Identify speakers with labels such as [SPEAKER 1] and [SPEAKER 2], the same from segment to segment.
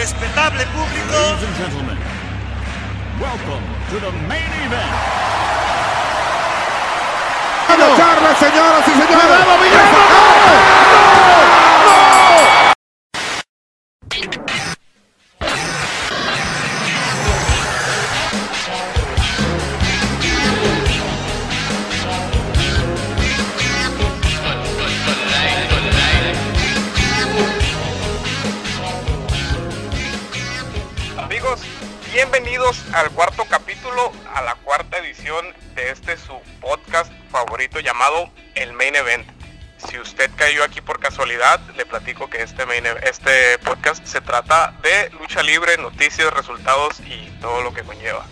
[SPEAKER 1] Respetable público.
[SPEAKER 2] Ladies and gentlemen, welcome to the main event.
[SPEAKER 3] Charles, señoras y señores.
[SPEAKER 4] Amigos, Main Event. Si usted cayó aquí por casualidad, le platico que este, main, ev- este podcast se trata de lucha libre, noticias, resultados y todo lo que conlleva.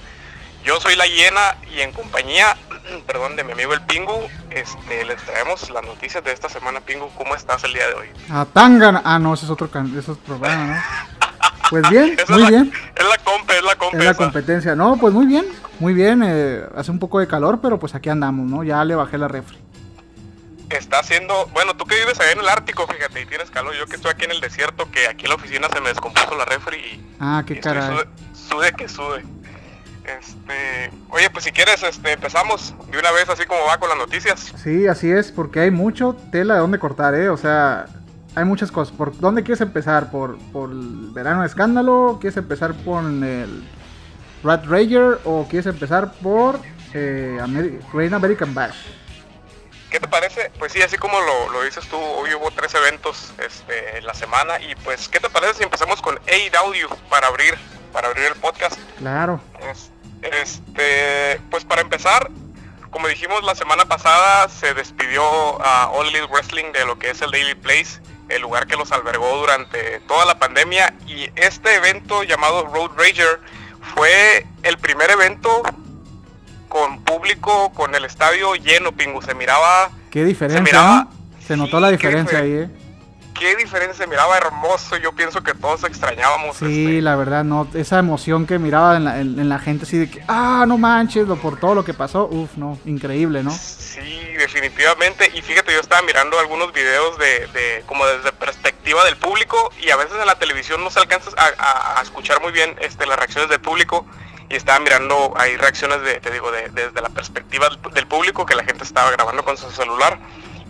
[SPEAKER 4] Yo soy la hiena y en compañía, perdón, de mi amigo el Pingu, este, les traemos las noticias de esta semana. Pingu, ¿cómo estás el día de hoy?
[SPEAKER 5] A Tangana. Ah, no, ese es otro, can- ese es otro programa, ¿no? Pues bien,
[SPEAKER 4] Esa
[SPEAKER 5] muy
[SPEAKER 4] es la,
[SPEAKER 5] bien.
[SPEAKER 4] Es la compa, es la compa.
[SPEAKER 5] Es la
[SPEAKER 4] esa.
[SPEAKER 5] competencia. No, pues muy bien, muy bien. eh, hace un poco de calor, pero pues aquí andamos, ¿no? Ya le bajé la refri.
[SPEAKER 4] Está haciendo, bueno, tú que vives allá en el Ártico, fíjate, y tienes calor, yo que estoy aquí en el desierto, que aquí en la oficina se me descompuso la refri y,
[SPEAKER 5] Ah,
[SPEAKER 4] y
[SPEAKER 5] qué
[SPEAKER 4] estoy
[SPEAKER 5] caray.
[SPEAKER 4] sude, sude que sude. Este, oye, pues si quieres, este, empezamos de una vez así como va con las noticias.
[SPEAKER 5] Sí, así es, porque hay mucho tela de dónde cortar, ¿eh? O sea, hay muchas cosas. ¿Por dónde quieres empezar? ¿Por, por el verano de escándalo? ¿Quieres empezar por el Rat Rager? ¿O quieres empezar por eh, Ameri- American Bash?
[SPEAKER 4] ¿Qué te parece? Pues sí, así como lo, lo dices tú, hoy hubo tres eventos este, en la semana y pues, ¿qué te parece si empezamos con AEW para abrir, para abrir el podcast?
[SPEAKER 5] Claro.
[SPEAKER 4] Es- Este, pues para empezar, como dijimos la semana pasada, se despidió a All Elite Wrestling de lo que es el Daily Place, el lugar que los albergó durante toda la pandemia. Y este evento llamado Road Rager fue el primer evento con público, con el estadio lleno, Pingu. Se miraba,
[SPEAKER 5] Qué diferencia,
[SPEAKER 4] miraba-
[SPEAKER 5] ¿no? Se notó la
[SPEAKER 4] sí,
[SPEAKER 5] diferencia ahí, ¿eh?
[SPEAKER 4] qué diferencia, se miraba hermoso. Yo pienso que todos extrañábamos.
[SPEAKER 5] Sí,
[SPEAKER 4] este,
[SPEAKER 5] la verdad, no, esa emoción que miraba en la, en- en la gente así de que, ah, no manches, lo, por todo lo que pasó, uff, no, increíble, ¿no?
[SPEAKER 4] Sí, definitivamente. Y fíjate, yo estaba mirando algunos videos de, de como desde perspectiva del público y a veces en la televisión no se alcanza a, a- a escuchar muy bien este, las reacciones del público. Y estaba mirando ahí reacciones de, te digo, de- desde la perspectiva del, público que la gente estaba grabando con su celular.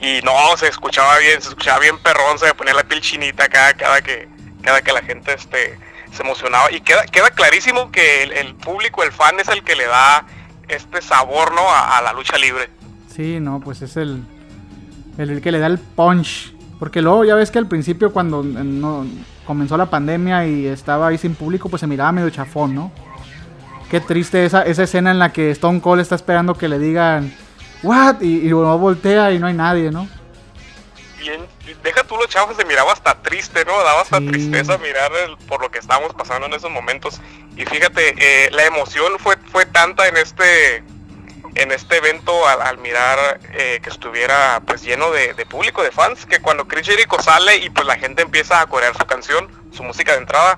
[SPEAKER 4] Y no, se escuchaba bien, se escuchaba bien perrón, se ponía la piel chinita cada, cada que cada que la gente este, se emocionaba. Y queda, queda clarísimo que el, el público, el fan, es el que le da este sabor ¿no? a- a la lucha libre.
[SPEAKER 5] Sí, no, pues es el, el, el que le da el punch. Porque luego ya ves que al principio cuando eh, no, comenzó la pandemia y estaba ahí sin público, pues se miraba medio chafón, ¿no? Qué triste esa, esa escena en la que Stone Cold está esperando que le digan, ¿what? Y, y luego voltea y no hay nadie, ¿no?
[SPEAKER 4] bien, deja tú los chavos, se miraba hasta triste, ¿no? Daba hasta
[SPEAKER 5] Sí.
[SPEAKER 4] tristeza mirar el- por lo que estábamos pasando en esos momentos. Y fíjate, eh, la emoción fue, fue tanta en este en este evento al, al mirar eh, que estuviera pues lleno de, de público, de fans, que cuando Chris Jericho sale y pues la gente empieza a corear su canción, su música de entrada,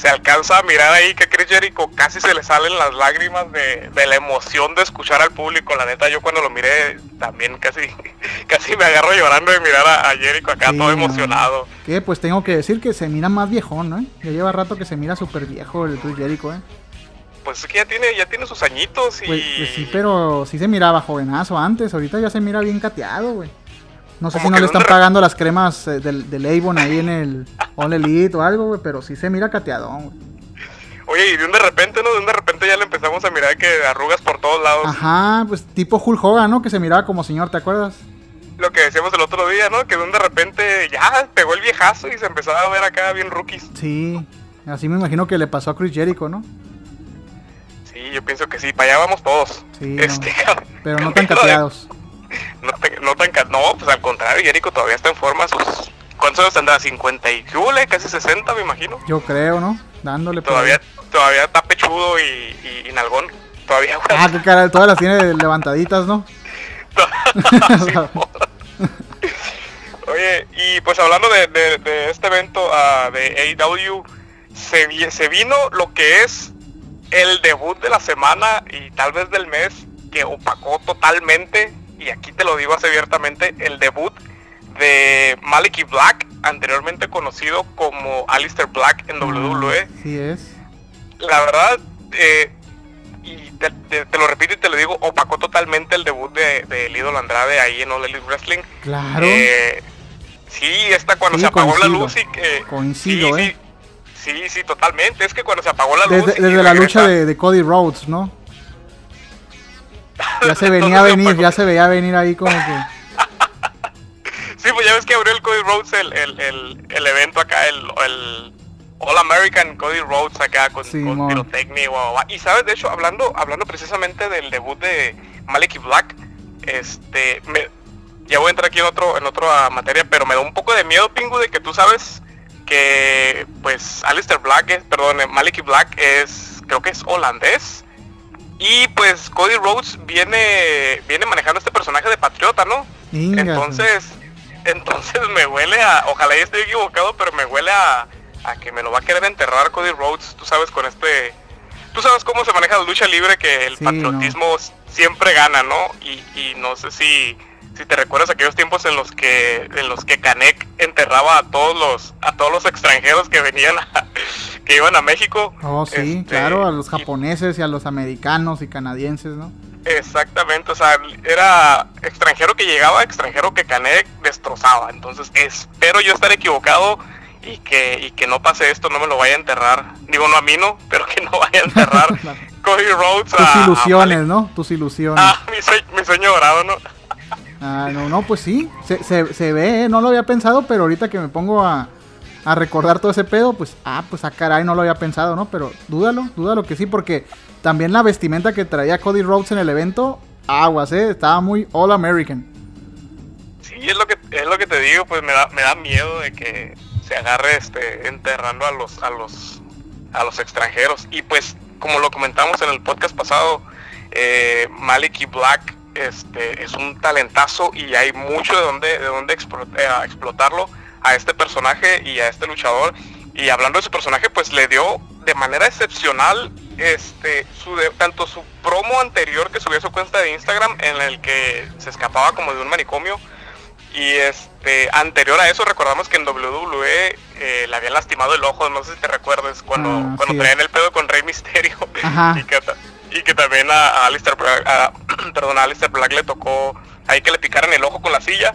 [SPEAKER 4] se alcanza a mirar ahí que Chris Jericho casi se le salen las lágrimas de, de la emoción de escuchar al público. La neta, yo cuando lo miré también casi, casi me agarro llorando de mirar a, a Jericho acá
[SPEAKER 5] Sí,
[SPEAKER 4] todo emocionado.
[SPEAKER 5] Que pues tengo que decir que se mira más viejón, ¿no? ¿eh? Ya lleva rato que se mira súper viejo el Chris Jericho, ¿eh?
[SPEAKER 4] Pues es que ya tiene, ya tiene sus añitos y...
[SPEAKER 5] Pues, pues sí, pero sí se miraba jovenazo antes. Ahorita ya se mira bien cateado, güey. No sé si no le están pagando las cremas eh, del, del Avon ahí en el All Elite o algo, güey. Pero sí se mira cateadón, güey.
[SPEAKER 4] Oye, y de un de repente, ¿no? De un de repente ya le empezamos a mirar que arrugas por todos lados.
[SPEAKER 5] Ajá, pues tipo Hulk Hogan, ¿no? Que se miraba como señor, ¿te acuerdas?
[SPEAKER 4] Lo que decíamos el otro día, ¿no? Que de un de repente ya pegó el viejazo y se empezaba a ver acá bien rookies.
[SPEAKER 5] Sí. Así me imagino que le pasó a Chris Jericho, ¿no?
[SPEAKER 4] Sí, yo pienso que sí, para allá vamos todos.
[SPEAKER 5] Sí, no.
[SPEAKER 4] este,
[SPEAKER 5] Pero no tan
[SPEAKER 4] de-
[SPEAKER 5] cateados.
[SPEAKER 4] No, tan- no No, pues al contrario, Jericho todavía está en forma. Sus, ¿Cuántos años tendrá? 50 y ¿qué hule? Casi 60, me imagino.
[SPEAKER 5] Yo creo, ¿no? Dándole
[SPEAKER 4] Todavía, todavía está pechudo y, y, y nalgón. Todavía.
[SPEAKER 5] Ah, qué cara, todas las tiene levantaditas, ¿no?
[SPEAKER 4] Sí. Oye, y pues hablando de, de- de este evento ah, de AEW, se, se vino lo que es el debut de la semana y tal vez del mes que opacó totalmente, y aquí te lo digo así abiertamente, el debut de Maliki Black, anteriormente conocido como Alistair Black en WWE.
[SPEAKER 5] Sí es.
[SPEAKER 4] La verdad, eh, y te, te- te lo repito y te lo digo, opacó totalmente el debut de, de el ídolo Andrade ahí en All Elite Wrestling.
[SPEAKER 5] Claro.
[SPEAKER 4] Eh, sí, esta cuando
[SPEAKER 5] Sí,
[SPEAKER 4] se apagó la luz y que...
[SPEAKER 5] Coincido,
[SPEAKER 4] sí,
[SPEAKER 5] ¿eh?
[SPEAKER 4] Sí, sí, sí, totalmente. Es que cuando se apagó la luz...
[SPEAKER 5] Desde, la lucha de, de Cody Rhodes, ¿no? Ya se venía a venir, ya se veía venir ahí como que...
[SPEAKER 4] Sí, pues ya ves que abrió el Cody Rhodes el, el, el, el evento acá, el, el All American Cody Rhodes acá con,
[SPEAKER 5] Sí,
[SPEAKER 4] con pirotecnia y sabes, de hecho, hablando, hablando precisamente del debut de Maliki Black, este, me- ya voy a entrar aquí en otro, en otra materia, pero me da un poco de miedo, Pingu, de que tú sabes que, pues, Alistair Black, es, perdón, Maliki Black es, creo que es holandés. Y pues Cody Rhodes viene, viene manejando este personaje de patriota, ¿no?
[SPEAKER 5] Inga,
[SPEAKER 4] Entonces, entonces me huele a, ojalá ya esté equivocado, pero me huele a, a que me lo va a querer enterrar Cody Rhodes, tú sabes, con este, tú sabes cómo se maneja la lucha libre, que el
[SPEAKER 5] Sí,
[SPEAKER 4] patriotismo siempre gana, ¿no? Y, y no sé si, si te recuerdas aquellos tiempos en los que, en los que Canek enterraba a todos los, a todos los extranjeros que venían, a- que iban a México.
[SPEAKER 5] Oh, sí,
[SPEAKER 4] Este,
[SPEAKER 5] claro, a los japoneses y a los americanos y canadienses, ¿no?
[SPEAKER 4] Exactamente, o sea, era extranjero que llegaba, extranjero que Canek destrozaba. Entonces, espero yo estar equivocado y que, y que no pase esto, no me lo vaya a enterrar. Digo, no a mí no, pero que no vaya a enterrar Cody Rhodes
[SPEAKER 5] Tus
[SPEAKER 4] a,
[SPEAKER 5] ilusiones, ¿no? Tus ilusiones.
[SPEAKER 4] Ah, mi sueño dorado, ¿no?
[SPEAKER 5] Ah, no, no, pues sí, se, se, se ve, ¿eh? no lo había pensado, pero ahorita que me pongo a, a recordar todo ese pedo, pues, ah, pues a caray, no lo había pensado, ¿no? Pero dúdalo, dúdalo que sí, porque también la vestimenta que traía Cody Rhodes en el evento, aguas, ¿eh? Estaba muy All American.
[SPEAKER 4] Sí, es lo que es lo que te digo, pues me da, me da miedo de que se agarre este enterrando a los a los a los extranjeros y pues como lo comentamos en el podcast pasado, eh, Maliki Black este es un talentazo y hay mucho de donde de donde eh, explotarlo a este personaje y a este luchador y hablando de su personaje pues le dio de manera excepcional este su de- tanto su promo anterior que subió a su cuenta de Instagram en el que se escapaba como de un manicomio y este anterior a eso recordamos que en WWE eh, le habían lastimado el ojo, no sé si te recuerdas, cuando,
[SPEAKER 5] Ah,
[SPEAKER 4] cuando
[SPEAKER 5] sí.
[SPEAKER 4] traían el pedo con Rey Misterio.
[SPEAKER 5] Ajá.
[SPEAKER 4] y, que, ta- y que también a, a Alistair Black, a- perdón, a Alistair Black le tocó ahí que le picaran el ojo con la silla.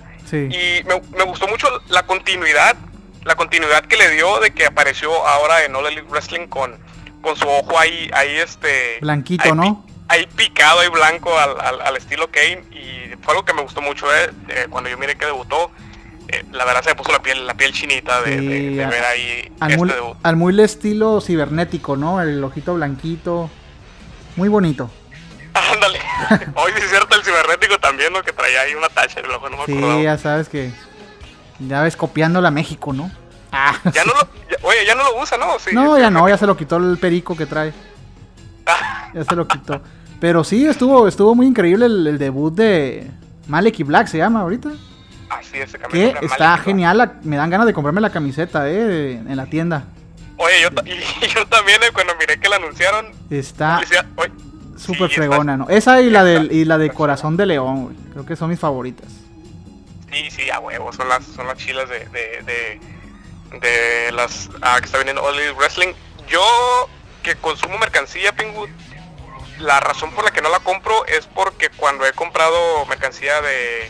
[SPEAKER 5] Sí.
[SPEAKER 4] Y me, me gustó mucho la continuidad, la continuidad que le dio de que apareció ahora en All Elite Wrestling con, con su ojo ahí, ahí este...
[SPEAKER 5] Blanquito,
[SPEAKER 4] ahí
[SPEAKER 5] ¿no?
[SPEAKER 4] Ahí picado, ahí blanco al, al- al estilo Kane y fue algo que me gustó mucho eh, eh, cuando yo miré que debutó. eh, la verdad se me puso la piel, la piel chinita de, de-
[SPEAKER 5] Sí,
[SPEAKER 4] de
[SPEAKER 5] a-
[SPEAKER 4] ver ahí
[SPEAKER 5] Al
[SPEAKER 4] este
[SPEAKER 5] muy,
[SPEAKER 4] debut.
[SPEAKER 5] al muy estilo cibernético, ¿no? El ojito blanquito. Muy bonito.
[SPEAKER 4] Ándale. Hoy sí es cibernético también, ¿no? Que traía ahí una tacha el ojo, no me
[SPEAKER 5] Sí,
[SPEAKER 4] acordaba.
[SPEAKER 5] ya sabes que. Ya ves, copiándola a México, ¿no? Ah,
[SPEAKER 4] Ya no lo, ya- oye, ya no lo usa, ¿no? Sí,
[SPEAKER 5] no, ya no, ya se lo quitó el perico que trae.
[SPEAKER 4] Ah,
[SPEAKER 5] Ya se lo quitó. Pero sí, estuvo, estuvo muy increíble el, el debut de Malek y Black, se llama ahorita.
[SPEAKER 4] así es,
[SPEAKER 5] Que está genial, la- me dan ganas de comprarme la camiseta, eh, en la tienda.
[SPEAKER 4] Oye, yo, ta- y yo también eh, cuando miré que la anunciaron,
[SPEAKER 5] Está
[SPEAKER 4] oye,
[SPEAKER 5] súper
[SPEAKER 4] sí,
[SPEAKER 5] fregona, ¿no? Esa y la, del, y la de Corazón de León, güey. Creo que son mis favoritas.
[SPEAKER 4] Sí, sí, a huevo, son las, son las chilas de, de, de, de las ah, que está viniendo All Elite Wrestling. Yo que consumo mercancía, Pingu, la razón por la que no la compro es porque cuando he comprado mercancía de,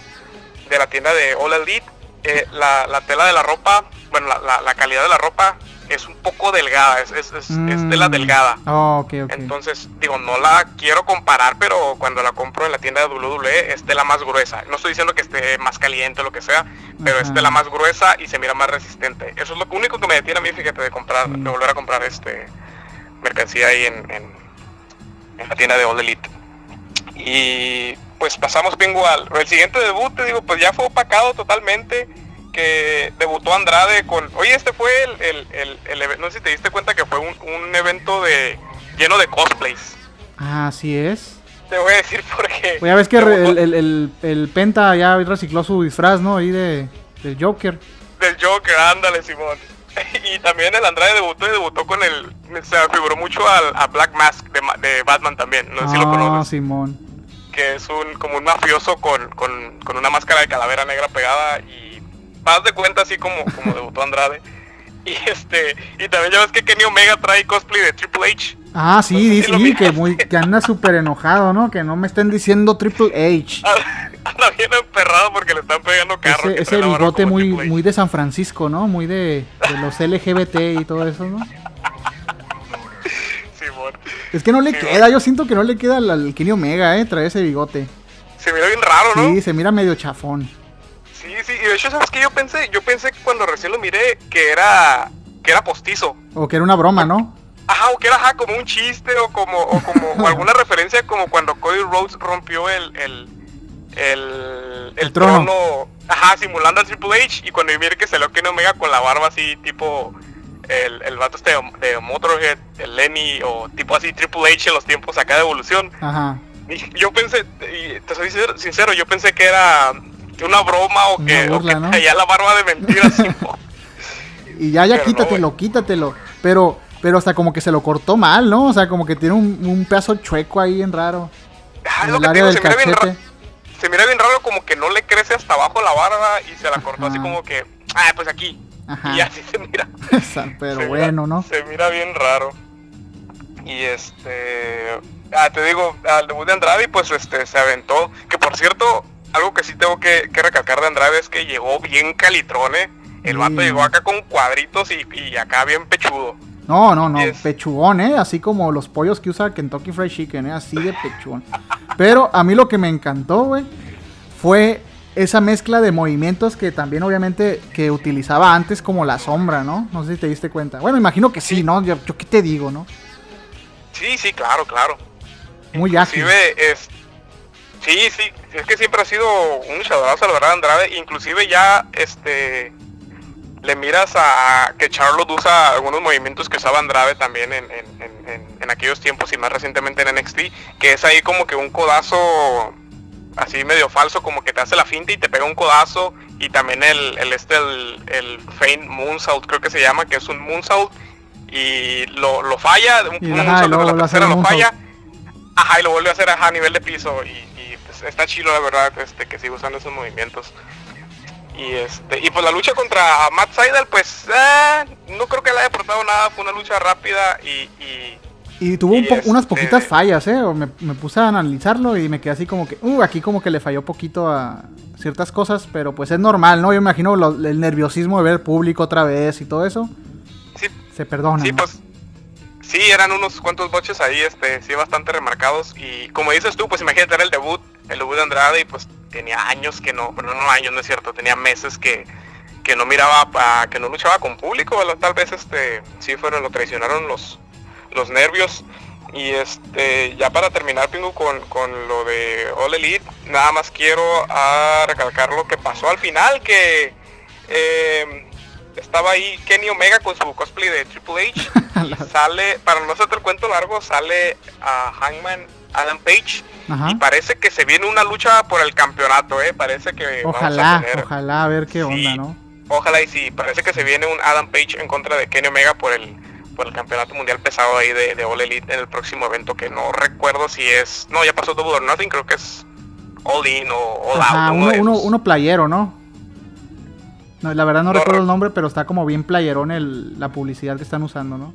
[SPEAKER 4] de la tienda de All Elite, eh, la, la tela de la ropa, bueno, la, la, la calidad de la ropa es un poco delgada, es, es, es, es tela
[SPEAKER 5] Mm.
[SPEAKER 4] delgada.
[SPEAKER 5] Oh.
[SPEAKER 4] Entonces, digo, no la quiero comparar, pero cuando la compro en la tienda de WWE es tela más gruesa. No estoy diciendo que esté más caliente o lo que sea, pero es
[SPEAKER 5] Ajá.
[SPEAKER 4] tela más gruesa y se mira más resistente. Eso es lo único que me detiene a mí, fíjate, de comprar, de volver a comprar este mercancía ahí en, en, en la tienda de All Elite. Y pues pasamos bingo al el siguiente debut, te digo, pues ya fue opacado totalmente que debutó Andrade con, oye, este fue el, el, el, el eve- no sé si te diste cuenta que fue un, un evento de lleno de cosplays.
[SPEAKER 5] Ah, así es.
[SPEAKER 4] Te voy a decir por qué.
[SPEAKER 5] Pues ya ves que el, el, el- el Penta ya recicló su disfraz, ¿no? Ahí de, del Joker.
[SPEAKER 4] Del Joker, ándale, Simón. Y también el Andrade debutó y debutó con el, se figuró mucho al, a Black Mask de, de Batman también, no sé si lo
[SPEAKER 5] Ah,
[SPEAKER 4] conoces.
[SPEAKER 5] Simón.
[SPEAKER 4] que es un como un mafioso con, con, con una máscara de calavera negra pegada y haz de cuenta así como, como debutó Andrade. Y este, y también ya ves que Kenny Omega trae cosplay de Triple H.
[SPEAKER 5] Ah, sí,
[SPEAKER 4] No sé
[SPEAKER 5] sí, sí, que, muy, que anda súper enojado, ¿no? Que no me estén diciendo Triple H.
[SPEAKER 4] Anda bien emperrado porque le están pegando carro.
[SPEAKER 5] Ese, bigote muy, muy de San Francisco, ¿no? Muy de, de los LGBT y todo eso, ¿no?
[SPEAKER 4] Simón.
[SPEAKER 5] Es que no le
[SPEAKER 4] Sí,
[SPEAKER 5] queda, yo siento que no le queda al, al Kenny Omega, ¿eh? Trae ese bigote.
[SPEAKER 4] Se mira bien raro, ¿no?
[SPEAKER 5] Sí, se mira medio chafón.
[SPEAKER 4] Sí, sí, y de hecho, ¿sabes qué? Yo pensé, yo pensé que cuando recién lo miré que era, que era postizo.
[SPEAKER 5] O que era una broma, ¿no?
[SPEAKER 4] Ajá, o que era ajá, como un chiste o como, o como o alguna referencia como cuando Cody Rhodes rompió el, el, el,
[SPEAKER 5] El trono.
[SPEAKER 4] ajá, simulando al Triple H y cuando vi que salió Kenny Omega con la barba así tipo el, el vato este de, de Motorhead, el Lenny o tipo así Triple H en los tiempos acá de evolución.
[SPEAKER 5] Ajá.
[SPEAKER 4] Y yo pensé, y te soy sincero, yo pensé que era una broma o que, o
[SPEAKER 5] burla,
[SPEAKER 4] que
[SPEAKER 5] ¿no?
[SPEAKER 4] la barba de mentira así. ¿no?
[SPEAKER 5] Y ya, ya
[SPEAKER 4] Pero no,
[SPEAKER 5] quítatelo, quítatelo. Pero, pero hasta como que se lo cortó mal, ¿no? O sea, como que tiene un, un pedazo chueco ahí en raro.
[SPEAKER 4] Es
[SPEAKER 5] En
[SPEAKER 4] lo
[SPEAKER 5] el
[SPEAKER 4] que
[SPEAKER 5] área
[SPEAKER 4] digo,
[SPEAKER 5] del
[SPEAKER 4] se mira bien raro. Se mira bien raro como que no le crece hasta abajo la barba y se la cortó así como que, ah, pues aquí.
[SPEAKER 5] Ajá.
[SPEAKER 4] Y así se mira.
[SPEAKER 5] pero
[SPEAKER 4] se
[SPEAKER 5] bueno,
[SPEAKER 4] mira-
[SPEAKER 5] ¿no?
[SPEAKER 4] Se mira bien raro. Y este, ah, te digo, al debut de Andrade, pues este, se aventó. Que por cierto, algo que sí tengo que, que recalcar de Andrade es que llegó bien calitrone. El vato llegó acá con cuadritos y, y acá bien pechudo.
[SPEAKER 5] No, no, no,
[SPEAKER 4] Yes.
[SPEAKER 5] pechugón, ¿eh? Así como los pollos que usa Kentucky Fried Chicken, ¿eh? Así de pechugón. Pero a mí lo que me encantó, güey, fue esa mezcla de movimientos que también obviamente que utilizaba antes como la sombra, ¿no? No sé si te diste cuenta. Bueno, imagino que sí, ¿no? Yo, yo qué te digo, ¿no?
[SPEAKER 4] Sí, sí, claro, claro.
[SPEAKER 5] Muy ágil.
[SPEAKER 4] Inclusive es sí, sí, es que siempre ha sido un luchadorazo la verdad Andrade, inclusive ya este le miras a que Charlotte usa algunos movimientos que usaba Andrade también en, en- en- aquellos tiempos y más recientemente en NXT, que es ahí como que un codazo así medio falso, como que te hace la finta y te pega un codazo y también el, el este el, el feint moonsault creo que se llama, que es un moonsault y lo, lo falla, un,
[SPEAKER 5] Y,
[SPEAKER 4] un
[SPEAKER 5] ajá,
[SPEAKER 4] moonsault
[SPEAKER 5] luego
[SPEAKER 4] la
[SPEAKER 5] vuelve a hacer
[SPEAKER 4] tercera lo falla Ajá, y lo vuelve a hacer ajá, a nivel de piso y, está chido la verdad este, que siga usando esos movimientos. Y este y pues la lucha contra Matt Seidel, pues eh, no creo que le haya aportado nada, fue una lucha rápida y, y
[SPEAKER 5] Y tuvo un
[SPEAKER 4] Y
[SPEAKER 5] po- unas
[SPEAKER 4] este-
[SPEAKER 5] poquitas fallas, ¿eh? Me, me puse a analizarlo y me quedé así como que, uh, aquí como que le falló poquito a ciertas cosas, pero pues es normal, ¿no? Yo me imagino lo- el nerviosismo de ver público otra vez y todo eso,
[SPEAKER 4] sí,
[SPEAKER 5] se perdona.
[SPEAKER 4] sí
[SPEAKER 5] ¿no?
[SPEAKER 4] pues sí eran unos cuantos boches ahí, este, sí bastante remarcados y como dices tú, pues imagínate era el debut, el debut de Andrade y pues tenía años que no, bueno no años no es cierto, tenía meses que que no miraba, a- que no luchaba con público, tal vez este sí fueron, lo traicionaron los los nervios. Y este, ya para terminar, Pingu, con, con lo de All Elite, nada más quiero ah, recalcar lo que pasó al final, que eh, estaba ahí Kenny Omega con su cosplay de Triple H. y sale, para no hacerte el cuento largo, sale a Hangman Adam Page.
[SPEAKER 5] Ajá.
[SPEAKER 4] Y parece que se viene una lucha por el campeonato, ¿eh? Parece que vamos a
[SPEAKER 5] Ojalá,
[SPEAKER 4] tener-
[SPEAKER 5] ojalá, a ver qué
[SPEAKER 4] Sí.
[SPEAKER 5] onda, ¿no?
[SPEAKER 4] Ojalá y sí, parece que se viene un Adam Page en contra de Kenny Omega por el por el campeonato mundial pesado ahí de, de All Elite en el próximo evento que no recuerdo si es no ya pasó Double or Nothing creo que es All In o All
[SPEAKER 5] Ajá,
[SPEAKER 4] Out
[SPEAKER 5] uno, uno playero, ¿no? No, la verdad no,
[SPEAKER 4] No,
[SPEAKER 5] recuerdo el nombre, pero está como bien playerón el, la publicidad que están usando, ¿no?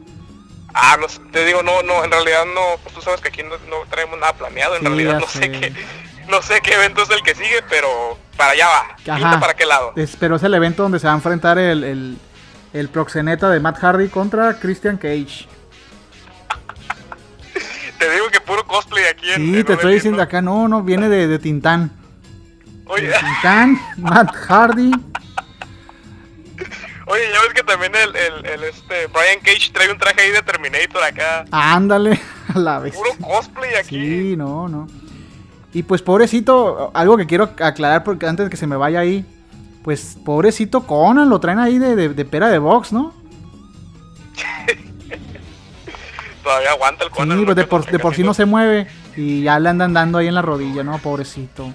[SPEAKER 4] ah no te digo no no en realidad no pues tú sabes que aquí no, no traemos nada planeado en
[SPEAKER 5] Sí,
[SPEAKER 4] realidad no sé
[SPEAKER 5] sé.
[SPEAKER 4] qué no sé qué evento es el que sigue pero para allá va
[SPEAKER 5] Ajá.
[SPEAKER 4] para qué lado
[SPEAKER 5] Es- pero es el evento donde se va a enfrentar el, el, el proxeneta de Matt Hardy contra Christian Cage.
[SPEAKER 4] te digo que puro cosplay aquí en
[SPEAKER 5] Sí,
[SPEAKER 4] en
[SPEAKER 5] te
[SPEAKER 4] All
[SPEAKER 5] estoy diciendo acá, no, no, viene de, de Tintán.
[SPEAKER 4] oye
[SPEAKER 5] Tintán, Matt Hardy.
[SPEAKER 4] Oye ya ves que también el, el, el este Brian Cage trae un traje ahí de Terminator acá
[SPEAKER 5] Ándale, a la vez.
[SPEAKER 4] puro cosplay aquí
[SPEAKER 5] Sí, no, no. Y pues pobrecito, algo que quiero aclarar porque antes de que se me vaya ahí, pues pobrecito Conan, lo traen ahí de, de- de pera de box, ¿no?
[SPEAKER 4] Todavía aguanta el Conan.
[SPEAKER 5] Sí, pues de por, de por sí no se mueve y ya le andan dando ahí en la rodilla, ¿no? Pobrecito.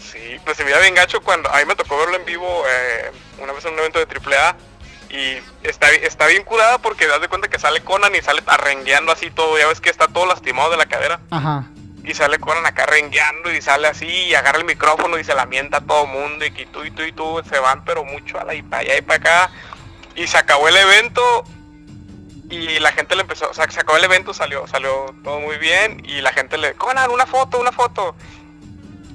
[SPEAKER 4] Sí, pues se mira bien gacho cuando... A mí me tocó verlo en vivo eh, una vez en un evento de AAA. Y está, está bien curada porque das de cuenta que sale Conan y sale arrengueando así todo. Ya ves que está todo lastimado de la cadera.
[SPEAKER 5] Ajá.
[SPEAKER 4] y sale Conan acá rengueando y sale así y agarra el micrófono y se lamenta a todo mundo y que tú y tú y tú se van pero mucho a la y para allá y para acá y se acabó el evento y la gente le empezó, o sea, se acabó el evento, salió, salió todo muy bien y la gente le, Conan, una foto, una foto.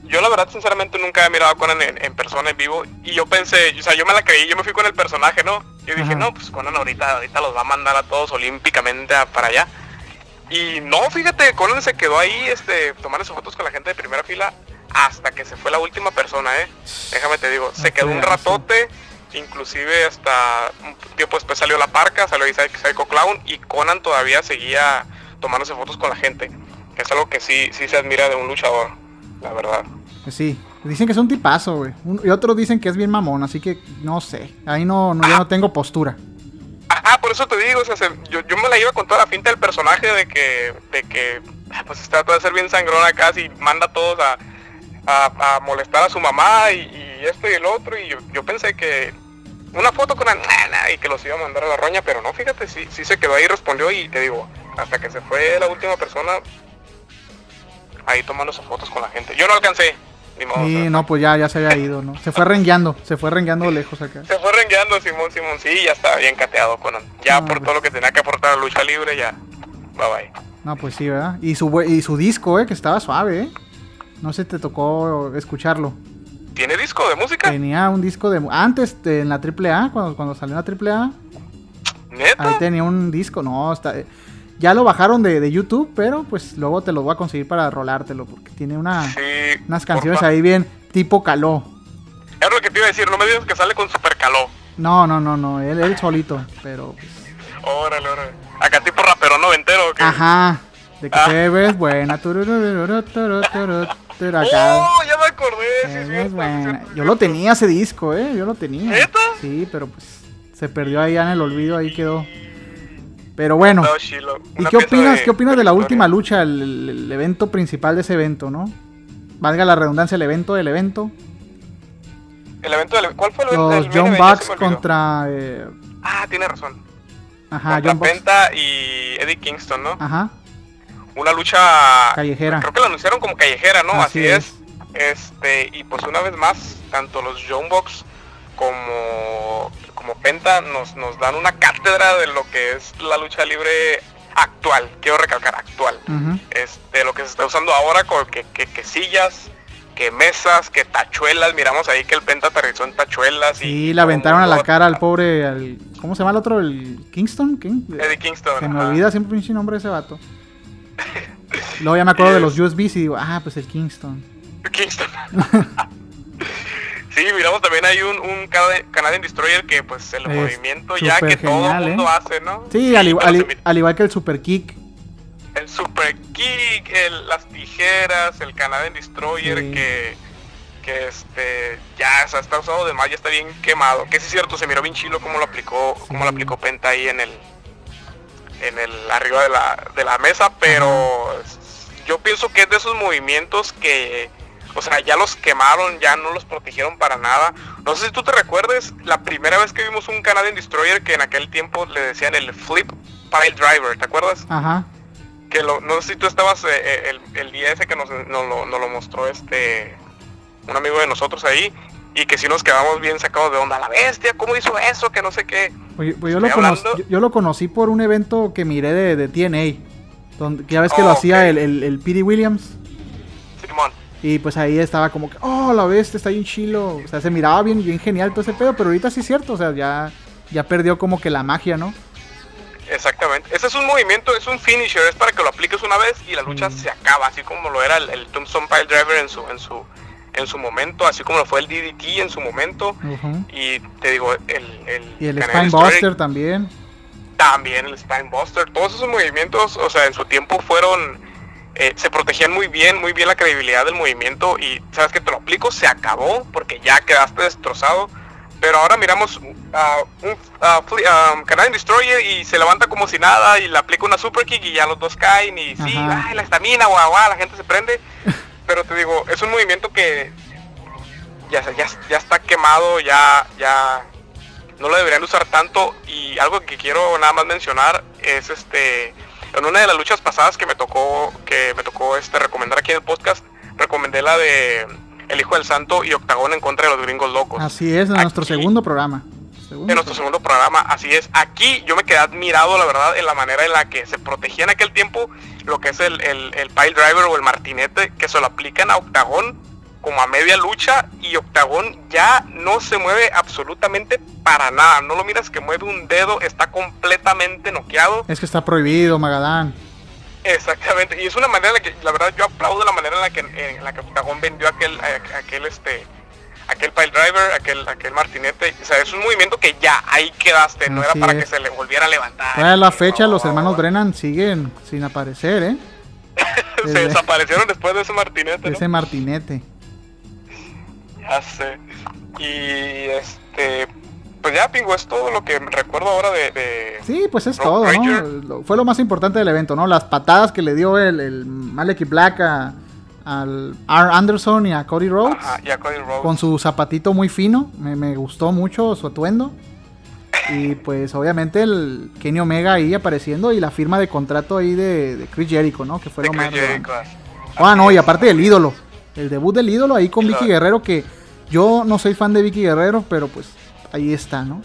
[SPEAKER 4] Yo la verdad sinceramente nunca he mirado a Conan en, en persona en vivo y yo pensé, o sea, yo me la creí, yo me fui con el personaje, ¿no? Yo dije,
[SPEAKER 5] Ajá.
[SPEAKER 4] no, pues Conan ahorita, ahorita los va a mandar a todos olímpicamente a- para allá. Y no, fíjate, Conan se quedó ahí, este, tomándose fotos con la gente de primera fila hasta que se fue la última persona, ¿eh? Déjame te digo, se quedó un ratote, inclusive hasta un tiempo después salió la parca, salió Psycho Clown y Conan todavía seguía tomándose fotos con la gente. Es algo que sí, sí se admira de un luchador, la verdad.
[SPEAKER 5] Sí. Dicen que es un tipazo, güey. Y otros dicen que es bien mamón, así que no sé. Ahí no, no yo no tengo postura.
[SPEAKER 4] Ajá, por eso te digo, o sea, se- yo, yo me la iba con toda la finta del personaje de que, de que ah, pues está todo de ser bien sangrón acá, y manda a todos a, a, a molestar a su mamá y, y esto y el otro, y yo, yo pensé que una foto con la nana y que los iba a mandar a la roña, pero no, fíjate, sí, sí se quedó ahí, respondió y te digo, hasta que se fue la última persona, ahí tomando sus fotos con la gente. Yo no alcancé, ni modo. o sea,
[SPEAKER 5] no, pues ya, ya se había ido, ¿no? Se fue rengueando, se fue rengueando lejos acá.
[SPEAKER 4] Se fue rengueando Simón Simón, sí, ya está bien cateado Conan. Ya por
[SPEAKER 5] pues.
[SPEAKER 4] todo lo que tenía que aportar a la lucha libre, ya. Bye bye.
[SPEAKER 5] No, pues sí, ¿verdad? Y su, y su disco, eh, que estaba suave, eh. No sé, te tocó escucharlo.
[SPEAKER 4] ¿Tiene disco de música?
[SPEAKER 5] Tenía un disco de... Antes, en la AAA, cuando, cuando salió en la AAA,
[SPEAKER 4] ¿Neta?
[SPEAKER 5] ahí tenía un disco. No, está... Ya lo bajaron de, de YouTube, pero pues luego te lo voy a conseguir para rolártelo, porque tiene una,
[SPEAKER 4] Sí.
[SPEAKER 5] unas canciones
[SPEAKER 4] porfa.
[SPEAKER 5] ahí bien tipo caló.
[SPEAKER 4] Es lo que te iba a decir, no me digas que sale con super caló.
[SPEAKER 5] No, no, no, no, él, él solito, pero... pues,
[SPEAKER 4] Órale, órale. Acá tipo rapero noventero, ¿o qué?
[SPEAKER 5] Ajá, de que
[SPEAKER 4] Ah.
[SPEAKER 5] te ves buena. acá.
[SPEAKER 4] ¡Oh! Ya me acordé, sí,
[SPEAKER 5] buena. Yo lo tenía ese disco, eh, yo lo tenía.
[SPEAKER 4] ¿Neta?
[SPEAKER 5] Sí, pero pues se perdió ahí en el olvido, ahí quedó. Pero bueno. ¿y qué opinas, qué opinas de la última lucha, el, evento principal de ese evento, no? Valga la redundancia, el evento del evento.
[SPEAKER 4] El evento del... ¿Cuál fue el evento?
[SPEAKER 5] Los John Bucks contra... eh,
[SPEAKER 4] Ah, tiene razón.
[SPEAKER 5] ajá,
[SPEAKER 4] contra
[SPEAKER 5] John.
[SPEAKER 4] Penta y Eddie Kingston, ¿no?
[SPEAKER 5] Ajá,
[SPEAKER 4] Una lucha...
[SPEAKER 5] Callejera.
[SPEAKER 4] Creo que la anunciaron como callejera, ¿no?
[SPEAKER 5] Así
[SPEAKER 4] Así, es. Este, y pues una vez más, tanto los John Box como, como Penta nos, nos dan una cátedra de lo que es la lucha libre actual. Quiero recalcar, actual.
[SPEAKER 5] ujú.
[SPEAKER 4] Este, lo que se está usando ahora con que, que, que sillas, que mesas, que tachuelas. Miramos ahí que el Penta aterrizó en tachuelas.
[SPEAKER 5] Sí,
[SPEAKER 4] y
[SPEAKER 5] le aventaron a la cara al pobre... al- ¿Cómo se llama el otro? ¿El Kingston? ¿Quién?
[SPEAKER 4] Eddie Kingston.
[SPEAKER 5] Se me
[SPEAKER 4] ajá.
[SPEAKER 5] olvida siempre pinche nombre de ese vato. Luego ya me acuerdo de los USBs y digo, ah, pues el Kingston.
[SPEAKER 4] Kingston. sí, miramos también hay un, un Cana- Canadian Destroyer que pues el
[SPEAKER 5] Es
[SPEAKER 4] movimiento ya que todo el mundo
[SPEAKER 5] ¿eh?
[SPEAKER 4] hace, ¿no?
[SPEAKER 5] Sí, al, igual, al, igual que el Super Kick.
[SPEAKER 4] el Super Kick, el- las tijeras, el Canadian Destroyer
[SPEAKER 5] Sí.
[SPEAKER 4] que que este ya o sea, está usado de más, ya está bien quemado. Que sí es cierto, se miró bien chilo cómo lo aplicó, cómo lo
[SPEAKER 5] Sí.
[SPEAKER 4] aplicó Penta ahí en el en el arriba de la, de la mesa, pero yo pienso que es de esos movimientos que o sea, ya los quemaron, ya no los protegieron para nada. No sé si tú te recuerdes la primera vez que vimos un Canadian Destroyer que en aquel tiempo le decían el Flip Pile Driver, ¿te acuerdas?
[SPEAKER 5] Ajá.
[SPEAKER 4] que lo, no sé si tú estabas eh, eh, el, el día ese que nos, nos lo, nos lo mostró este un amigo de nosotros ahí y que sí nos quedamos bien sacados de onda la bestia cómo hizo eso que no sé qué
[SPEAKER 5] Pues, pues yo, lo
[SPEAKER 4] Estoy
[SPEAKER 5] conoc-
[SPEAKER 4] hablando-
[SPEAKER 5] yo, yo lo conocí por un evento que miré de, de TNA. Donde, ya ves que lo
[SPEAKER 4] Oh,
[SPEAKER 5] hacía el, el, el P.D. Williams. Y pues ahí estaba como que, oh, la bestia está bien chilo. O sea, se miraba bien, bien genial todo ese pedo. Pero ahorita sí es cierto. O sea, ya, ya perdió como que la magia, ¿no?
[SPEAKER 4] exactamente ese es un movimiento es un finisher es para que lo apliques una vez y la lucha
[SPEAKER 5] Mm.
[SPEAKER 4] se acaba así como lo era el, el Tombstone Pile Driver en su en su en su momento así como lo fue el DDT en su momento
[SPEAKER 5] Ujú.
[SPEAKER 4] y te digo el el,
[SPEAKER 5] Y el Spinebuster también.
[SPEAKER 4] También el Spinebuster, todos esos movimientos, o sea, en su tiempo fueron, eh, se protegían muy bien, muy bien la credibilidad del movimiento y sabes que te lo aplico, se acabó porque ya quedaste destrozado. Pero ahora miramos a un Fle- a Canadian Destroyer y se levanta como si nada y le aplica una super kick y ya los dos caen y sí, ay, la estamina, guau, guau, la gente se prende. Pero te digo, es un movimiento que ya, ya, ya está quemado, ya, ya no lo deberían usar tanto y algo que quiero nada más mencionar es este En una de las luchas pasadas que me tocó, que me tocó este recomendar aquí en el podcast, recomendé la de El Hijo del Santo y Octagón en contra de los gringos locos.
[SPEAKER 5] Así es, en nuestro segundo programa.
[SPEAKER 4] en nuestro segundo programa, así es. Aquí yo me quedé admirado, la verdad, en la manera en la que se protegía en aquel tiempo lo que es el, el, el pile driver o el martinete, que se lo aplican a Octagón como a media lucha y Octagón ya no se mueve absolutamente para nada. No lo miras que mueve un dedo, está completamente noqueado.
[SPEAKER 5] Es que está prohibido, Magadán.
[SPEAKER 4] Exactamente, y es una manera en la que, la verdad, yo aplaudo la manera en la que, en la que Octagón vendió aquel, a- aquel, este, aquel pile driver, aquel, aquel martinete. O sea, es un movimiento que ya ahí quedaste, no era para
[SPEAKER 5] es.
[SPEAKER 4] que se le volviera a levantar.
[SPEAKER 5] Todavía a la fecha los
[SPEAKER 4] No,
[SPEAKER 5] hermanos Brennan siguen sin aparecer, ¿eh?
[SPEAKER 4] se
[SPEAKER 5] desde-
[SPEAKER 4] desaparecieron después de ese martinete, ¿no?
[SPEAKER 5] Ese martinete.
[SPEAKER 4] Sé. Y este, pues ya, Pingo, es todo lo que recuerdo ahora de... de-
[SPEAKER 5] Sí, pues es todo, ¿no?
[SPEAKER 4] Ranger.
[SPEAKER 5] Fue lo más importante del evento, ¿no? Las patadas que le dio el, el Malek Black a- al R. Anderson y a Cody Rhodes.
[SPEAKER 4] Ajá, y a Cody Rhodes.
[SPEAKER 5] Con su zapatito muy fino. Me, me gustó mucho su atuendo. Y pues obviamente el Kenny Omega ahí apareciendo y la firma de contrato ahí de, de Chris Jericho, ¿no? Que fue
[SPEAKER 4] de
[SPEAKER 5] lo más.
[SPEAKER 4] Jericho.
[SPEAKER 5] Ah, no, y aparte del ídolo. El debut del ídolo ahí con
[SPEAKER 4] Y
[SPEAKER 5] Vicky Guerrero, que yo no soy fan de Vicky Guerrero, pero pues ahí está, ¿no?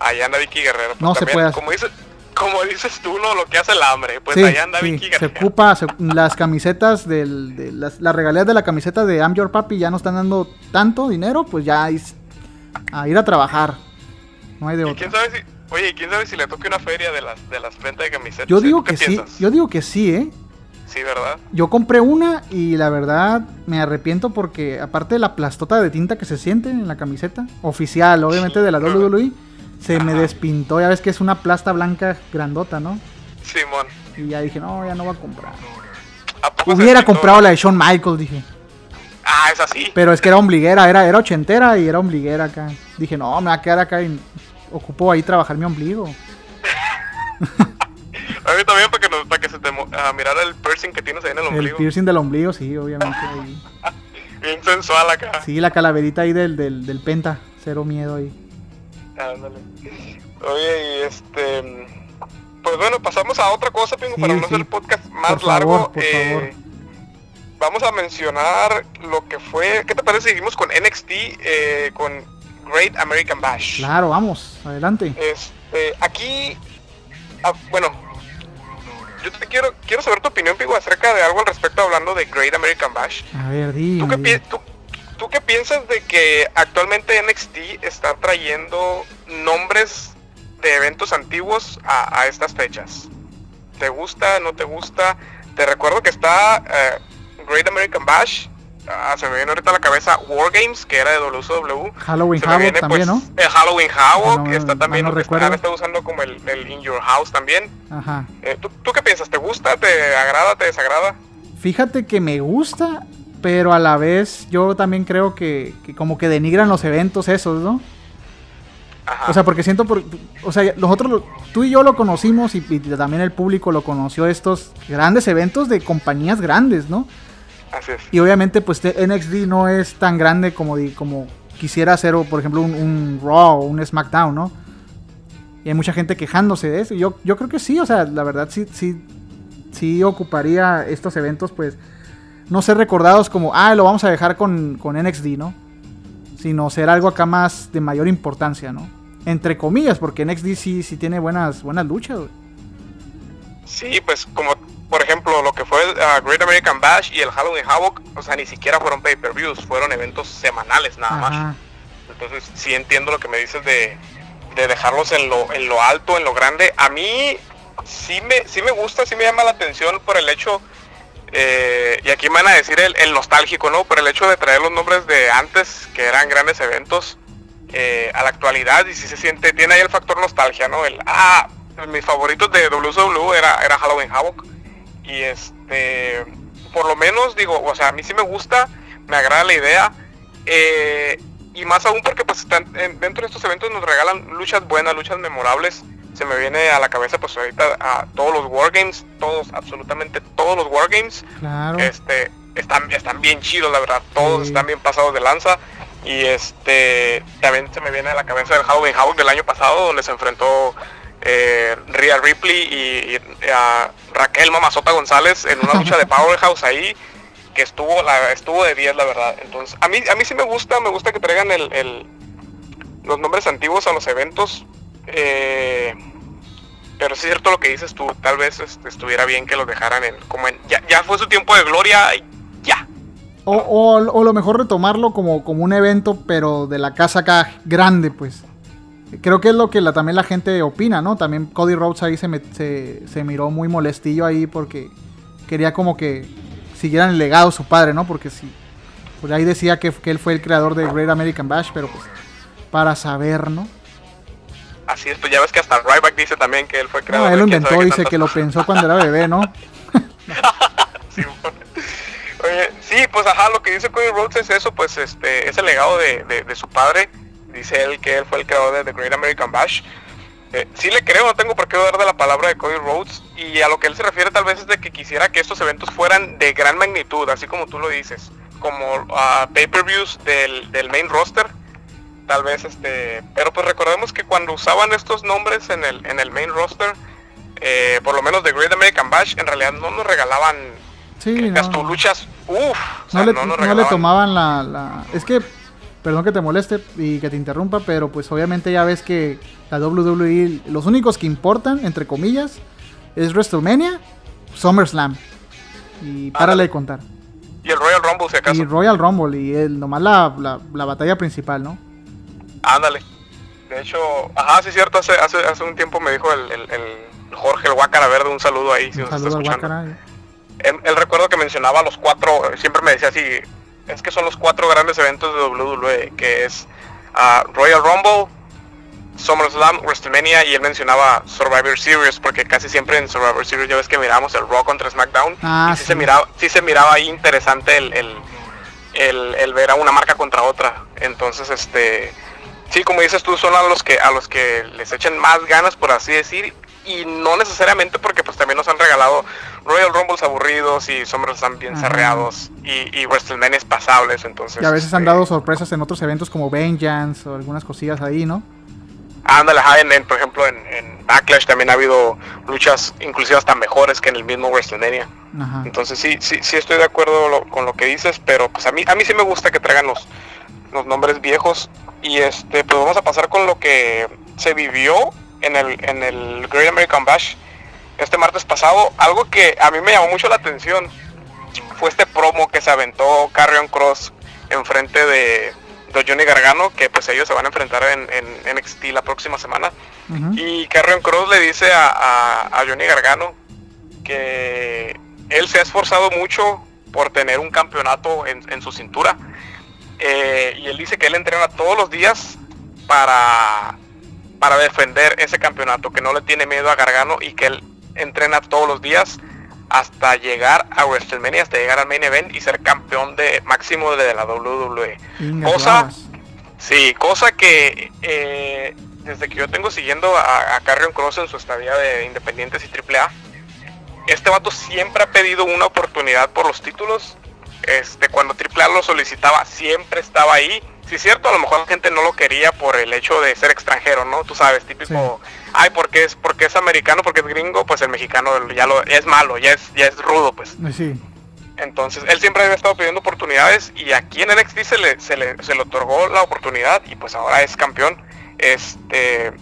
[SPEAKER 4] Allá anda Vicky Guerrero. pues
[SPEAKER 5] No se puede hacer.
[SPEAKER 4] Como dices, como dices tú, ¿no? Lo que hace el hambre. Pues
[SPEAKER 5] sí,
[SPEAKER 4] allá anda
[SPEAKER 5] sí,
[SPEAKER 4] Vicky
[SPEAKER 5] se
[SPEAKER 4] Guerrero.
[SPEAKER 5] ocupa se- las camisetas del, de las, las regalías de la camiseta de I'm Your Papi ya no están dando tanto dinero, pues ya es a ir a trabajar. No hay de
[SPEAKER 4] Y
[SPEAKER 5] otra.
[SPEAKER 4] quién sabe si, oye, ¿y quién sabe si le toque una feria de las de las ventas de camisetas?
[SPEAKER 5] Yo
[SPEAKER 4] ¿eh?
[SPEAKER 5] digo
[SPEAKER 4] ¿Tú qué
[SPEAKER 5] que sí, yo digo que sí, ¿eh?
[SPEAKER 4] Sí, ¿verdad?
[SPEAKER 5] Yo compré una y la verdad me arrepiento porque aparte de la plastota de tinta que se siente en la camiseta, oficial obviamente de la WWE, se me despintó, ya ves que es una plasta blanca grandota, ¿no?
[SPEAKER 4] Simón.
[SPEAKER 5] Y ya dije, no, ya no voy a comprar.
[SPEAKER 4] ¿A poco
[SPEAKER 5] Hubiera comprado la de Shawn Michaels, dije.
[SPEAKER 4] Ah, es así.
[SPEAKER 5] Pero es que era ombliguera, era, era ochentera y era ombliguera acá. Dije, no, me va a quedar acá y ocupo ahí trabajar mi ombligo.
[SPEAKER 4] A mí también para que, nos, para que se te ah, mirara el piercing que tienes ahí en el
[SPEAKER 5] El
[SPEAKER 4] ombligo.
[SPEAKER 5] piercing del ombligo, sí, obviamente. ahí.
[SPEAKER 4] Bien sensual acá.
[SPEAKER 5] Sí, la calaverita ahí del, del, del penta, cero miedo ahí.
[SPEAKER 4] Ándale. Oye, y este. Pues bueno, pasamos a otra cosa, Pingo,
[SPEAKER 5] Sí,
[SPEAKER 4] para no
[SPEAKER 5] sí.
[SPEAKER 4] hacer el podcast más
[SPEAKER 5] Por favor,
[SPEAKER 4] largo.
[SPEAKER 5] por
[SPEAKER 4] eh,
[SPEAKER 5] favor.
[SPEAKER 4] Vamos a mencionar lo que fue. ¿Qué te parece? si Seguimos con NXT, eh, con Great American Bash.
[SPEAKER 5] Claro, vamos, adelante.
[SPEAKER 4] Este, aquí, ah, bueno, yo te quiero, quiero saber tu opinión, Pigo, acerca de algo al respecto hablando de Great American Bash.
[SPEAKER 5] A ver,
[SPEAKER 4] ¿Tú
[SPEAKER 5] dime.
[SPEAKER 4] qué,
[SPEAKER 5] dime.
[SPEAKER 4] pi- tú, tú qué piensas de que actualmente NXT está trayendo nombres de eventos antiguos a, a estas fechas? ¿Te gusta? ¿No te gusta? Te recuerdo que está eh, Great American Bash. Ah, se me viene ahorita a la cabeza War Games, que era de WCW.
[SPEAKER 5] Halloween
[SPEAKER 4] Se me
[SPEAKER 5] Havoc
[SPEAKER 4] viene,
[SPEAKER 5] también,
[SPEAKER 4] pues,
[SPEAKER 5] ¿no?
[SPEAKER 4] El Halloween Havoc,
[SPEAKER 5] No,
[SPEAKER 4] está también,
[SPEAKER 5] no
[SPEAKER 4] está, está usando como el, el In Your House también.
[SPEAKER 5] Ajá.
[SPEAKER 4] Eh, ¿tú, tú qué piensas? ¿Te gusta? ¿Te agrada? ¿Te desagrada?
[SPEAKER 5] Fíjate que me gusta, pero a la vez yo también creo que, que como que denigran los eventos esos, ¿no?
[SPEAKER 4] Ajá.
[SPEAKER 5] O sea, porque siento, por, o sea, nosotros, tú y yo lo conocimos y, y también el público lo conoció estos grandes eventos de compañías grandes, ¿no?
[SPEAKER 4] Así es.
[SPEAKER 5] Y obviamente pues NXT no es tan grande como, como quisiera hacer, o, por ejemplo, un, un Raw o un SmackDown, ¿no? Y hay mucha gente quejándose de eso. Yo, yo creo que sí, o sea, la verdad sí, sí, sí ocuparía estos eventos, pues, no ser recordados como, ah, lo vamos a dejar con, con NXT, ¿no? Sino ser algo acá más de mayor importancia, ¿no? Entre comillas, porque NXT sí, sí tiene buenas, buenas luchas, güey.
[SPEAKER 4] Sí, pues como por ejemplo lo que fue el ah, Great American Bash y el Halloween Havoc, o sea, ni siquiera fueron pay-per-views, fueron eventos semanales nada más.
[SPEAKER 5] Ajá.
[SPEAKER 4] Entonces sí entiendo lo que me dices de, de dejarlos en lo, en lo alto, en lo grande. A mí sí me, sí me gusta, sí me llama la atención por el hecho, eh, y aquí me van a decir el, el nostálgico, ¿no? Por el hecho de traer los nombres de antes, que eran grandes eventos, eh, a la actualidad, y si se siente, tiene ahí el factor nostalgia, ¿no? El, ah, mis favoritos de WCW era, era Halloween Havoc. Y este, por lo menos digo, o sea, a mí sí me gusta, me agrada la idea. eh, y más aún porque pues están, en- dentro de estos eventos nos regalan luchas buenas, luchas memorables. Se me viene a la cabeza pues ahorita a todos los Wargames, todos, absolutamente todos los Wargames.
[SPEAKER 5] Claro.
[SPEAKER 4] Este, están, están bien chidos, la verdad, todos
[SPEAKER 5] Sí.
[SPEAKER 4] están bien pasados de lanza. Y este, también se me viene a la cabeza el Halloween Havoc del año pasado, donde se enfrentó eh, Rhea Ripley y, y a Raquel Mamazota González en una lucha de Powerhouse ahí que estuvo la estuvo de 10 la verdad entonces a mí a mí sí me gusta me gusta que traigan el, el- los nombres antiguos a los eventos eh, pero es cierto lo que dices tú tal vez este, estuviera bien que los dejaran en como en ya, ya fue su tiempo de gloria y ya
[SPEAKER 5] O, o, o lo mejor retomarlo como, como un evento, pero de la casa acá grande, pues. Creo que es lo que la, también la gente opina, ¿no? También Cody Rhodes ahí se, me- se, se miró muy molestillo ahí porque quería como que siguieran el legado de su padre, ¿no? Porque sí, pues ahí decía que, que él fue el creador de Great American Bash, pero pues para saber, ¿no?
[SPEAKER 4] así es pues ya ves que hasta Ryback dice también que él fue
[SPEAKER 5] No,
[SPEAKER 4] creador
[SPEAKER 5] él lo inventó, dice que lo pensó cuando era bebé, ¿no?
[SPEAKER 4] Sí, Oye, sí, pues ajá, lo que dice Cody Rhodes es eso, pues este, es el legado de, de- de su padre. Dice él que él fue el creador de The Great American Bash. Eh, sí le creo, no tengo por qué dudar de la palabra de Cody Rhodes. Y a lo que él se refiere tal vez es de que quisiera que estos eventos fueran de gran magnitud, así como tú lo dices. Como ah, pay-per-views del, del main roster. Tal vez este... Pero pues recordemos que cuando usaban estos nombres en el, en el main roster, eh, por lo menos The Great American Bash, en realidad no nos regalaban
[SPEAKER 5] Sí,
[SPEAKER 4] las
[SPEAKER 5] no.
[SPEAKER 4] luchas, uff,
[SPEAKER 5] no, le, no le tomaban la, la- Es que, perdón que te moleste y que te interrumpa, pero pues obviamente ya ves que la WWE, los únicos que importan, entre comillas, es WrestleMania, SummerSlam. Y párale de contar.
[SPEAKER 4] Y el Royal Rumble, si acaso.
[SPEAKER 5] Y Royal Rumble, y el, nomás la, la, la batalla principal, ¿no?
[SPEAKER 4] Ándale. De hecho, ajá, sí es cierto, hace, hace, hace un tiempo me dijo el, el, el Jorge, el Guacara Verde, un saludo ahí, si
[SPEAKER 5] Un
[SPEAKER 4] nos está
[SPEAKER 5] saludo al
[SPEAKER 4] escuchando.
[SPEAKER 5] Guácara.
[SPEAKER 4] Él, él recuerdo que mencionaba los cuatro, siempre me decía así, es que son los cuatro grandes eventos de WWE, que es ah, Royal Rumble, SummerSlam, WrestleMania y él mencionaba Survivor Series porque casi siempre en Survivor Series ya ves que miramos el Raw contra SmackDown
[SPEAKER 5] Ah,
[SPEAKER 4] y sí,
[SPEAKER 5] sí.
[SPEAKER 4] se miraba, sí se miraba ahí interesante el, el, el- el ver a una marca contra otra. Entonces este sí como dices tú son a los que a los que les echen más ganas por así decir y no necesariamente porque pues también nos han regalado Royal Rumbles aburridos y SummerSlam bien
[SPEAKER 5] Ajá.
[SPEAKER 4] cerrados y, y WrestleMania pasables entonces
[SPEAKER 5] Y a veces han
[SPEAKER 4] este,
[SPEAKER 5] dado sorpresas en otros eventos como Vengeance o algunas cosillas ahí, ¿no?
[SPEAKER 4] Ándale, en, en, por ejemplo en, en Backlash también ha habido luchas inclusive hasta mejores que en el mismo WrestleMania.
[SPEAKER 5] Ajá.
[SPEAKER 4] Entonces sí, sí, sí estoy de acuerdo lo- con lo que dices, pero pues a mí, a mí sí me gusta que traigan los, los nombres viejos. Y este, pues vamos a pasar con lo que se vivió en el, en el Great American Bash este martes pasado. Algo que a mí me llamó mucho la atención fue este promo que se aventó Carrion Cross enfrente de, de Johnny Gargano, que pues ellos se van a enfrentar en, en NXT la próxima semana. Y Carrion Cross le dice a, a- a Johnny Gargano que él se ha esforzado mucho por tener un campeonato en, en su cintura. Eh, y él dice que él entrena todos los días para, para defender ese campeonato, que no le tiene miedo a Gargano y que él entrena todos los días hasta llegar a WrestleMania, hasta llegar al main event y ser campeón de máximo de la WWE. Cosa-. Sí, cosa que eh, desde que yo tengo siguiendo a, a Carrion Cross en su estadía de Independientes y AAA, este vato siempre ha pedido una oportunidad por los títulos. Este, cuando AAA lo solicitaba, siempre estaba ahí. Sí, es cierto, a lo mejor la gente no lo quería por el hecho de ser extranjero, ¿no? Tú sabes, típico, ay, porque es porque es americano, porque es gringo, pues el mexicano ya lo es malo, ya es ya es rudo, pues.
[SPEAKER 5] Eh, Sí.
[SPEAKER 4] Entonces, él siempre había estado pidiendo oportunidades y aquí en NXT se le, se le, se le otorgó la oportunidad y pues ahora es campeón. Este,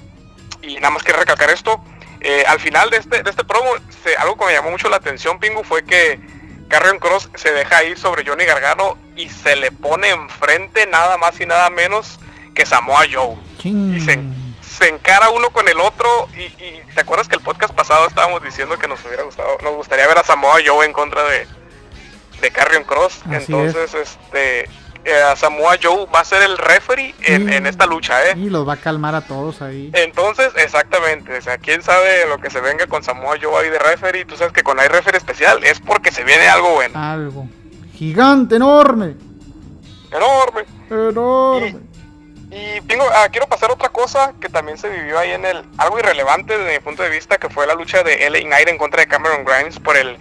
[SPEAKER 4] y nada más quiero recalcar esto. eh, al final de este, de este promo, se- algo que me llamó mucho la atención, Pingu, fue que Carrion Cross se deja ir sobre Johnny Gargano y se le pone enfrente nada más y nada menos que Samoa Joe.
[SPEAKER 5] Ching.
[SPEAKER 4] Y se, se encara uno con el otro y, y te acuerdas que el podcast pasado estábamos diciendo que nos hubiera gustado, nos gustaría ver a Samoa Joe en contra de, de Carrion Cross.
[SPEAKER 5] Así
[SPEAKER 4] Entonces, este eh, Samoa Joe va a ser el referee en, en esta lucha, ¿eh?
[SPEAKER 5] Y los va a calmar a todos ahí.
[SPEAKER 4] Entonces, exactamente, o sea, quién sabe lo que se venga con Samoa Joe ahí de referee, tú sabes que con hay referee especial es porque se viene algo bueno,
[SPEAKER 5] Algo. Gigante, enorme.
[SPEAKER 4] enorme.
[SPEAKER 5] Enorme.
[SPEAKER 4] Y tengo, ah, quiero pasar otra cosa que también se vivió ahí en el, algo irrelevante desde mi punto de vista, que fue la lucha de LA Knight en contra de Cameron Grimes por el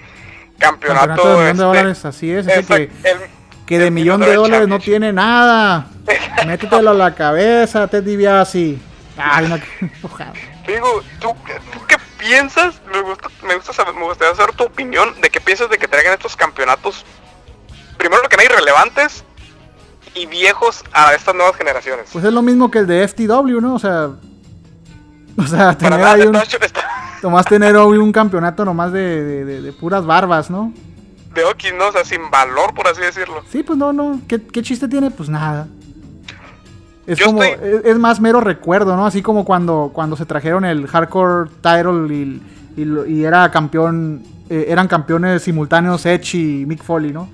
[SPEAKER 4] campeonato,
[SPEAKER 5] Campeonato de
[SPEAKER 4] este,
[SPEAKER 5] dólares, así es. Ese que,
[SPEAKER 4] el-
[SPEAKER 5] que de millón de dólares no tiene nada. Métetelo a la cabeza, Ted DiBiase. Ay, enojado.
[SPEAKER 4] Digo, ¿tú, tú qué piensas? Me gusta, me gusta saber, me gustaría saber tu opinión de qué piensas de que traigan estos campeonatos, primero que nada irrelevantes y viejos a estas nuevas generaciones.
[SPEAKER 5] Pues es lo mismo que el de FTW, ¿no? O sea, o sea, tener ahí un, nomás tener hoy un campeonato nomás de, de- de- de puras barbas, ¿no?
[SPEAKER 4] De Oki, ¿no? O sea, sin valor, por así decirlo.
[SPEAKER 5] Sí, pues no, no. ¿Qué, qué chiste tiene? Pues nada. Es
[SPEAKER 4] Yo
[SPEAKER 5] como,
[SPEAKER 4] estoy-
[SPEAKER 5] es, es más mero recuerdo, ¿no? Así como cuando, cuando se trajeron el hardcore title y, y, lo- y era campeón, eh, eran campeones simultáneos Edge y Mick Foley, ¿no?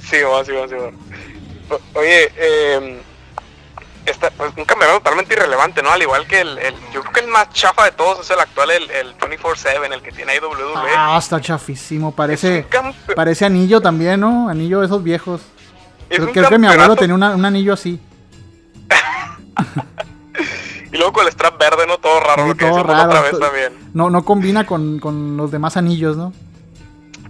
[SPEAKER 4] Sí, va, sí, va, sí, va. Oye, eh, esta- pues, un campeonato totalmente irrelevante, ¿no? Al igual que el, el- yo creo que el más chafa de todos es el actual, el, el 24-7, el que tiene ahí WWE.
[SPEAKER 5] Ah, está chafísimo. Parece, parece anillo también, ¿no? Anillo de esos viejos.
[SPEAKER 4] es
[SPEAKER 5] Creo, que mi abuelo tenía una- un anillo así.
[SPEAKER 4] Y luego con el strap verde, ¿no? Todo raro,
[SPEAKER 5] Sí,
[SPEAKER 4] lo que
[SPEAKER 5] todo raro.
[SPEAKER 4] otra vez también.
[SPEAKER 5] No, no combina con, con los demás anillos, ¿no?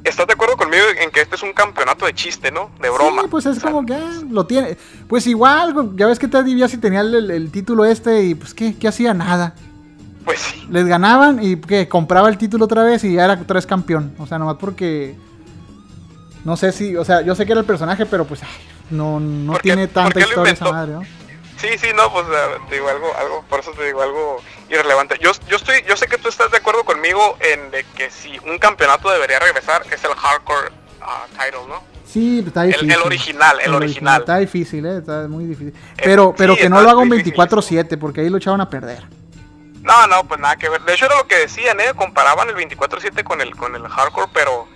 [SPEAKER 4] ¿Estás de acuerdo conmigo en que este es un campeonato de chiste, ¿no? De broma.
[SPEAKER 5] Sí, pues es
[SPEAKER 4] O sea,
[SPEAKER 5] como que ah, lo tiene. Pues igual, ya ves que Ted DiBiase tenía el, título este y pues ¿qué, qué hacía? Nada.
[SPEAKER 4] Pues sí.
[SPEAKER 5] Les ganaban y que compraba el título otra vez y ya era otra vez campeón. O sea, nomás porque... No sé si, o sea, yo sé que era el personaje, pero pues ay, no, no
[SPEAKER 4] ¿Por qué-
[SPEAKER 5] tiene tanta historia esa madre, ¿no?
[SPEAKER 4] Sí, sí, no, pues eh, te digo algo, algo, por eso te digo algo irrelevante. Yo, yo estoy, yo sé que tú estás de acuerdo conmigo en de que si un campeonato debería regresar es el hardcore ah, title, ¿no?
[SPEAKER 5] Sí, está difícil.
[SPEAKER 4] el original, el original.
[SPEAKER 5] Está difícil, eh, está muy difícil. Pero, pero
[SPEAKER 4] sí,
[SPEAKER 5] que no lo haga un
[SPEAKER 4] dificilísimo.
[SPEAKER 5] 24-7, porque ahí lo echaban a perder.
[SPEAKER 4] No, no, pues nada que ver. De hecho era lo que decían, ¿eh? Comparaban el 24-7 con el, con el hardcore, pero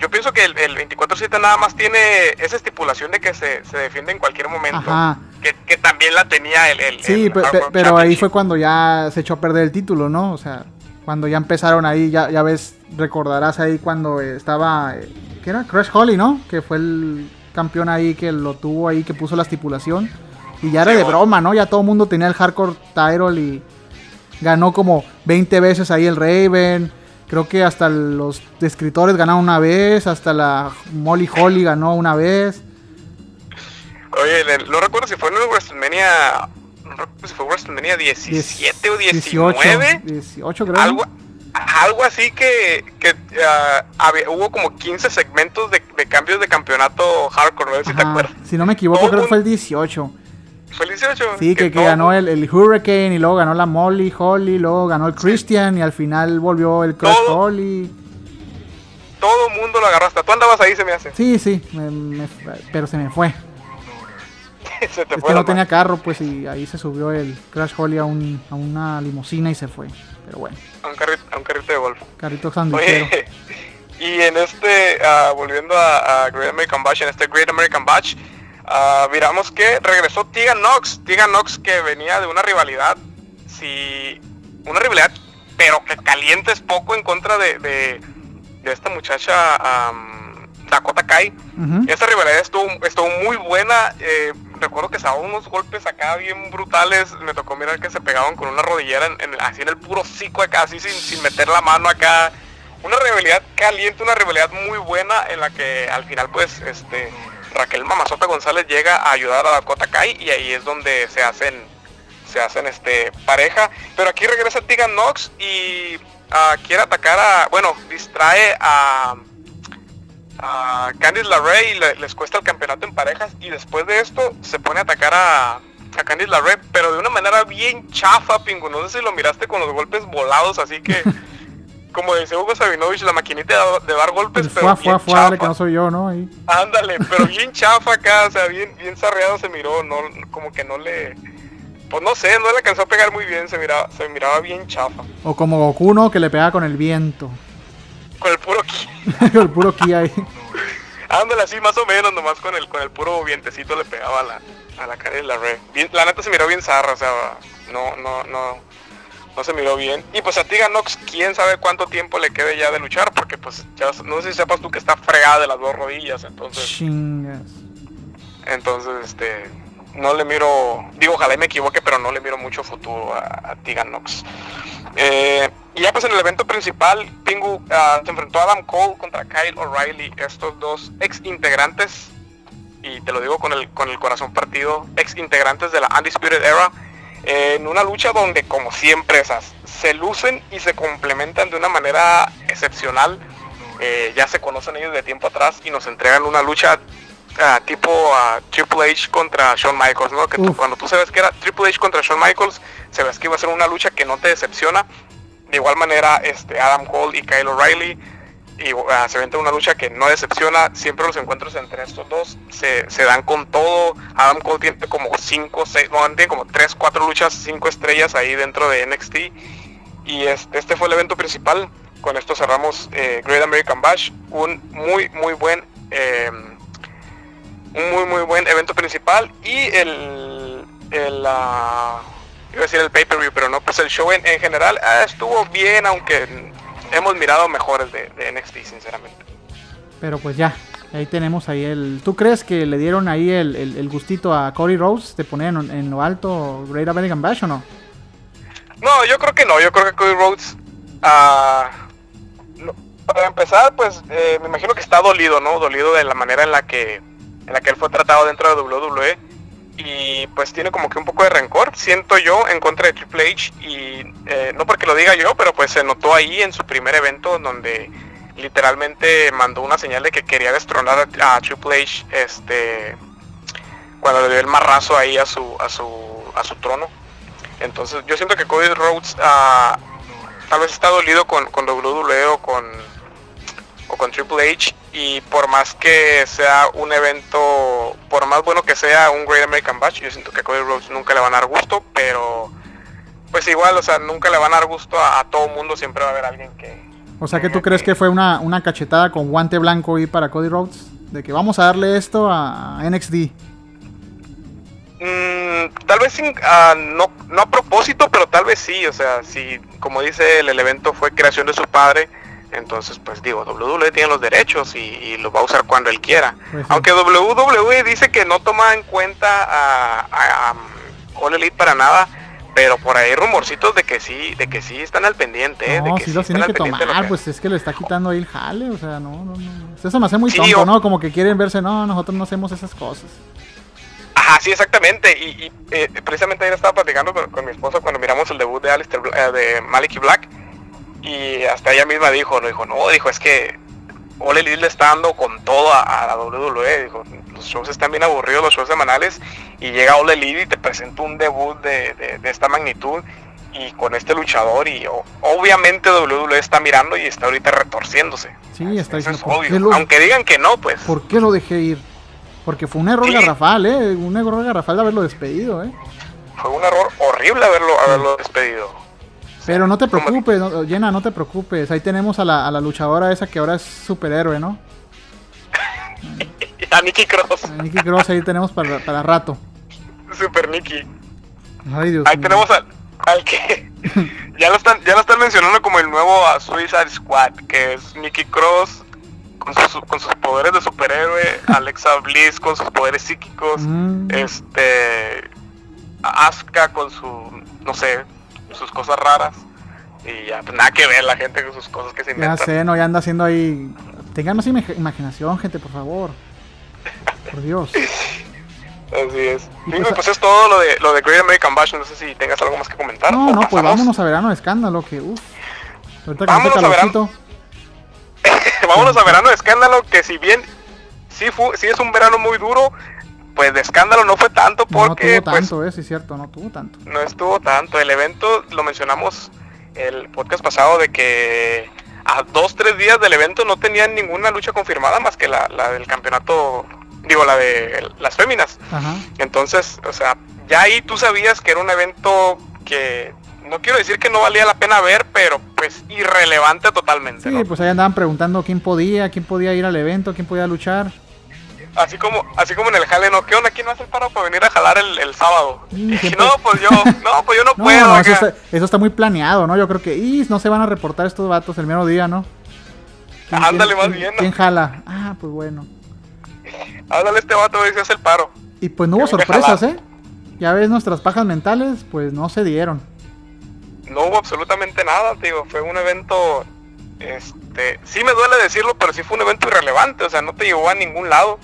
[SPEAKER 4] yo pienso que el, el 24-7 nada más tiene esa estipulación de que se, se defiende en cualquier momento.
[SPEAKER 5] Ajá.
[SPEAKER 4] Que, que también la tenía el, el
[SPEAKER 5] Sí,
[SPEAKER 4] el
[SPEAKER 5] pe- pe-
[SPEAKER 4] Hardcore
[SPEAKER 5] pero ahí fue cuando ya se echó a perder el título, ¿no? O sea, cuando ya empezaron ahí, ya, ya ves, recordarás ahí cuando estaba, eh, ¿qué era? Crash Holly, ¿no? Que fue el campeón ahí que lo tuvo ahí, que puso la estipulación. Y ya era
[SPEAKER 4] Sí,
[SPEAKER 5] de broma, ¿no? Ya todo el mundo tenía el hardcore title y ganó como 20 veces ahí el Raven. Creo que hasta los escritores ganaron una vez, hasta la Molly Holly ganó una vez.
[SPEAKER 4] Oye, no recuerdo si fue en WrestleMania. No recuerdo si fue WrestleMania 17 o 19.
[SPEAKER 5] 18 creo.
[SPEAKER 4] Algo, algo así que, que ah, había- hubo como 15 segmentos de, de cambios de campeonato hardcore, no sé si te acuerdas.
[SPEAKER 5] Si no me equivoco,
[SPEAKER 4] Todo
[SPEAKER 5] creo que fue el 18.
[SPEAKER 4] Fue el 18.
[SPEAKER 5] Sí, que, que
[SPEAKER 4] todo-
[SPEAKER 5] ganó el, el Hurricane y luego ganó la Molly Holly, luego ganó el Christian y al final volvió el Crush
[SPEAKER 4] Todo.
[SPEAKER 5] Holly.
[SPEAKER 4] Todo el mundo lo agarró. Hasta tú andabas ahí, se me hace.
[SPEAKER 5] Sí, sí, me- me- pero se me fue.
[SPEAKER 4] se te
[SPEAKER 5] Es
[SPEAKER 4] fue
[SPEAKER 5] que no tenía carro, pues, y ahí se subió el Crash Holly a, un, a una limusina y se fue. Pero bueno,
[SPEAKER 4] A un, carrito, a un carrito de golf.
[SPEAKER 5] carrito sandwichero.
[SPEAKER 4] Y en este, ah, volviendo a, a Great American Bash, en este Great American Bash, ah, miramos que regresó Tegan Knox. Tegan Knox que venía de una rivalidad, si una rivalidad, pero que caliente es poco en contra de, de, de esta muchacha am, Dakota Kai. Esta rivalidad estuvo, estuvo muy buena. eh, recuerdo que se daban unos golpes acá bien brutales. Me tocó mirar que se pegaban con una rodillera en, en- así en el puro cico acá, así sin, sin meter la mano acá. Una rivalidad caliente, una rivalidad muy buena en la que al final pues este Raquel Mamazota González llega a ayudar a Dakota Kai y ahí es donde se hacen se hacen este pareja. Pero aquí regresa Tegan Knox y ah, quiere atacar a, bueno, distrae a a Candice LaRae y le- les cuesta el campeonato en parejas y después de esto se pone a atacar a, a Candice LaRae, pero de una manera bien chafa, Pingo. No sé si lo miraste con los golpes volados, así que como dice Hugo Sabinovich, la maquinita de, dar golpes,
[SPEAKER 5] El
[SPEAKER 4] pero
[SPEAKER 5] fuá,
[SPEAKER 4] bien
[SPEAKER 5] fuá, dale, que
[SPEAKER 4] chafa.
[SPEAKER 5] no soy yo, ¿no? Ahí.
[SPEAKER 4] Ándale, pero bien chafa acá, o sea, bien, bien sarreado se miró, no, como que no le, pues no sé, no le alcanzó a pegar muy bien, se miraba, se miraba bien chafa,
[SPEAKER 5] O como Goku, ¿no? Que le pega con el viento.
[SPEAKER 4] con el puro ki.
[SPEAKER 5] el puro ki ahí.
[SPEAKER 4] Ándale así más o menos, nomás con el con el puro vientecito le pegaba a la, a la cara de la red. Bien, la neta se miró bien zarra, o sea, no, no, no, no se miró bien. Y pues a Tegan Knox, quién sabe cuánto tiempo le quede ya de luchar, porque pues ya no sé si sepas tú que está fregada de las dos rodillas, entonces,
[SPEAKER 5] Chingas.
[SPEAKER 4] entonces este no le miro, digo ojalá y me equivoque, pero no le miro mucho futuro a, a Knox. Eh, y ya pues en el evento principal, Pingu ah, se enfrentó a Adam Cole contra Kyle O'Reilly, estos dos ex integrantes, y te lo digo con el, con el corazón partido, ex integrantes de la Undisputed Era. En una lucha donde como siempre esas se lucen y se complementan de una manera excepcional. Eh, ya se conocen ellos de tiempo atrás y nos entregan una lucha ah, tipo Triple H contra Shawn Michaels, ¿no? Que tú- cuando tú sabes que era Triple H contra Shawn Michaels, sabes que iba a ser una lucha que no te decepciona. De igual manera, este Adam Cole y Kyle O'Reilly y se venta una lucha que no decepciona. Siempre los encuentros entre estos dos se, se dan con todo. Adam Cole tiene como 5, 6, no, tiene como 3, 4 luchas, 5 estrellas ahí dentro de NXT. Y este, este fue el evento principal. Con esto cerramos eh, Great American Bash. Un muy, muy buen, eh, un muy, muy buen evento principal. Y el, el ah, iba a decir el pay-per-view, pero no, pues el show en, en general ah, estuvo bien, aunque hemos mirado mejores de, de NXT, sinceramente.
[SPEAKER 5] Pero pues ya, ahí tenemos ahí el... ¿Tú crees que le dieron ahí el, el- el gustito a Cody Rhodes de poner en, en lo alto Great American Bash o no?
[SPEAKER 4] No, yo creo que no. Yo creo que Cody Rhodes, no, para empezar, pues eh, me imagino que está dolido, ¿no? Dolido de la manera en la que en la que él fue tratado dentro de WWE y pues tiene como que un poco de rencor, siento yo, en contra de Triple H y eh, no porque lo diga yo, pero pues se notó ahí en su primer evento en donde literalmente mandó una señal de que quería destronar a, Triple H, este, cuando le dio el marrazo ahí a su a su a su trono. Entonces yo siento que Cody Rhodes ah, tal vez está dolido con, con WWE o con, o con Triple H y por más que sea un evento, por más bueno que sea un Great American Bash, yo siento que a Cody Rhodes nunca le van a dar gusto, pero pues igual, o sea, nunca le van a dar gusto a, a todo mundo, siempre va a haber alguien que...
[SPEAKER 5] O sea que tú crees que fue una, una cachetada con guante blanco ahí para Cody Rhodes. De que vamos a darle esto a NXT.
[SPEAKER 4] Mm, tal vez sin- ah, no, no a propósito, pero tal vez sí, o sea, si como dice él, el evento fue creación de su padre, entonces pues digo, WWE tiene los derechos y, y los va a usar cuando él quiera.
[SPEAKER 5] Pues sí.
[SPEAKER 4] Aunque WWE dice que no toma en cuenta a, a, a, All Elite para nada, pero por ahí rumorcitos de que sí, de que sí están al pendiente, eh, de
[SPEAKER 5] No,
[SPEAKER 4] que
[SPEAKER 5] sí los
[SPEAKER 4] están
[SPEAKER 5] tiene
[SPEAKER 4] al
[SPEAKER 5] que
[SPEAKER 4] de lo
[SPEAKER 5] tomar,
[SPEAKER 4] que-
[SPEAKER 5] pues es que le está quitando ahí el jale, o sea, no, no, no. Eso me hace muy
[SPEAKER 4] Sí,
[SPEAKER 5] tonto, ¿no? Como que quieren verse, no, nosotros no hacemos esas cosas.
[SPEAKER 4] Ajá, sí, exactamente. Y, y, eh, precisamente ayer estaba platicando con, mi esposa cuando miramos el debut de Alistair eh, de Maliki Black. Y hasta ella misma dijo, no dijo, no, dijo, es que Ole Elite le está dando con todo a, la WWE. Dijo, los shows están bien aburridos, los shows semanales. Y llega Ole Elite y te presenta un debut de, de- de esta magnitud. Y con este luchador. Y obviamente WWE está mirando y está ahorita retorciéndose.
[SPEAKER 5] Sí, está
[SPEAKER 4] Eso es
[SPEAKER 5] ¿por
[SPEAKER 4] obvio.
[SPEAKER 5] qué, lo,
[SPEAKER 4] Aunque digan que no, pues.
[SPEAKER 5] por qué lo dejé ir? Porque fue un error
[SPEAKER 4] Sí.
[SPEAKER 5] garrafal, ¿eh? Un error garrafal de haberlo despedido, ¿eh?
[SPEAKER 4] Fue un error horrible haberlo, haberlo despedido.
[SPEAKER 5] Pero no te preocupes, no, Jenna, no te preocupes. Ahí tenemos a la, a la luchadora esa que ahora es superhéroe, ¿no?
[SPEAKER 4] A Nikki Cross.
[SPEAKER 5] A Nikki Cross ahí tenemos para, para rato.
[SPEAKER 4] Super Nikki.
[SPEAKER 5] Ay, Dios
[SPEAKER 4] Ahí tenemos al, al que ya lo están ya lo están mencionando como el nuevo ah, Suicide Squad, que es Nikki Cross con sus, con sus poderes de superhéroe, Alexa Bliss con sus poderes psíquicos,
[SPEAKER 5] Mm.
[SPEAKER 4] este Asuka con su no sé, sus cosas raras y ya pues, nada que ver la gente con sus cosas que se
[SPEAKER 5] Ya
[SPEAKER 4] inventan.
[SPEAKER 5] sé, no, ya anda haciendo ahí. Tengan más ima- imaginación, gente, por favor. Por Dios.
[SPEAKER 4] Así es.
[SPEAKER 5] Y pues,
[SPEAKER 4] pues, es todo lo de lo de Great American Bash, no sé si tengas algo más que comentar.
[SPEAKER 5] No, no, pues vámonos a verano de escándalo, que uff. Ahorita
[SPEAKER 4] Vámonos
[SPEAKER 5] este
[SPEAKER 4] a verano. Vámonos a verano de escándalo, que si bien sí, fue, sí es un verano muy duro, pues de escándalo no fue tanto
[SPEAKER 5] No, no
[SPEAKER 4] porque
[SPEAKER 5] tuvo
[SPEAKER 4] pues,
[SPEAKER 5] tanto, eh, sí es cierto, no tuvo tanto.
[SPEAKER 4] no estuvo tanto. El evento lo mencionamos el podcast pasado de que a dos, tres días del evento no tenían ninguna lucha confirmada más que la, la del campeonato, digo, la de las féminas.
[SPEAKER 5] Ajá.
[SPEAKER 4] Entonces, o sea, ya ahí tú sabías que era un evento que no quiero decir que no valía la pena ver, pero pues irrelevante totalmente.
[SPEAKER 5] Sí,
[SPEAKER 4] ¿no?
[SPEAKER 5] pues ahí andaban preguntando quién podía, quién podía ir al evento, quién podía luchar.
[SPEAKER 4] Así como, así como en el jale, ¿no? ¿Qué onda? ¿Quién no hace el paro para venir a jalar el, el sábado? Y no, pues yo, no, pues yo no,
[SPEAKER 5] No,
[SPEAKER 4] puedo.
[SPEAKER 5] no, eso está, eso está muy planeado, ¿no? Yo creo que, y no se van a reportar estos vatos el mismo día, ¿no? ¿Quién-
[SPEAKER 4] Ándale, más bien.
[SPEAKER 5] ¿Quién jala? Ah, pues bueno.
[SPEAKER 4] Háblale a este vato y se hace el paro.
[SPEAKER 5] Y pues no hubo
[SPEAKER 4] a
[SPEAKER 5] sorpresas. ¿eh? Ya ves, nuestras pajas mentales, pues no se dieron.
[SPEAKER 4] No hubo absolutamente nada, digo, fue un evento, este, sí me duele decirlo, pero sí fue un evento irrelevante, o sea, no te llevó a ningún lado.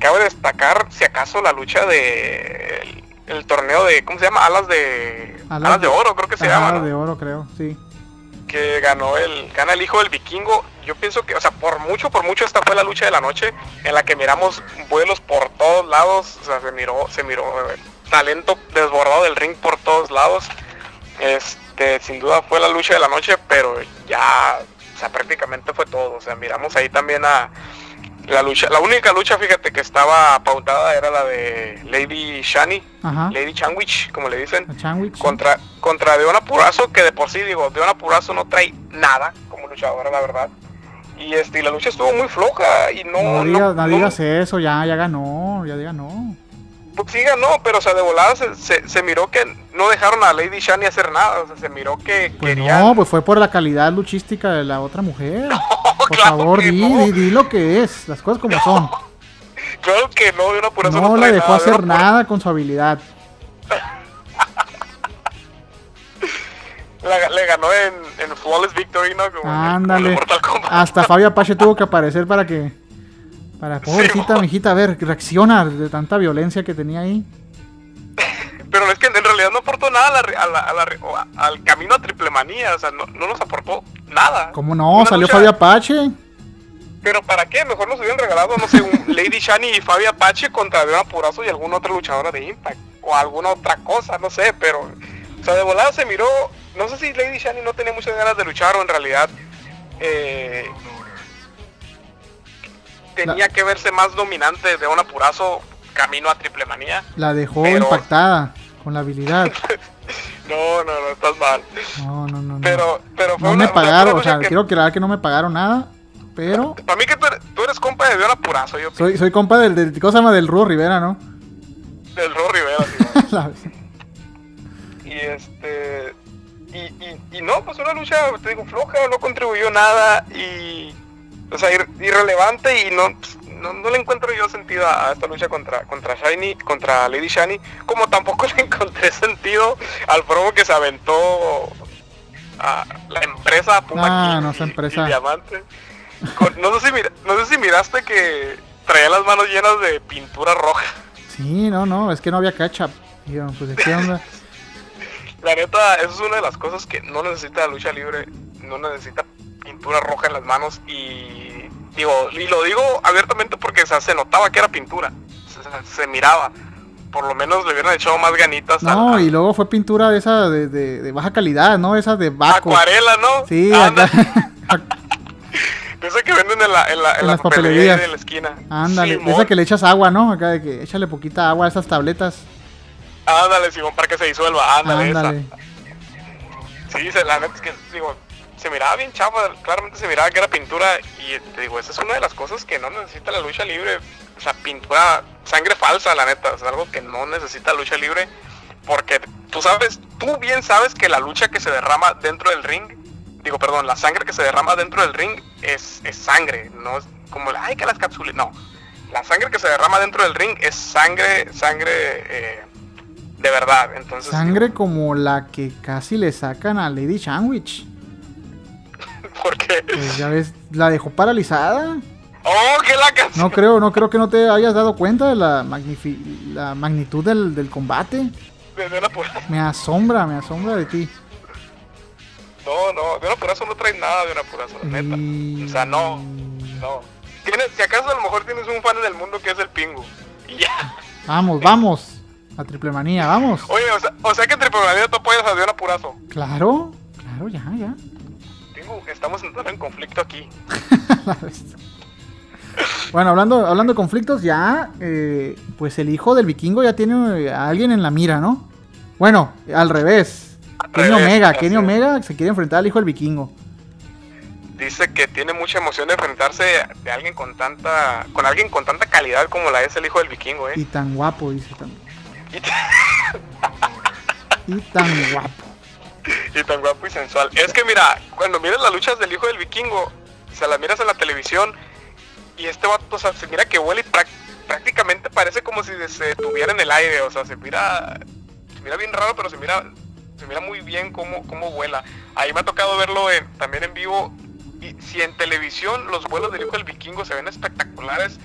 [SPEAKER 4] Cabe destacar, si acaso, la lucha de el torneo de, ¿cómo se llama? Alas de,
[SPEAKER 5] Alas
[SPEAKER 4] alas, de
[SPEAKER 5] de-
[SPEAKER 4] oro, creo que se llama, ¿no?
[SPEAKER 5] de oro, creo, sí.
[SPEAKER 4] que ganó el gana el hijo del vikingo. Yo pienso que, o sea, por mucho, por mucho esta fue la lucha de la noche en la que miramos vuelos por todos lados, o sea, se miró, se miró eh, talento desbordado del ring por todos lados. Este, sin duda fue la lucha de la noche, pero ya, o sea, prácticamente fue todo. O sea, miramos ahí también a la lucha, la única lucha, fíjate, que estaba pautada era la de Lady Shani,
[SPEAKER 5] Ajá.
[SPEAKER 4] Lady Chanwich, como le dicen contra contra Deona Purazo que de por sí digo Deona Purazo no trae nada como luchadora la verdad y este y la lucha estuvo muy floja y no
[SPEAKER 5] No,
[SPEAKER 4] no-
[SPEAKER 5] digas eso, ya, ya ganó, ya ganó.
[SPEAKER 4] Pues sí ganó pero o sea de volada se, se, se miró que no dejaron a Lady Shani hacer nada o sea se miró que
[SPEAKER 5] Pues
[SPEAKER 4] querían
[SPEAKER 5] no, pues fue por la calidad luchística de la otra mujer. por
[SPEAKER 4] claro
[SPEAKER 5] favor, di,
[SPEAKER 4] no.
[SPEAKER 5] di, di lo que es, las cosas como son.
[SPEAKER 4] claro que no Deona Purazo
[SPEAKER 5] No
[SPEAKER 4] trae
[SPEAKER 5] le dejó
[SPEAKER 4] nada,
[SPEAKER 5] hacer
[SPEAKER 4] Pura-
[SPEAKER 5] nada con su habilidad.
[SPEAKER 4] la- le ganó en, en Flawless Victory no como en
[SPEAKER 5] Ándale.
[SPEAKER 4] Mortal Kombat.
[SPEAKER 5] Hasta Fabio Apache tuvo que aparecer para que. Para pobrecita, mijita, a ver, reacciona de tanta violencia que tenía ahí.
[SPEAKER 4] pero es que en realidad no aportó nada a la a la- la al camino a triple manía o sea no, no nos aportó nada
[SPEAKER 5] ¿Cómo no?
[SPEAKER 4] Una
[SPEAKER 5] Salió
[SPEAKER 4] lucha-
[SPEAKER 5] Fabio Apache.
[SPEAKER 4] Pero ¿para qué? Mejor nos hubieran regalado, no sé, un Lady Shani y Fabi Apache contra Deona Purazo y alguna otra luchadora de Impact. O alguna otra cosa, no sé, pero... O sea, de volada se miró... No sé si Lady Shani no tenía muchas ganas de luchar o en realidad... eh, tenía que verse más dominante de Deona Purazo camino a Triple Manía.
[SPEAKER 5] La dejó
[SPEAKER 4] Pero-
[SPEAKER 5] impactada con la habilidad.
[SPEAKER 4] No, no, no, estás mal.
[SPEAKER 5] No, no, no.
[SPEAKER 4] Pero, pero fue
[SPEAKER 5] no
[SPEAKER 4] una,
[SPEAKER 5] me pagaron, o sea,
[SPEAKER 4] que-
[SPEAKER 5] quiero aclarar que no me pagaron nada. Pero
[SPEAKER 4] Para mí que tú eres, tú eres compa de Deona Purazo, yo
[SPEAKER 5] soy, soy compa del, del, ¿cómo se llama? Del Rudo Rivera, ¿no?
[SPEAKER 4] del Ro Rivera, sí.
[SPEAKER 5] La-
[SPEAKER 4] Y este. Y, y, y no, pues una lucha, te digo, floja, no contribuyó nada y. O sea, ir- irrelevante y no, no, no le encuentro yo sentido a, esta lucha contra, contra Shiny, contra Lady Shiny, como tampoco le encontré sentido al promo que se aventó a la empresa Puma
[SPEAKER 5] Ah,
[SPEAKER 4] King
[SPEAKER 5] no,
[SPEAKER 4] y-. Diamante. Con- no, sé si mira- no sé si miraste que traía las manos llenas de pintura roja.
[SPEAKER 5] Sí, no, no, es que no había ketchup. Yo, pues, ¿de qué onda?
[SPEAKER 4] La neta, eso es una de las cosas que no necesita la lucha libre, no necesita pintura roja en las manos y digo, y lo digo abiertamente porque o sea, se notaba que era pintura, se, se miraba, por lo menos le hubieran echado más ganitas
[SPEAKER 5] No,
[SPEAKER 4] a-
[SPEAKER 5] y luego fue pintura de esa de, de, de baja calidad, ¿no? Esa de Baco.
[SPEAKER 4] acuarela, ¿no?
[SPEAKER 5] Sí,
[SPEAKER 4] Anda,
[SPEAKER 5] acá.
[SPEAKER 4] esa que venden en la, en la, en
[SPEAKER 5] En
[SPEAKER 4] la
[SPEAKER 5] las
[SPEAKER 4] papelería
[SPEAKER 5] papelerías.
[SPEAKER 4] de la esquina.
[SPEAKER 5] Ándale,
[SPEAKER 4] Simón.
[SPEAKER 5] esa que le echas agua, ¿no? Acá de que échale poquita agua a esas tabletas.
[SPEAKER 4] Ándale, Simón, para que se disuelva, ándale,
[SPEAKER 5] Ándale.
[SPEAKER 4] esa. Sí, se, la neta es que, digo, se miraba bien chava, claramente se miraba que era pintura y te digo, esa es una de las cosas que no necesita la lucha libre. O sea, pintura, sangre falsa, la neta, es algo que no necesita lucha libre porque tú sabes, tú bien sabes que la lucha que se derrama dentro del ring, digo, perdón, la sangre que se derrama dentro del ring es, es sangre, no es como, ay, que las cápsulas, no. La sangre que se derrama dentro del ring es sangre, sangre eh, de verdad. Entonces,
[SPEAKER 5] Sangre como la que casi le sacan a Lady Sandwich.
[SPEAKER 4] porque
[SPEAKER 5] Pues ya ves, la dejó paralizada.
[SPEAKER 4] Oh, que la canción.
[SPEAKER 5] No creo, no creo que no te hayas dado cuenta de la, magnifi- la magnitud del, del combate.
[SPEAKER 4] De, de
[SPEAKER 5] Me asombra, me asombra de ti.
[SPEAKER 4] No, no, de una purazo no trae nada de una purazo, neta.
[SPEAKER 5] Y-
[SPEAKER 4] O sea, no, no. Tienes, si acaso a lo mejor tienes un fan en el mundo que es el Pingu. Y ya.
[SPEAKER 5] Vamos, vamos. A triple manía, vamos.
[SPEAKER 4] Oye, o sea, o sea que entre Triple tú apoyas a Diana Purazo.
[SPEAKER 5] Claro, claro, ya, ya.
[SPEAKER 4] Estamos entrando en conflicto aquí.
[SPEAKER 5] Bueno, hablando, hablando de conflictos, ya, eh, pues el hijo del vikingo ya tiene eh, a alguien en la mira, ¿no? Bueno, al revés. Kenny
[SPEAKER 4] revés,
[SPEAKER 5] Omega, Kenny. Omega se quiere enfrentar al hijo del vikingo.
[SPEAKER 4] Dice que tiene mucha emoción de enfrentarse de alguien con tanta, con alguien con tanta calidad como la es el hijo del vikingo,
[SPEAKER 5] Y
[SPEAKER 4] eh.
[SPEAKER 5] tan guapo, dice también.
[SPEAKER 4] Y,
[SPEAKER 5] Y tan guapo.
[SPEAKER 4] Y tan guapo y sensual. Es que mira, cuando miras las luchas del hijo del vikingo, se las miras en la televisión y este vato, o sea, se mira que vuela y prácticamente parece como si se detuviera en el aire, o sea, se mira, se mira bien raro, pero se mira, se mira muy bien cómo, cómo vuela. Ahí me ha tocado verlo también en vivo y si en televisión los vuelos del hijo del vikingo se ven espectaculares,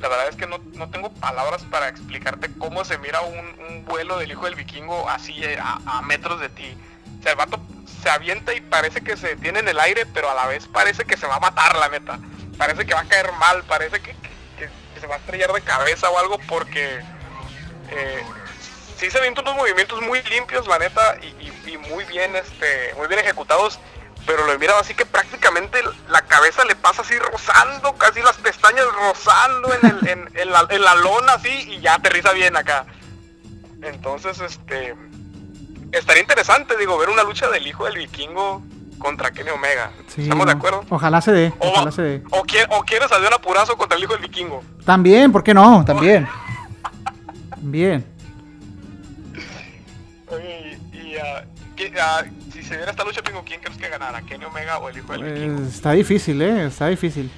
[SPEAKER 4] la verdad es que no, no tengo palabras para explicarte cómo se mira un, vuelo del hijo del vikingo así eh, a metros de ti. El vato se avienta y parece que se detiene en el aire, pero a la vez parece que se va a matar, la neta. Parece que va a caer mal, parece que, se va a estrellar de cabeza o algo porque eh, sí se ven unos movimientos muy limpios, la neta, y, muy bien, este, muy bien ejecutados. Pero lo he mirado así que prácticamente la cabeza le pasa así rozando, casi las pestañas rozando en, el, en, en en la lona así y ya aterriza bien acá. Entonces, este, estaría interesante, digo, ver una lucha del hijo del vikingo contra Kenny Omega.
[SPEAKER 5] Sí,
[SPEAKER 4] ¿Estamos de acuerdo?
[SPEAKER 5] Ojalá se dé,
[SPEAKER 4] O,
[SPEAKER 5] ojalá se dé.
[SPEAKER 4] o, o quieres a Dion Apurazo contra el hijo del vikingo.
[SPEAKER 5] También, ¿por qué no? También. Bien.
[SPEAKER 4] Oye, y, y, ah, ¿qué- ah, si se diera esta lucha, Pingo, ¿quién crees que ganara? ¿Kenny Omega o el hijo del vikingo?
[SPEAKER 5] Pues, está difícil, ¿eh? Está difícil.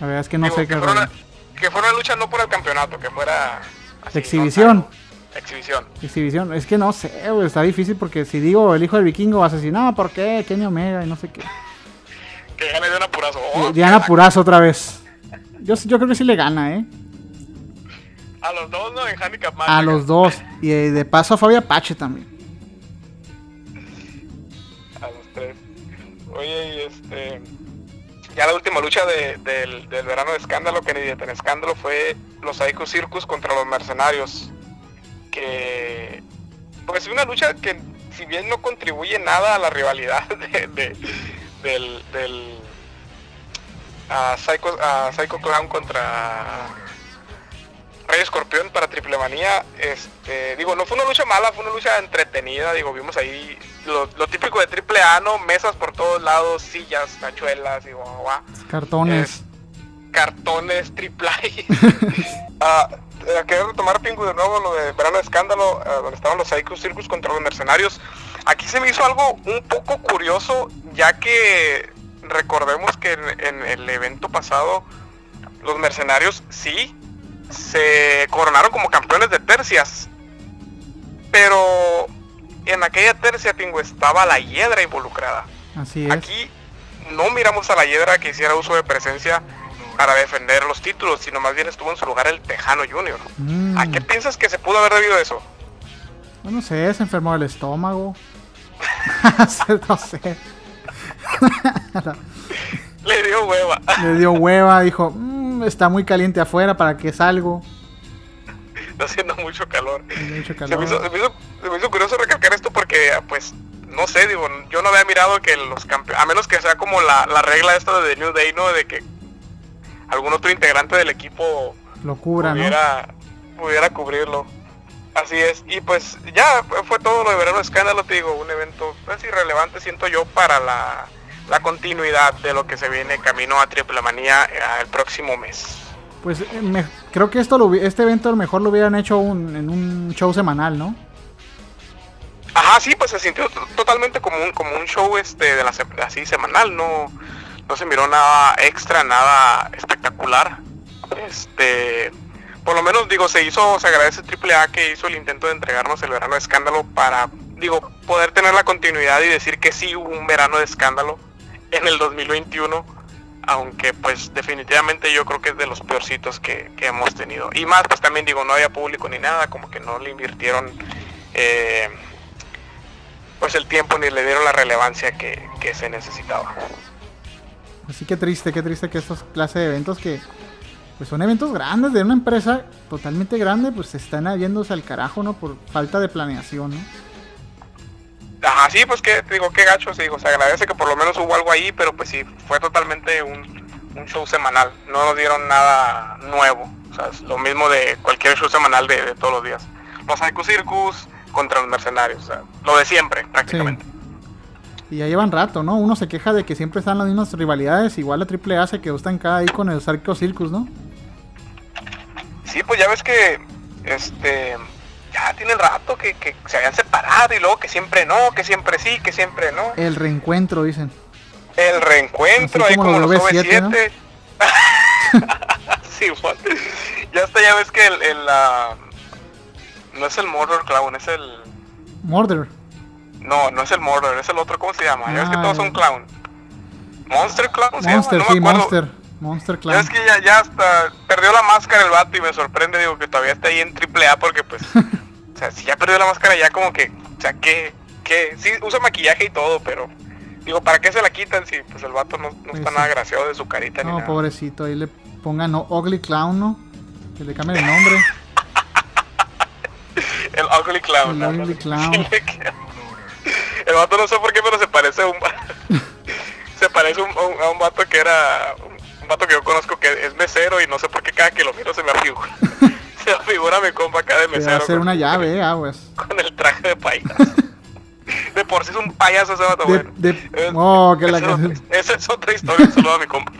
[SPEAKER 5] La verdad es que no
[SPEAKER 4] Digo,
[SPEAKER 5] sé
[SPEAKER 4] que,
[SPEAKER 5] qué
[SPEAKER 4] fuera una, que fuera una lucha no por el campeonato, que fuera... así,
[SPEAKER 5] Exhibición.
[SPEAKER 4] ¿no? Exhibición.
[SPEAKER 5] Exhibición. Es que no sé, güey, está difícil porque si digo el hijo del vikingo vas a decir, no, ¿por qué? Kenny Omega y no sé qué.
[SPEAKER 4] Que gane Dion Apurazo.
[SPEAKER 5] Y
[SPEAKER 4] Oh,
[SPEAKER 5] Diana Purazo otra vez. Yo, yo creo que sí le gana, ¿eh?
[SPEAKER 4] A los dos, ¿no? En Handicap Match.
[SPEAKER 5] A los dos. Y eh, de paso a Fabio Apache también.
[SPEAKER 4] A los tres. Oye, y este. Ya la última lucha de- del, del verano de escándalo, que ni de escándalo, fue los Psycho Circus contra los mercenarios. Que. Pues una lucha que, si bien no contribuye nada a la rivalidad de, de- del. del a Psycho, a Psycho Clown contra Rey Escorpión para Triple Manía, este, digo, no fue una lucha mala, fue una lucha entretenida, digo, vimos ahí lo, lo típico de Triple A, ¿no? Mesas por todos lados, sillas, tachuelas, digo, guau,
[SPEAKER 5] Cartones.
[SPEAKER 4] Es- cartones, triple A. Ah, eh, quería retomar Pingu de nuevo lo de Verano de Escándalo, donde estaban los Psycho Circus contra los mercenarios. Aquí se me hizo algo un poco curioso, ya que recordemos que en, en el evento pasado los mercenarios sí se coronaron como campeones de tercias. Pero en aquella tercia, Pingu, estaba la hiedra involucrada.
[SPEAKER 5] Así es.
[SPEAKER 4] Aquí no miramos a la Hiedra que hiciera uso de presencia para defender los títulos, sino más bien estuvo en su lugar el Tejano Junior.
[SPEAKER 5] Mm,
[SPEAKER 4] ¿A qué piensas que se pudo haber debido eso?
[SPEAKER 5] no sé, se enfermó del estómago. no sé.
[SPEAKER 4] Le dio hueva.
[SPEAKER 5] Le dio hueva, dijo, "Mm, está muy caliente afuera, ¿para que salgo?
[SPEAKER 4] Está haciendo mucho calor.
[SPEAKER 5] Mucho
[SPEAKER 4] Se
[SPEAKER 5] calor.
[SPEAKER 4] me, hizo, se me hizo- se me hizo curioso recalcar esto porque, pues, no sé, digo, yo no había mirado que los campeones, a menos que sea como la, la regla esta de The New Day, ¿no? De que algún otro integrante del equipo
[SPEAKER 5] Lo cubra, ¿no?
[SPEAKER 4] pudiera, pudiera cubrirlo. Así es, y pues ya fue- todo lo de Verano Escándalo, te digo, un evento pues, irrelevante, siento yo, para la, la continuidad de lo que se viene camino a Triple Manía eh, el próximo mes.
[SPEAKER 5] Pues eh, me- creo que esto lo, este evento a lo mejor lo hubieran hecho un- en un show semanal, ¿no?
[SPEAKER 4] Ajá, sí, pues se sintió to- totalmente como un, como un show este de la así semanal, no, no se miró nada extra, nada espectacular. Este, por lo menos digo, se hizo, se agradece Triple A que hizo el intento de entregarnos el verano de escándalo para, digo, poder tener la continuidad y decir que sí hubo un verano de escándalo en el 2021, aunque pues definitivamente yo creo que es de los peorcitos que, hemos tenido. Y más, pues también digo, no había público ni nada, como que no le invirtieron eh, pues el tiempo ni le dieron la relevancia que se necesitaba.
[SPEAKER 5] Así que triste, qué triste que estos clases de eventos que pues son eventos grandes de una empresa totalmente grande, pues se están yéndose al carajo, ¿no? Por falta de planeación, ¿no?
[SPEAKER 4] Ajá, sí, pues que digo, qué gacho, sí, digo, se agradece que por lo menos hubo algo ahí, pero pues sí, fue totalmente un, un show semanal, no nos dieron nada nuevo, o sea, es lo mismo de cualquier show semanal de, de todos los días. Los Psycho Circus contra los mercenarios, o sea, lo de siempre, prácticamente.
[SPEAKER 5] Y ya llevan rato, ¿no? Uno se queja de que siempre están las mismas rivalidades, igual la AAA se quedó estancada ahí con el Sarco Circus, ¿no?
[SPEAKER 4] Sí, pues ya ves que, este, ya tiene rato que, que se habían separado y luego que siempre no, que siempre sí, que siempre no.
[SPEAKER 5] El reencuentro, dicen.
[SPEAKER 4] El reencuentro,
[SPEAKER 5] Así
[SPEAKER 4] ahí
[SPEAKER 5] como
[SPEAKER 4] como
[SPEAKER 5] los
[SPEAKER 4] los
[SPEAKER 5] OV7,
[SPEAKER 4] OV7. sí, Juan. Ya hasta ya ves que el, el, ah, no es el Mordor Clown, es el
[SPEAKER 5] Murder.
[SPEAKER 4] No, no es el Mordor, es el otro, ¿cómo se llama? Ya ves que
[SPEAKER 5] Ah,
[SPEAKER 4] todos son clown. Monster Clown se
[SPEAKER 5] Monster,
[SPEAKER 4] llama, no
[SPEAKER 5] sí,
[SPEAKER 4] me acuerdo.
[SPEAKER 5] Monster. Monster Clown.
[SPEAKER 4] es que ya, ya hasta perdió la máscara el vato y me sorprende, digo, que todavía está ahí en triple A porque pues, o sea, si ya perdió la máscara ya como que, o sea, que, que, sí, usa maquillaje y todo, pero, digo, ¿para qué se la quitan si pues el vato no, no
[SPEAKER 5] Pues
[SPEAKER 4] está
[SPEAKER 5] sí.
[SPEAKER 4] nada graciado de su carita ni
[SPEAKER 5] No,
[SPEAKER 4] nada?
[SPEAKER 5] pobrecito, ahí le pongan no, Ugly Clown, ¿no? Que le cambien el nombre.
[SPEAKER 4] El Ugly Clown.
[SPEAKER 5] El. Ugly Clown.
[SPEAKER 4] El vato no sé por qué, pero se parece a un se parece a un, a un- a un vato que era un vato que yo conozco que es mesero y no sé por qué cada que lo miro se me afigura. se me afigura mi compa acá de
[SPEAKER 5] Le va a
[SPEAKER 4] mesero
[SPEAKER 5] hacer
[SPEAKER 4] con,
[SPEAKER 5] una llave, eh, aguas.
[SPEAKER 4] con el traje de payaso. De por sí es un payaso ese vato,
[SPEAKER 5] De-
[SPEAKER 4] bueno.
[SPEAKER 5] de-
[SPEAKER 4] Es-
[SPEAKER 5] oh, que la
[SPEAKER 4] esa, es
[SPEAKER 5] que-
[SPEAKER 4] esa es otra historia. Un saludo a mi compa.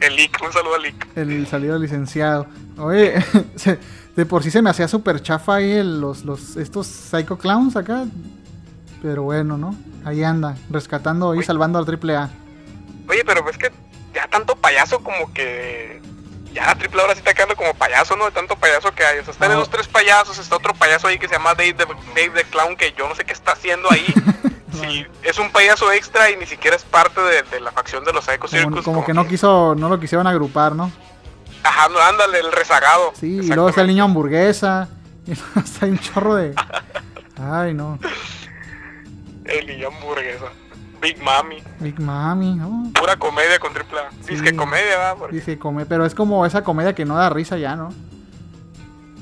[SPEAKER 4] El Lick, un saludo al Lick.
[SPEAKER 5] El salido licenciado. Oye, de por sí se me hacía súper chafa ahí el- los, los, estos Psycho Clowns acá. Pero bueno, ¿no? Ahí anda, rescatando y salvando al triple A.
[SPEAKER 4] Oye, pero es que ya tanto payaso como que. Ya la triple ahora sí está quedando como payaso, ¿no? De tanto payaso que hay. O sea, están esos tres payasos, está otro payaso ahí que se llama Dave the, Dave the Clown, que yo no sé qué está haciendo ahí. Sí, es un payaso extra y ni siquiera es parte de, de la facción de los Psycho
[SPEAKER 5] Como,
[SPEAKER 4] Circus.
[SPEAKER 5] como que no quiso, no lo quisieron agrupar, ¿no?
[SPEAKER 4] Ajá, no, ándale, el rezagado.
[SPEAKER 5] Sí, y luego está el niño hamburguesa. Y luego está un chorro de. Ay, no.
[SPEAKER 4] El niño hamburguesa. Big Mami.
[SPEAKER 5] Big Mami, ¿no?
[SPEAKER 4] Pura comedia con triple A.
[SPEAKER 5] Sí.
[SPEAKER 4] Dice que comedia, ¿verdad? Porque-
[SPEAKER 5] Dice come, pero es como esa comedia que no da risa ya, ¿no?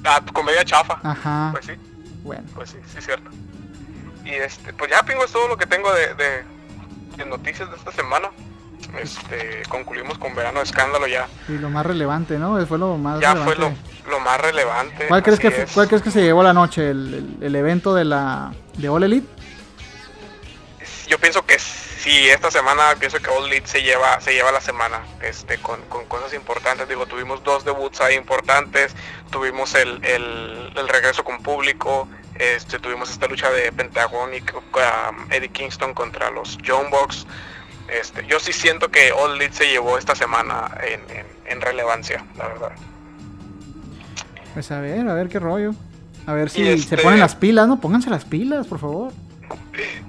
[SPEAKER 4] Ah, comedia chafa.
[SPEAKER 5] Ajá.
[SPEAKER 4] Pues sí.
[SPEAKER 5] Bueno.
[SPEAKER 4] Pues sí, sí, cierto. Y este, pues ya, Pingo, es todo lo que tengo de, de, de noticias de esta semana. Este, concluimos con Verano de Escándalo ya.
[SPEAKER 5] Y lo más relevante, ¿no? Fue lo más
[SPEAKER 4] Ya fue lo, lo más relevante.
[SPEAKER 5] ¿Cuál crees, que,
[SPEAKER 4] es.
[SPEAKER 5] ¿Cuál crees que se llevó la noche? ¿El, el- el evento de la de All Elite?
[SPEAKER 4] Yo pienso que sí, esta semana pienso que All Elite se lleva, se lleva la semana, este, con, con cosas importantes. Digo, tuvimos dos debuts ahí importantes, tuvimos el, el, el regreso con público, este, tuvimos esta lucha de Pentagon y um, Eddie Kingston contra los John Box. Este, yo sí siento que All Elite se llevó esta semana en, en- en relevancia, la verdad.
[SPEAKER 5] Pues a ver, a ver qué rollo. A ver si se
[SPEAKER 4] este-
[SPEAKER 5] ponen las pilas, ¿no? Pónganse las pilas, por favor.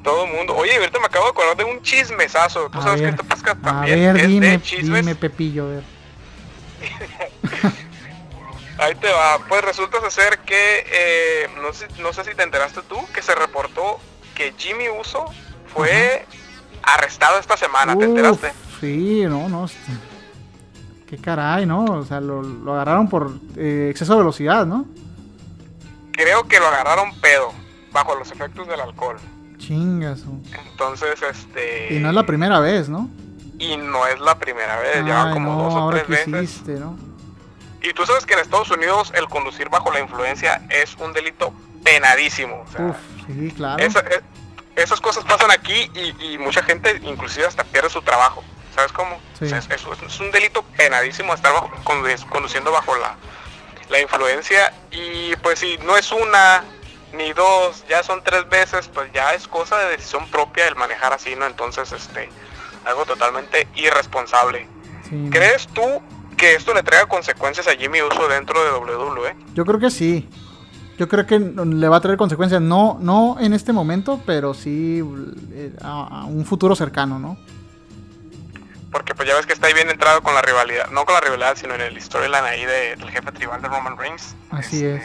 [SPEAKER 4] Todo el mundo. Oye, ahorita me acabo de acordar de un chismesazo. Tú
[SPEAKER 5] A
[SPEAKER 4] sabes
[SPEAKER 5] ver,
[SPEAKER 4] que te pesca
[SPEAKER 5] a
[SPEAKER 4] también.
[SPEAKER 5] ver,
[SPEAKER 4] es
[SPEAKER 5] dime,
[SPEAKER 4] de chismes.
[SPEAKER 5] dime, Pepillo, a ver.
[SPEAKER 4] Ahí te va. Pues resulta ser que, eh, no, sé, no sé si te enteraste tú, que se reportó que Jimmy Uso fue arrestado esta semana. ¿Te
[SPEAKER 5] Uf,
[SPEAKER 4] enteraste?
[SPEAKER 5] Sí, no, no. Qué caray, ¿no? O sea, lo, lo agarraron por eh, exceso de velocidad, ¿no?
[SPEAKER 4] Creo que lo agarraron pedo, bajo los efectos del alcohol.
[SPEAKER 5] Chingas.
[SPEAKER 4] Entonces, este...
[SPEAKER 5] Y no es la primera vez, ¿no?
[SPEAKER 4] y no es la primera vez, ya como
[SPEAKER 5] no,
[SPEAKER 4] dos o
[SPEAKER 5] ahora
[SPEAKER 4] tres
[SPEAKER 5] que
[SPEAKER 4] veces.
[SPEAKER 5] hiciste, ¿no?
[SPEAKER 4] Y tú sabes que en Estados Unidos el conducir bajo la influencia es un delito penadísimo. o sea,
[SPEAKER 5] Uf, sí, claro.
[SPEAKER 4] esa- eh, esas cosas pasan aquí y, y mucha gente inclusive hasta pierde su trabajo. ¿Sabes cómo?
[SPEAKER 5] Sí.
[SPEAKER 4] O sea, es, es- es un delito penadísimo estar bajo- condu- conduciendo bajo la, la influencia. Y pues si no es una ni dos, ya son tres veces, pues ya es cosa de decisión propia el manejar así, ¿no? Entonces, este, algo totalmente irresponsable.
[SPEAKER 5] Sí.
[SPEAKER 4] ¿Crees tú que esto le traiga consecuencias a Jimmy Uso dentro de WWE?
[SPEAKER 5] Yo creo que sí. Yo creo que le va a traer consecuencias. No, no en este momento, pero sí eh, a, a un futuro cercano, ¿no?
[SPEAKER 4] Porque pues ya ves que está ahí bien entrado con la rivalidad, no con la rivalidad, sino en el storyline ahí de- del jefe tribal de Roman Reigns.
[SPEAKER 5] Así es.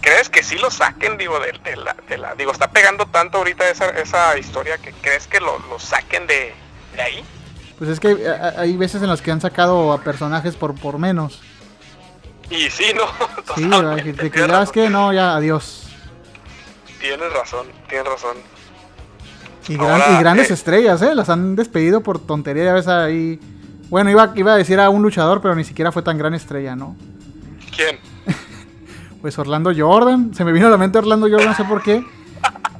[SPEAKER 4] ¿Crees que sí lo saquen, digo, de, de la, de la- Digo, está pegando tanto ahorita esa, esa historia que crees que lo, lo saquen de, de ahí?
[SPEAKER 5] Pues es que hay, hay veces en las que han sacado a personajes por, por menos.
[SPEAKER 4] Y sí, ¿no?
[SPEAKER 5] Sí, de que
[SPEAKER 4] tienes
[SPEAKER 5] ya es que no, ya adiós.
[SPEAKER 4] Tienes razón, tienes razón.
[SPEAKER 5] Y, gran- y grandes
[SPEAKER 4] eh,
[SPEAKER 5] estrellas, ¿eh? Las han despedido por tontería, ya ves ahí. Bueno, iba, iba a decir a un luchador, pero ni siquiera fue tan gran estrella, ¿no?
[SPEAKER 4] ¿Quién?
[SPEAKER 5] Pues Orlando Jordan, se me vino a la mente Orlando Jordan, no sé por qué.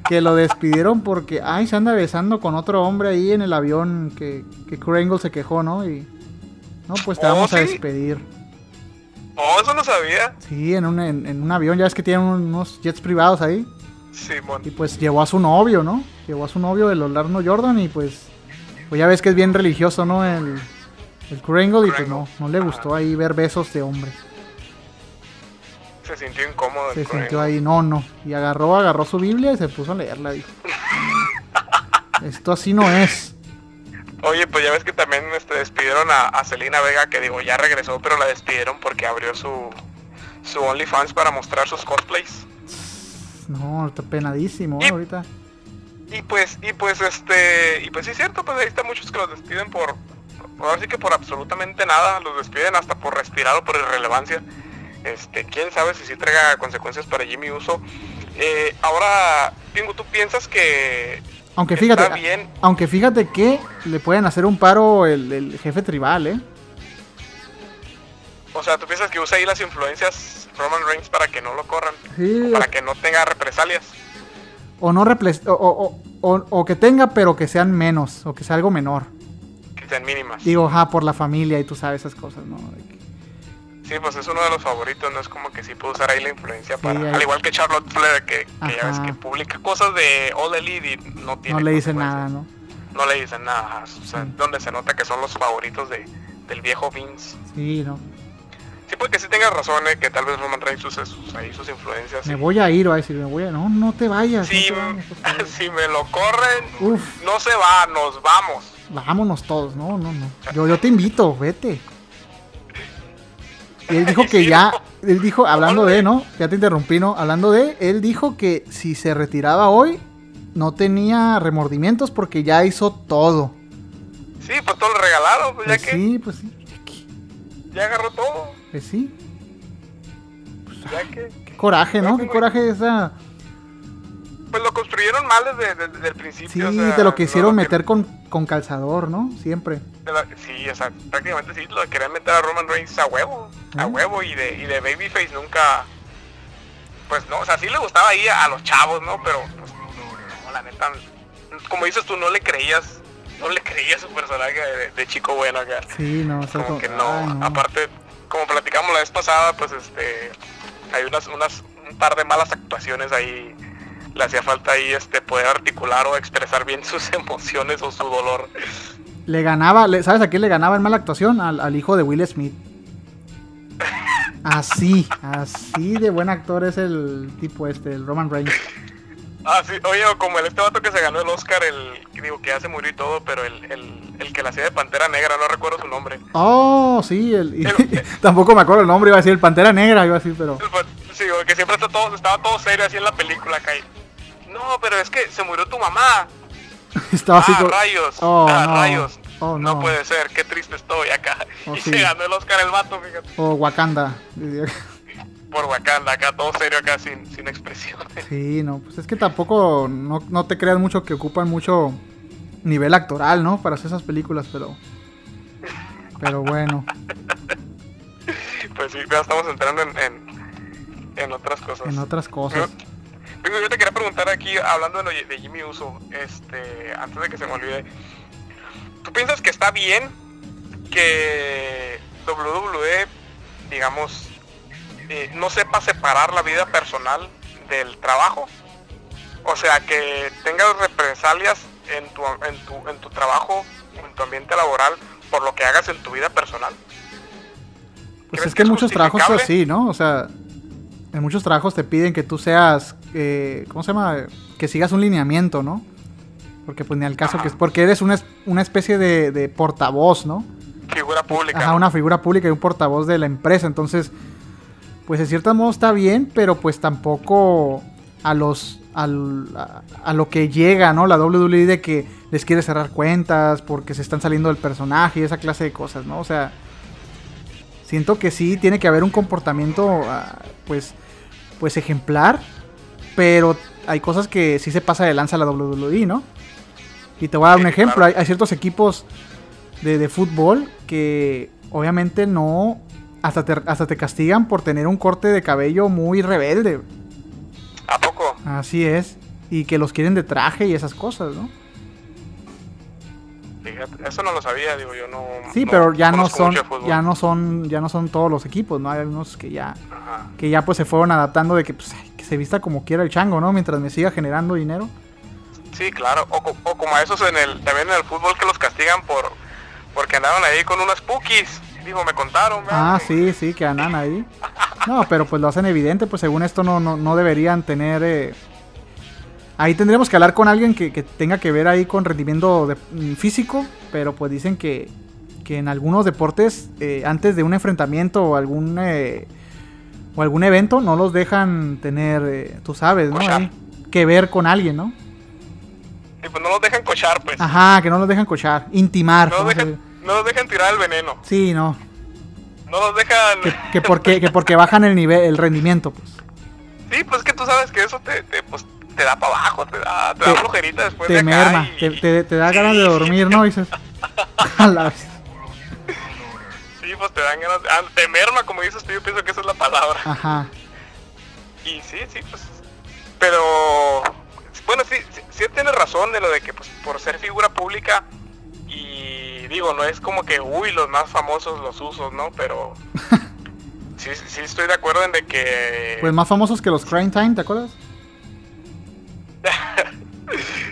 [SPEAKER 5] Que lo despidieron porque, ay, se anda besando con otro hombre ahí en el avión que, que Kurt Angle se quejó, ¿no? Y, no, pues te
[SPEAKER 4] Oh,
[SPEAKER 5] vamos a
[SPEAKER 4] ¿sí?
[SPEAKER 5] despedir.
[SPEAKER 4] Oh, eso no sabía.
[SPEAKER 5] Sí, en un, en, en un avión, ya ves que tienen unos jets privados ahí.
[SPEAKER 4] Simón.
[SPEAKER 5] Y pues llevó a su novio, ¿no? Llevó a su novio, el Orlando Jordan, y pues, pues ya ves que es bien religioso, ¿no? El, el Kurt Angle, y pues no, no le gustó ahí ver besos de hombre.
[SPEAKER 4] Se sintió incómodo.
[SPEAKER 5] Se sintió ahí, no, no. Y agarró, agarró su Biblia y se puso a leerla, dijo. Esto así no es.
[SPEAKER 4] Oye, pues ya ves que también este, despidieron a, a Selena Vega, que digo, ya regresó, pero la despidieron porque abrió su, su OnlyFans para mostrar sus cosplays.
[SPEAKER 5] No, está penadísimo
[SPEAKER 4] Y-
[SPEAKER 5] ahorita.
[SPEAKER 4] Y pues, y pues este, y pues sí es cierto, pues ahí están muchos que los despiden por, ahora sí que por absolutamente nada, los despiden hasta por respirar o por irrelevancia. Este, quién sabe si sí traiga consecuencias para Jimmy Uso. Eh, ahora, Pingo, ¿tú piensas que
[SPEAKER 5] Aunque
[SPEAKER 4] está
[SPEAKER 5] fíjate,
[SPEAKER 4] bien?
[SPEAKER 5] aunque fíjate que le pueden hacer un paro el, el jefe tribal, ¿eh?
[SPEAKER 4] O sea, ¿tú piensas que usa ahí las influencias Roman Reigns para que no lo corran?
[SPEAKER 5] Sí,
[SPEAKER 4] Para que no tenga represalias.
[SPEAKER 5] o no reples- o, o- o- o- que tenga, pero que sean menos, o que sea algo menor.
[SPEAKER 4] Que sean mínimas.
[SPEAKER 5] Digo, ajá, por la familia y tú sabes esas cosas, ¿no? De que-
[SPEAKER 4] Sí, pues es uno de los favoritos, no es como que sí puede usar ahí la influencia para...
[SPEAKER 5] ahí-
[SPEAKER 4] Al igual que Charlotte Flair, que, que ya ves que publica cosas de All Elite y no tiene
[SPEAKER 5] no le dicen nada, ¿no?
[SPEAKER 4] No le dicen nada, ajá, o sea,
[SPEAKER 5] Sí.
[SPEAKER 4] donde se nota que son los favoritos de, del viejo Vince.
[SPEAKER 5] Sí, no.
[SPEAKER 4] Sí, porque sí tengas razón, eh, que tal vez Roman Reigns use sus, ahí sus influencias.
[SPEAKER 5] Me voy a ir, va a decir, me voy a... No, no te vayas.
[SPEAKER 4] Si,
[SPEAKER 5] no te vayas,
[SPEAKER 4] si me lo corren,
[SPEAKER 5] Uf.
[SPEAKER 4] no se va, nos vamos.
[SPEAKER 5] Vámonos todos, no, no, no. Yo, yo te invito, vete. Y él dijo que
[SPEAKER 4] Sí,
[SPEAKER 5] ya, él dijo, hablando de, ¿no? Ya te interrumpí, ¿no? Hablando de, él dijo que si se retiraba hoy, no tenía remordimientos porque ya hizo todo.
[SPEAKER 4] Sí, pues todo lo regalaron, pues,
[SPEAKER 5] Pues
[SPEAKER 4] ya que
[SPEAKER 5] sí, pues sí.
[SPEAKER 4] ya agarró todo.
[SPEAKER 5] Pues sí.
[SPEAKER 4] Ya que
[SPEAKER 5] Qué coraje, ¿no?
[SPEAKER 4] Pues,
[SPEAKER 5] Qué coraje esa...
[SPEAKER 4] pues lo construyeron mal desde, desde- desde el principio.
[SPEAKER 5] Sí,
[SPEAKER 4] o sea,
[SPEAKER 5] te lo
[SPEAKER 4] no
[SPEAKER 5] quisieron
[SPEAKER 4] que-
[SPEAKER 5] meter con, con calzador, ¿no? Siempre.
[SPEAKER 4] la- sí, o sea, prácticamente sí, lo querían meter a Roman Reigns a huevo, a huevo y de, y de Babyface nunca, pues no, o sea, sí le gustaba ahí a, los chavos, ¿no? Pero, pues, no, la neta, como dices tú, no le creías, no le creías su personaje de, de chico bueno acá.
[SPEAKER 5] Sí, no, o sea,
[SPEAKER 4] como
[SPEAKER 5] como-
[SPEAKER 4] que no,
[SPEAKER 5] ay, no.
[SPEAKER 4] aparte, como platicamos la vez pasada, pues este, hay unas, unas, un par de malas actuaciones ahí, le hacía falta ahí este poder articular o expresar bien sus emociones o su dolor.
[SPEAKER 5] Le ganaba, le- ¿sabes a quién le ganaba en mala actuación? Al, al hijo de Will Smith. Así, así de buen actor es el tipo este, el Roman Reigns.
[SPEAKER 4] Ah, sí, oye, como el este vato que se ganó el Oscar, el, que digo que ya se murió y todo, pero el, el, el que la hacía de Pantera Negra, no recuerdo su nombre.
[SPEAKER 5] Oh, sí, el, tampoco me acuerdo el nombre, iba a decir el Pantera Negra, iba a decir, pero
[SPEAKER 4] Sí, que siempre está todo, estaba todo serio así en la película acá. No, pero es que se murió tu mamá.
[SPEAKER 5] estaba así
[SPEAKER 4] ah,
[SPEAKER 5] como-
[SPEAKER 4] rayos.
[SPEAKER 5] Oh,
[SPEAKER 4] ah,
[SPEAKER 5] no.
[SPEAKER 4] rayos.
[SPEAKER 5] Oh,
[SPEAKER 4] no.
[SPEAKER 5] no.
[SPEAKER 4] puede ser, qué triste estoy acá.
[SPEAKER 5] Oh,
[SPEAKER 4] y
[SPEAKER 5] sí.
[SPEAKER 4] se ganó el Oscar el vato, fíjate.
[SPEAKER 5] O Wakanda.
[SPEAKER 4] Por Wakanda, acá todo serio, acá sin, sin expresión.
[SPEAKER 5] Sí, no, pues es que tampoco, no, no te creas mucho que ocupan mucho nivel actoral, ¿no? Para hacer esas películas, pero... Pero bueno.
[SPEAKER 4] pues sí, ya estamos entrando en, en, en otras cosas.
[SPEAKER 5] En otras cosas.
[SPEAKER 4] Yo te quería preguntar aquí, hablando de, lo de Jimmy Uso, este, antes de que se me olvide, ¿tú piensas que está bien que WWE, digamos, eh, no sepa separar la vida personal del trabajo? O sea, que tengas represalias en tu, en tu, en tu trabajo, en tu ambiente laboral, por lo que hagas en tu vida personal.
[SPEAKER 5] Pues
[SPEAKER 4] ¿Crees
[SPEAKER 5] es que
[SPEAKER 4] que
[SPEAKER 5] en muchos trabajos es así, ¿no? O sea, en muchos trabajos te piden que tú seas, eh, ¿cómo se llama? Que sigas un lineamiento, ¿no? Porque pues ni al caso que es, porque eres una, una especie de, de portavoz, ¿no?
[SPEAKER 4] Figura pública.
[SPEAKER 5] Ajá, una figura pública y un portavoz de la empresa. Entonces, pues de cierto modo está bien, pero pues tampoco a los al- a, a lo que llega, ¿no? La WWE de que les quiere cerrar cuentas porque se están saliendo del personaje y esa clase de cosas, ¿no? O sea, siento que sí tiene que haber un comportamiento, ah, pues, pues ejemplar, pero hay cosas que sí se pasa de lanza la WWE, ¿no? Y te voy a dar
[SPEAKER 4] Sí,
[SPEAKER 5] un ejemplo,
[SPEAKER 4] claro.
[SPEAKER 5] hay, hay ciertos equipos de, de fútbol que obviamente no, hasta te, hasta te castigan por tener un corte de cabello muy rebelde,
[SPEAKER 4] ¿A poco?
[SPEAKER 5] así es, y que los quieren de traje y esas cosas, ¿no?
[SPEAKER 4] Fíjate, eso no lo sabía, digo yo no.
[SPEAKER 5] Sí, pero ya no son, ya no son, ya no son todos los equipos, ¿no? Hay unos que ya,
[SPEAKER 4] Ajá.
[SPEAKER 5] que ya pues se fueron adaptando de que, pues, que se vista como quiera el chango, ¿no? Mientras me siga generando dinero.
[SPEAKER 4] Sí, claro. O, o como a esos en el, también en el fútbol que los castigan por porque andaban ahí con unas pookies. Digo, me contaron. ¿verdad?
[SPEAKER 5] Ah, sí, sí, que andan ahí. No, pero pues lo hacen evidente, pues según esto no, no, no deberían tener... eh, Ahí tendríamos que hablar con alguien que, que tenga que ver ahí con rendimiento de- mm, físico, pero pues dicen que, que en algunos deportes, eh, antes de un enfrentamiento o algún, eh, o algún evento, no los dejan tener, eh, tú sabes, ¿no? Que ver con alguien, ¿no?
[SPEAKER 4] Y pues no los dejan cochar, pues.
[SPEAKER 5] Ajá, que no los dejan cochar, intimar.
[SPEAKER 4] No los
[SPEAKER 5] ¿cómo se
[SPEAKER 4] dejan,
[SPEAKER 5] dice?
[SPEAKER 4] no los dejan tirar el veneno.
[SPEAKER 5] Sí, no.
[SPEAKER 4] No los dejan...
[SPEAKER 5] Que, que porque, que porque bajan el nivel, el rendimiento, pues.
[SPEAKER 4] Sí, pues es que tú sabes que eso te, te, pues, te da para abajo, te da, te da flojerita después
[SPEAKER 5] Te
[SPEAKER 4] de acá.
[SPEAKER 5] merma,
[SPEAKER 4] y-
[SPEAKER 5] te, te- te da ganas de dormir, ¿no? Y dices, a la vez.
[SPEAKER 4] Sí, pues te dan ganas... ah, te merma, como dices tú, yo pienso que esa es la palabra.
[SPEAKER 5] Ajá.
[SPEAKER 4] Y sí, sí, pues. Pero. Bueno, sí, sí, sí tienes razón de lo de que, pues, por ser figura pública. Y digo, no es como que, uy, los más famosos los usos, ¿no? Pero. sí, sí estoy de acuerdo en de que.
[SPEAKER 5] Pues más famosos que los Crime Time, ¿te acuerdas?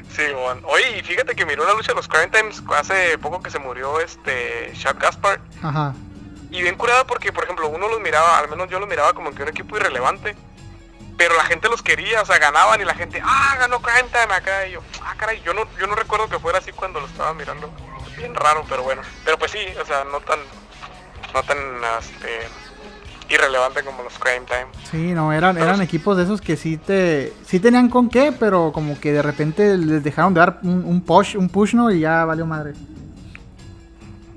[SPEAKER 4] Sí, bueno. Oye, y fíjate que miré una lucha de los Crime Times hace poco que se murió este. Shad Gaspar.
[SPEAKER 5] Ajá.
[SPEAKER 4] Y bien curada porque, por ejemplo, uno los miraba, al menos yo los miraba como que un equipo irrelevante. Pero la gente los quería, o sea, ganaban y la gente, ah, ganó Crime Time acá. Y yo, ah, caray, yo no, yo no recuerdo que fuera así cuando lo estaba mirando. Bien raro, pero bueno. Pero pues sí, o sea, no tan, no tan, este, irrelevante como los Crime Time.
[SPEAKER 5] Sí, no, eran, eran equipos de esos que sí te sí tenían con qué, pero como que de repente les dejaron de dar un, un push, un push, ¿no? Y ya valió madre.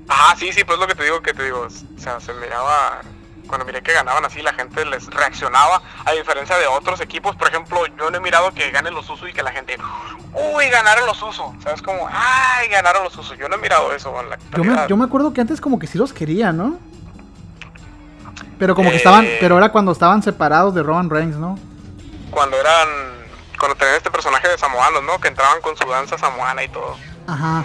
[SPEAKER 4] Ah, sí, sí, pues lo que te digo, que te digo, o sea, se miraba, cuando miré que ganaban así, la gente les reaccionaba, a diferencia de otros equipos, por ejemplo, yo no he mirado que ganen los usos y que la gente, uy, ganaron los usos, ¿sabes? Como, ay, ganaron los usos, yo no he mirado eso en la
[SPEAKER 5] Yo me, yo me acuerdo que antes como que sí los querían, ¿no? Pero como que
[SPEAKER 4] Eh.
[SPEAKER 5] estaban, pero era cuando estaban separados de Roman Reigns, ¿no?
[SPEAKER 4] Cuando eran, cuando tenían este personaje de samoanos, ¿no? Que entraban con su danza samoana y todo.
[SPEAKER 5] Ajá.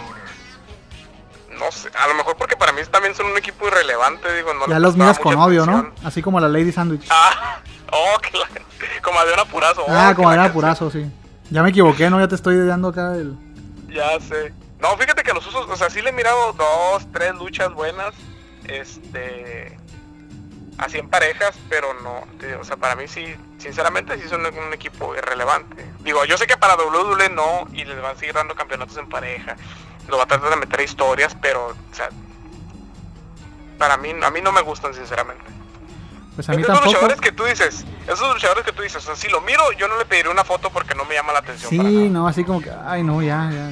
[SPEAKER 4] No sé, a lo mejor porque para mí también son un equipo irrelevante, digo, no
[SPEAKER 5] ya los miras con odio, ¿no? Así como la Lady Sandwich.
[SPEAKER 4] Ah, oh, que la, como Adriana Purazo.
[SPEAKER 5] Ah,
[SPEAKER 4] oh,
[SPEAKER 5] como
[SPEAKER 4] que la
[SPEAKER 5] era
[SPEAKER 4] canción.
[SPEAKER 5] purazo, sí. Ya me equivoqué, ¿no? Ya te estoy dando acá el...
[SPEAKER 4] Ya sé. No, fíjate que los usos, o sea, sí le he mirado dos, tres luchas buenas, este, así en parejas, pero no, o sea, para mí sí, sinceramente sí son un equipo irrelevante. Digo, yo sé que para WWE no, y les van a seguir dando campeonatos en pareja, lo va a tratar de meter historias, pero, o sea, para mí, a mí no me gustan, sinceramente.
[SPEAKER 5] Pues a mí
[SPEAKER 4] esos
[SPEAKER 5] tampoco.
[SPEAKER 4] luchadores que tú dices, esos luchadores que tú dices, o sea, si lo miro, yo no le pediré una foto porque no me llama la atención. para
[SPEAKER 5] Sí,
[SPEAKER 4] nada.
[SPEAKER 5] no, así como que... Ay, no, ya, ya.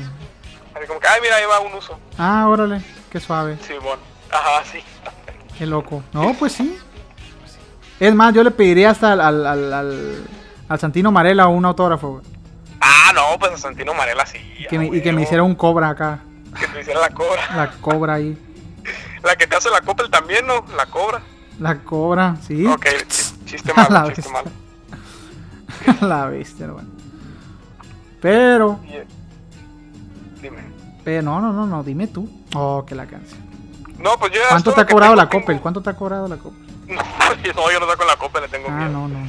[SPEAKER 4] Así como que, ay, mira, ahí va un uso.
[SPEAKER 5] Ah, órale, qué suave.
[SPEAKER 4] Simón. Ajá, sí.
[SPEAKER 5] Qué loco. No, pues sí. Es más, yo le pediría hasta al, al, al, al- al Santino Marella un autógrafo. güey.
[SPEAKER 4] Ah, no, pues a Santino Marela sí.
[SPEAKER 5] Que me- y que me hiciera un cobra acá.
[SPEAKER 4] Que te hiciera la cobra.
[SPEAKER 5] La cobra ahí.
[SPEAKER 4] La que te hace la Coppel también, ¿no? La cobra.
[SPEAKER 5] La cobra, sí.
[SPEAKER 4] Ok, ch- chiste
[SPEAKER 5] A la
[SPEAKER 4] malo, chiste
[SPEAKER 5] bestia.
[SPEAKER 4] malo.
[SPEAKER 5] la bestia, hermano. Pero,
[SPEAKER 4] eh, Dime.
[SPEAKER 5] pero, no, no, no, no, dime tú. Oh, que la canción.
[SPEAKER 4] No, pues yo ya
[SPEAKER 5] ¿Cuánto te ha cobrado la Coppel? ¿Cuánto te ha cobrado la Coppel?
[SPEAKER 4] No, yo no saco la Coppel, le tengo
[SPEAKER 5] Ah,
[SPEAKER 4] miedo.
[SPEAKER 5] no, no.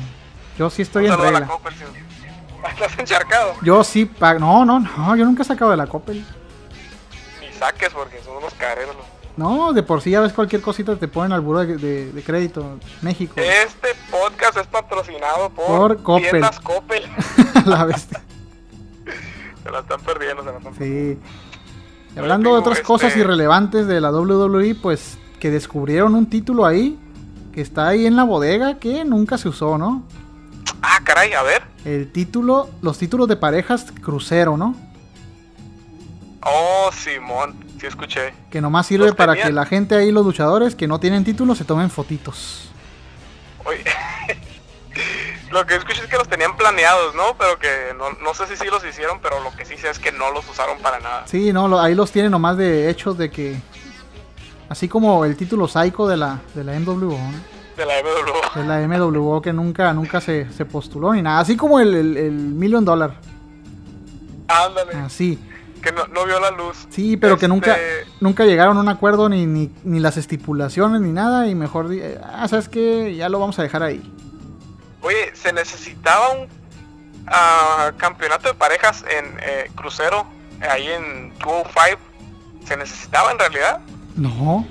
[SPEAKER 5] Yo sí estoy en
[SPEAKER 4] la
[SPEAKER 5] regla.
[SPEAKER 4] Coppel. Estás encharcado.
[SPEAKER 5] Yo sí pago. No, no, no, yo nunca he sacado de la Coppel.
[SPEAKER 4] Ni saques porque son unos careros. ¿no?
[SPEAKER 5] De por sí ya ves cualquier cosita te ponen al buro de, de- de crédito. México.
[SPEAKER 4] Este podcast es patrocinado por,
[SPEAKER 5] Por Coppel.
[SPEAKER 4] tiendas Coppel.
[SPEAKER 5] la bestia.
[SPEAKER 4] Se la están perdiendo, se la están perdiendo.
[SPEAKER 5] Sí. Y hablando de otras cosas
[SPEAKER 4] este-
[SPEAKER 5] irrelevantes de la WWE, pues que descubrieron un título ahí, que está ahí en la bodega, que nunca se usó, ¿no?
[SPEAKER 4] Ah, caray, a ver.
[SPEAKER 5] El título, los títulos de parejas crucero, ¿no?
[SPEAKER 4] Oh, Simón, sí escuché.
[SPEAKER 5] Que nomás sirve
[SPEAKER 4] Los
[SPEAKER 5] para
[SPEAKER 4] tenían.
[SPEAKER 5] que la gente ahí, los luchadores que no tienen título, se tomen fotitos.
[SPEAKER 4] Oye, lo que escuché es que los tenían planeados, ¿no? Pero que no, no sé si sí los hicieron, pero lo que sí sé es que no los usaron para nada.
[SPEAKER 5] Sí, no, lo- ahí los tienen nomás de hechos de que... Así como el título Psycho de la, de la MWO, ¿no?
[SPEAKER 4] De la MW.
[SPEAKER 5] De la MWO que nunca, nunca se, se postuló ni nada. Así como el, el, el Million Dollar.
[SPEAKER 4] Ándale,
[SPEAKER 5] Así.
[SPEAKER 4] que no, no vio la luz.
[SPEAKER 5] Sí, pero que
[SPEAKER 4] Este,
[SPEAKER 5] nunca, nunca llegaron a un acuerdo ni, ni, ni las estipulaciones ni nada. Y mejor, ah, ¿sabes qué? Ya lo vamos a dejar ahí.
[SPEAKER 4] Oye, se necesitaba un ah, campeonato de parejas en eh, crucero, ahí en 205. ¿Se necesitaba en realidad?
[SPEAKER 5] No.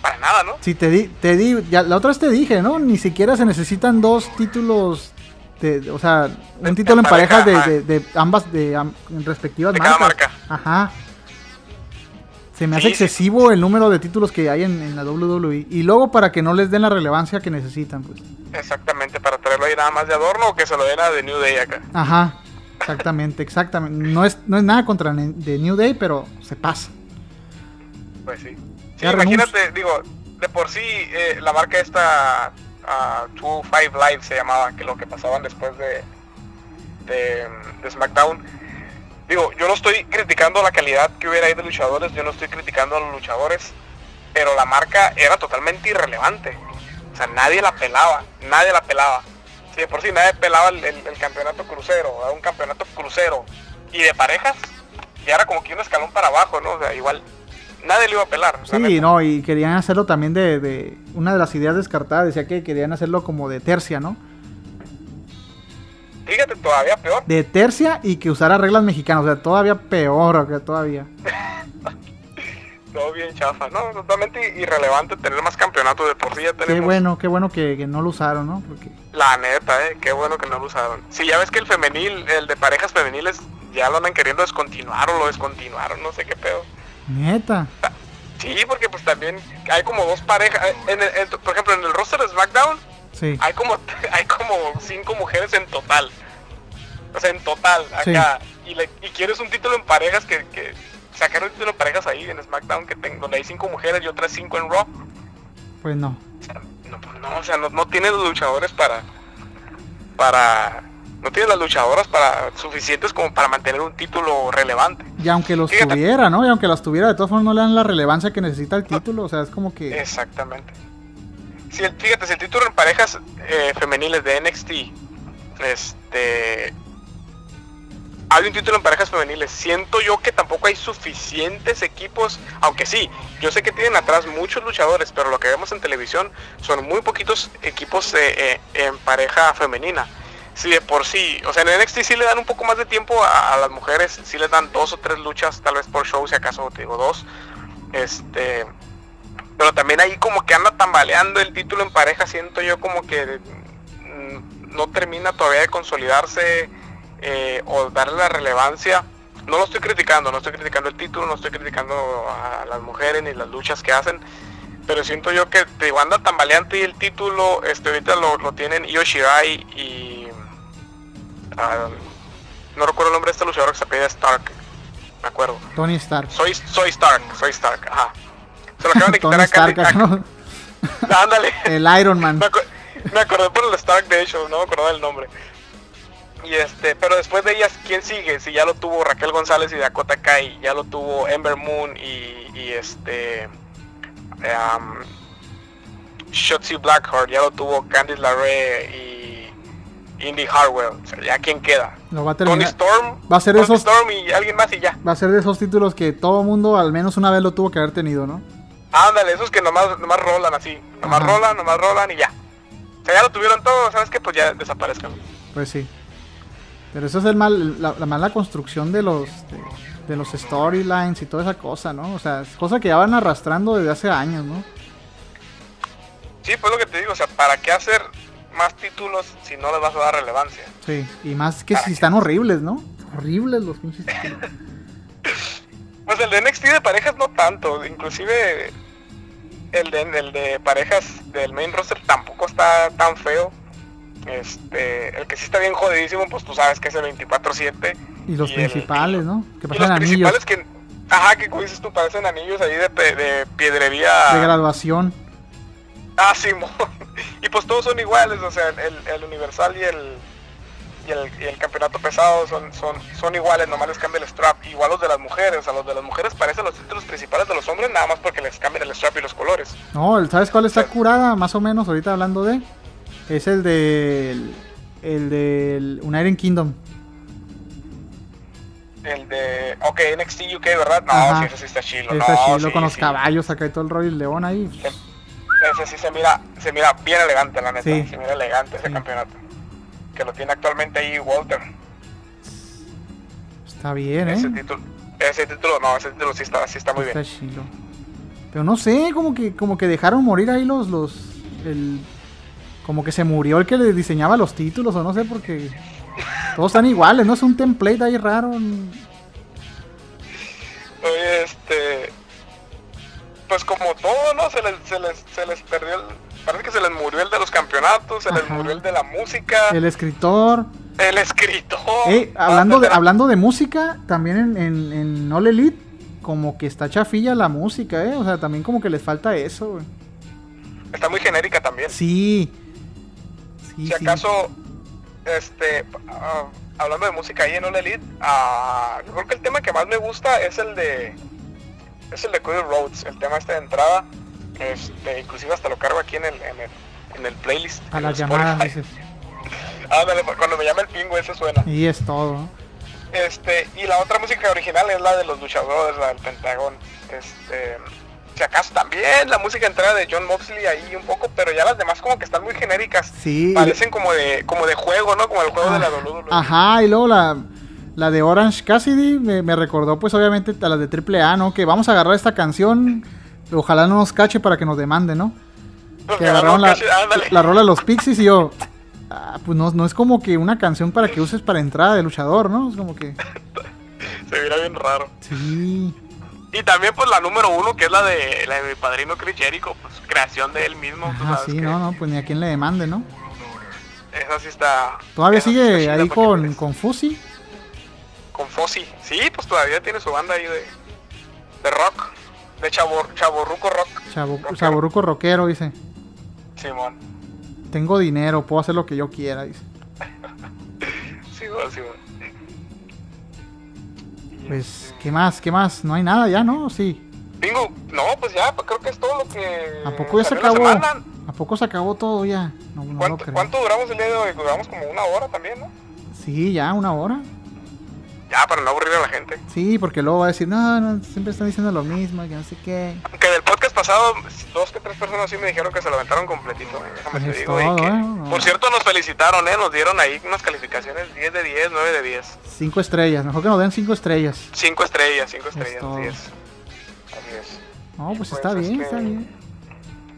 [SPEAKER 4] Para nada, ¿no?
[SPEAKER 5] Si te di, te di, ya, la otra vez te dije, ¿no? Ni siquiera se necesitan dos títulos. De, o sea, un
[SPEAKER 4] De-
[SPEAKER 5] título en parejas
[SPEAKER 4] pareja,
[SPEAKER 5] de- de ambas, de am- respectivas
[SPEAKER 4] De cada
[SPEAKER 5] marcas.
[SPEAKER 4] marca.
[SPEAKER 5] Ajá. Se me hace
[SPEAKER 4] Sí, sí.
[SPEAKER 5] excesivo el número de títulos que hay en, en la WWE. Y luego para que no les den la relevancia que necesitan, pues.
[SPEAKER 4] Exactamente, para traerlo ahí nada más de adorno o que se lo den a The New Day acá.
[SPEAKER 5] Ajá, exactamente, exactamente. No es, no es nada contra de New Day, pero se pasa.
[SPEAKER 4] Pues sí. Sí, imagínate, digo, de por sí eh, la marca esta uh, 205 Live se llamaba, que lo que pasaban después de, de, de SmackDown. Digo, yo no estoy criticando la calidad que hubiera ahí de luchadores, yo no estoy criticando a los luchadores, pero la marca era totalmente irrelevante. O sea, nadie la pelaba, nadie la pelaba. Sí, de por sí nadie pelaba el, el- el campeonato crucero, era un campeonato crucero. Y de parejas, ya era como que un escalón para abajo, ¿no? O sea, igual, nadie lo iba a pelar. la
[SPEAKER 5] Sí,
[SPEAKER 4] neta.
[SPEAKER 5] no, y querían hacerlo también de, de- Una de las ideas descartadas decía que querían hacerlo como de tercia, ¿no?
[SPEAKER 4] Fíjate, todavía peor.
[SPEAKER 5] De tercia y que usara reglas mexicanas, o sea, todavía peor que todavía.
[SPEAKER 4] Todo bien chafa, ¿no? Totalmente irrelevante tener más campeonatos de por sí ya
[SPEAKER 5] Qué bueno, qué bueno que, que no lo usaron, ¿no? Porque
[SPEAKER 4] La neta, eh, qué bueno que no lo usaron. Sí, ya ves que el femenil, el de parejas femeniles, ya lo andan queriendo descontinuar o lo descontinuaron, no sé qué pedo.
[SPEAKER 5] Neta.
[SPEAKER 4] Sí, porque pues también hay como dos parejas, eh, en el- en- por ejemplo en el roster de SmackDown
[SPEAKER 5] Sí.
[SPEAKER 4] hay como hay como cinco mujeres en total. O sea, en total, acá. Y, le- y quieres un título en parejas que, que sacaron un título en parejas ahí en SmackDown que ten- donde hay cinco mujeres y otras cinco en Raw.
[SPEAKER 5] Pues no.
[SPEAKER 4] O sea, no, no, o sea, no, no tiene los luchadores para para no tiene las luchadoras para suficientes como para mantener un título relevante.
[SPEAKER 5] Y aunque los
[SPEAKER 4] Fíjate.
[SPEAKER 5] tuviera, ¿no? Y aunque las tuviera, de todas formas no le dan la relevancia que necesita el título. O sea, es como que.
[SPEAKER 4] Exactamente. Si el, fíjate, si el título en parejas eh, femeniles de NXT, este, hay un título en parejas femeniles, siento yo que tampoco hay suficientes equipos, aunque sí, yo sé que tienen atrás muchos luchadores, pero lo que vemos en televisión son muy poquitos equipos eh, eh, en pareja femenina. Si de por sí, o sea, en NXT sí le dan un poco más de tiempo a, a las mujeres, sí les dan dos o tres luchas, tal vez por show, si acaso te digo dos. Este, pero también ahí como que anda tambaleando el título en pareja, siento yo como que mm, no termina todavía de consolidarse eh, o darle la relevancia. No lo estoy criticando, no estoy criticando el título, no estoy criticando a las mujeres ni las luchas que hacen, pero siento yo que te digo, anda tambaleante y el título, este ahorita lo, lo tienen Io Shirai y ah, no recuerdo el nombre de este luchador que se apellida Stark, me acuerdo.
[SPEAKER 5] Tony Stark.
[SPEAKER 4] Soy, soy Stark, soy Stark, ajá. Se lo acaban de quitar
[SPEAKER 5] Tony
[SPEAKER 4] a
[SPEAKER 5] Stark. El Iron Man.
[SPEAKER 4] Me, acu- me acordé por el Stark de hecho, no me acordaba del nombre. Y este, pero después de ellas, ¿quién sigue? Si ya lo tuvo Raquel González y Dakota Kai, ya lo tuvo Ember Moon y, y este um, Shotzi Blackheart, ya lo tuvo Candice LaRue y Indy Harwell. O sea, ya quién queda.
[SPEAKER 5] Lo va a
[SPEAKER 4] Tony
[SPEAKER 5] terminar.
[SPEAKER 4] Storm,
[SPEAKER 5] Va a ser de
[SPEAKER 4] Tony
[SPEAKER 5] esos-
[SPEAKER 4] Storm y alguien más y ya.
[SPEAKER 5] Va a ser de esos títulos que todo mundo al menos una vez lo tuvo que haber tenido, ¿no?
[SPEAKER 4] Ándale, esos que nomás, nomás rolan así. Nomás
[SPEAKER 5] Ajá.
[SPEAKER 4] rolan, nomás rolan y ya. O sea, ya lo tuvieron todo, ¿sabes qué? Pues ya desaparezcan.
[SPEAKER 5] Pues sí. Pero eso es el mal, la, la mala construcción de los de, de los storylines y toda esa cosa, ¿no? O sea, es cosa que ya van arrastrando desde hace años, ¿no?
[SPEAKER 4] Sí, pues lo que te digo, o sea, ¿para qué hacer más títulos si no les vas a dar relevancia?
[SPEAKER 5] Sí. Y más que
[SPEAKER 4] ¿Para
[SPEAKER 5] si
[SPEAKER 4] qué?
[SPEAKER 5] están horribles, ¿no? Horribles los pinches títulos.
[SPEAKER 4] Pues el de NXT de parejas no tanto, inclusive el de, el de parejas del main roster tampoco está tan feo. Este, el que sí está bien jodidísimo, pues tú sabes que es el 24-7.
[SPEAKER 5] Y los
[SPEAKER 4] Y el-
[SPEAKER 5] principales, ¿no? Que
[SPEAKER 4] Y los
[SPEAKER 5] anillos
[SPEAKER 4] principales que, ajá, que como dices tú, parecen anillos ahí de, pe- de piedrería.
[SPEAKER 5] de graduación.
[SPEAKER 4] Ah, Simón. y pues todos son iguales, o sea, el, el universal y el, y el y el campeonato pesado son, son, son iguales, nomás les cambia el strap. Igual los de las mujeres, a los de las mujeres parecen los títulos principales de los hombres, nada más porque les cambian el strap y los colores.
[SPEAKER 5] No, ¿sabes cuál está curada? Más o menos, ahorita hablando de. Es el del. El del United Kingdom.
[SPEAKER 4] El de, ok, NXT UK, ¿verdad? No,
[SPEAKER 5] Ajá.
[SPEAKER 4] sí, ese sí está chilo.
[SPEAKER 5] Está
[SPEAKER 4] no,
[SPEAKER 5] chilo
[SPEAKER 4] sí,
[SPEAKER 5] con los
[SPEAKER 4] sí.
[SPEAKER 5] caballos acá y todo el rollo y el león ahí.
[SPEAKER 4] Ese sí se mira, se mira bien elegante, la neta.
[SPEAKER 5] Sí.
[SPEAKER 4] Se mira elegante ese
[SPEAKER 5] Sí.
[SPEAKER 4] campeonato. Que lo tiene actualmente ahí Walter.
[SPEAKER 5] Está bien,
[SPEAKER 4] Ese
[SPEAKER 5] ¿eh?
[SPEAKER 4] título, ese título, no, ese título sí está, sí está muy bien.
[SPEAKER 5] Está chilo. Pero no sé, como que, como que dejaron morir ahí los, los, el, como que se murió el que le diseñaba los títulos o no sé porque todos están iguales, no es un template ahí raro.
[SPEAKER 4] Oye, este. Pues como todo, ¿no? Se les, se les, se les perdió el... Parece que se les murió el de los campeonatos, se les murió el de la música,
[SPEAKER 5] El escritor.
[SPEAKER 4] el escritor.
[SPEAKER 5] Eh, hablando, de, hablando de música, también en, en, en All Elite, como que está chafilla la música, ¿eh? O sea, también como que les falta eso, güey.
[SPEAKER 4] Está muy genérica también.
[SPEAKER 5] Sí. Sí,
[SPEAKER 4] si
[SPEAKER 5] sí.
[SPEAKER 4] acaso, este, ah, hablando de música ahí en All Elite, ah, yo creo que el tema que más me gusta es el de, es el de Cody Rhodes, el tema este de entrada, este, inclusive hasta lo cargo aquí en el, en el, en el playlist.
[SPEAKER 5] A las llamadas, dices.
[SPEAKER 4] Ándale, cuando me llama el pingo ese suena.
[SPEAKER 5] Y es todo.
[SPEAKER 4] Este, y la otra música original es la de los luchadores, la del Pentagón. Este, si acaso también la música entrada de John Moxley ahí un poco, pero ya las demás como que están muy genéricas.
[SPEAKER 5] Sí.
[SPEAKER 4] Parecen como de, como de juego, ¿no? Como el juego de la
[SPEAKER 5] Ah,
[SPEAKER 4] WWE.
[SPEAKER 5] Ajá, y luego la, la de Orange Cassidy me, me recordó pues obviamente a la de AAA, ¿no? Que vamos a agarrar esta canción, ojalá no nos cache para que nos demande, ¿no? Que agarraron la, la rola de los Pixies y yo, ah, pues no, no es como que una canción para que uses para entrada de luchador, ¿no? Es como que,
[SPEAKER 4] Se mira bien raro.
[SPEAKER 5] sí,
[SPEAKER 4] Y también pues la número uno, que es la de, la de mi padrino Chris Jericho, pues creación de él mismo. sabes
[SPEAKER 5] sí,
[SPEAKER 4] que
[SPEAKER 5] no, no, pues ni a quien le demande, ¿no?
[SPEAKER 4] Esa sí está...
[SPEAKER 5] Todavía
[SPEAKER 4] esa sí está
[SPEAKER 5] sigue ahí
[SPEAKER 4] porque,
[SPEAKER 5] con,
[SPEAKER 4] pues,
[SPEAKER 5] con Fusi,
[SPEAKER 4] Con Fossi. Sí, pues todavía tiene su banda ahí de, de rock. De chavo, chavorruco rock.
[SPEAKER 5] chavo,
[SPEAKER 4] Rockero.
[SPEAKER 5] Chaborruco Rockero, dice,
[SPEAKER 4] Simón.
[SPEAKER 5] tengo dinero, puedo hacer lo que yo quiera, dice.
[SPEAKER 4] Simón, Simón.
[SPEAKER 5] Pues, ¿qué más? ¿Qué más? No hay nada ya, ¿no? Sí.
[SPEAKER 4] Bingo, no, pues ya, pues creo que es todo lo que.
[SPEAKER 5] ¿A poco ya se acabó? ¿A poco se acabó todo ya? No, no lo
[SPEAKER 4] ¿Cuánto,
[SPEAKER 5] creo.
[SPEAKER 4] cuánto duramos el día de hoy? Duramos como una hora también, ¿no?
[SPEAKER 5] Sí, ya, una hora.
[SPEAKER 4] Ya, para no aburrir a la gente.
[SPEAKER 5] Sí, porque luego va a decir, no, no, siempre están diciendo lo mismo, que no sé qué.
[SPEAKER 4] Aunque del podcast pasado, dos que tres personas sí me dijeron que se lo aventaron completito.
[SPEAKER 5] Pues
[SPEAKER 4] te digo. y
[SPEAKER 5] todo,
[SPEAKER 4] que-
[SPEAKER 5] ¿eh? No.
[SPEAKER 4] Por cierto, nos felicitaron, ¿eh? Nos dieron ahí unas calificaciones 10 de 10, 9 de 10.
[SPEAKER 5] Cinco estrellas, mejor que nos den cinco estrellas.
[SPEAKER 4] 5 estrellas, 5
[SPEAKER 5] Es
[SPEAKER 4] estrellas, así es. Así es.
[SPEAKER 5] No, pues
[SPEAKER 4] Pues
[SPEAKER 5] está
[SPEAKER 4] es
[SPEAKER 5] bien,
[SPEAKER 4] que-
[SPEAKER 5] está bien.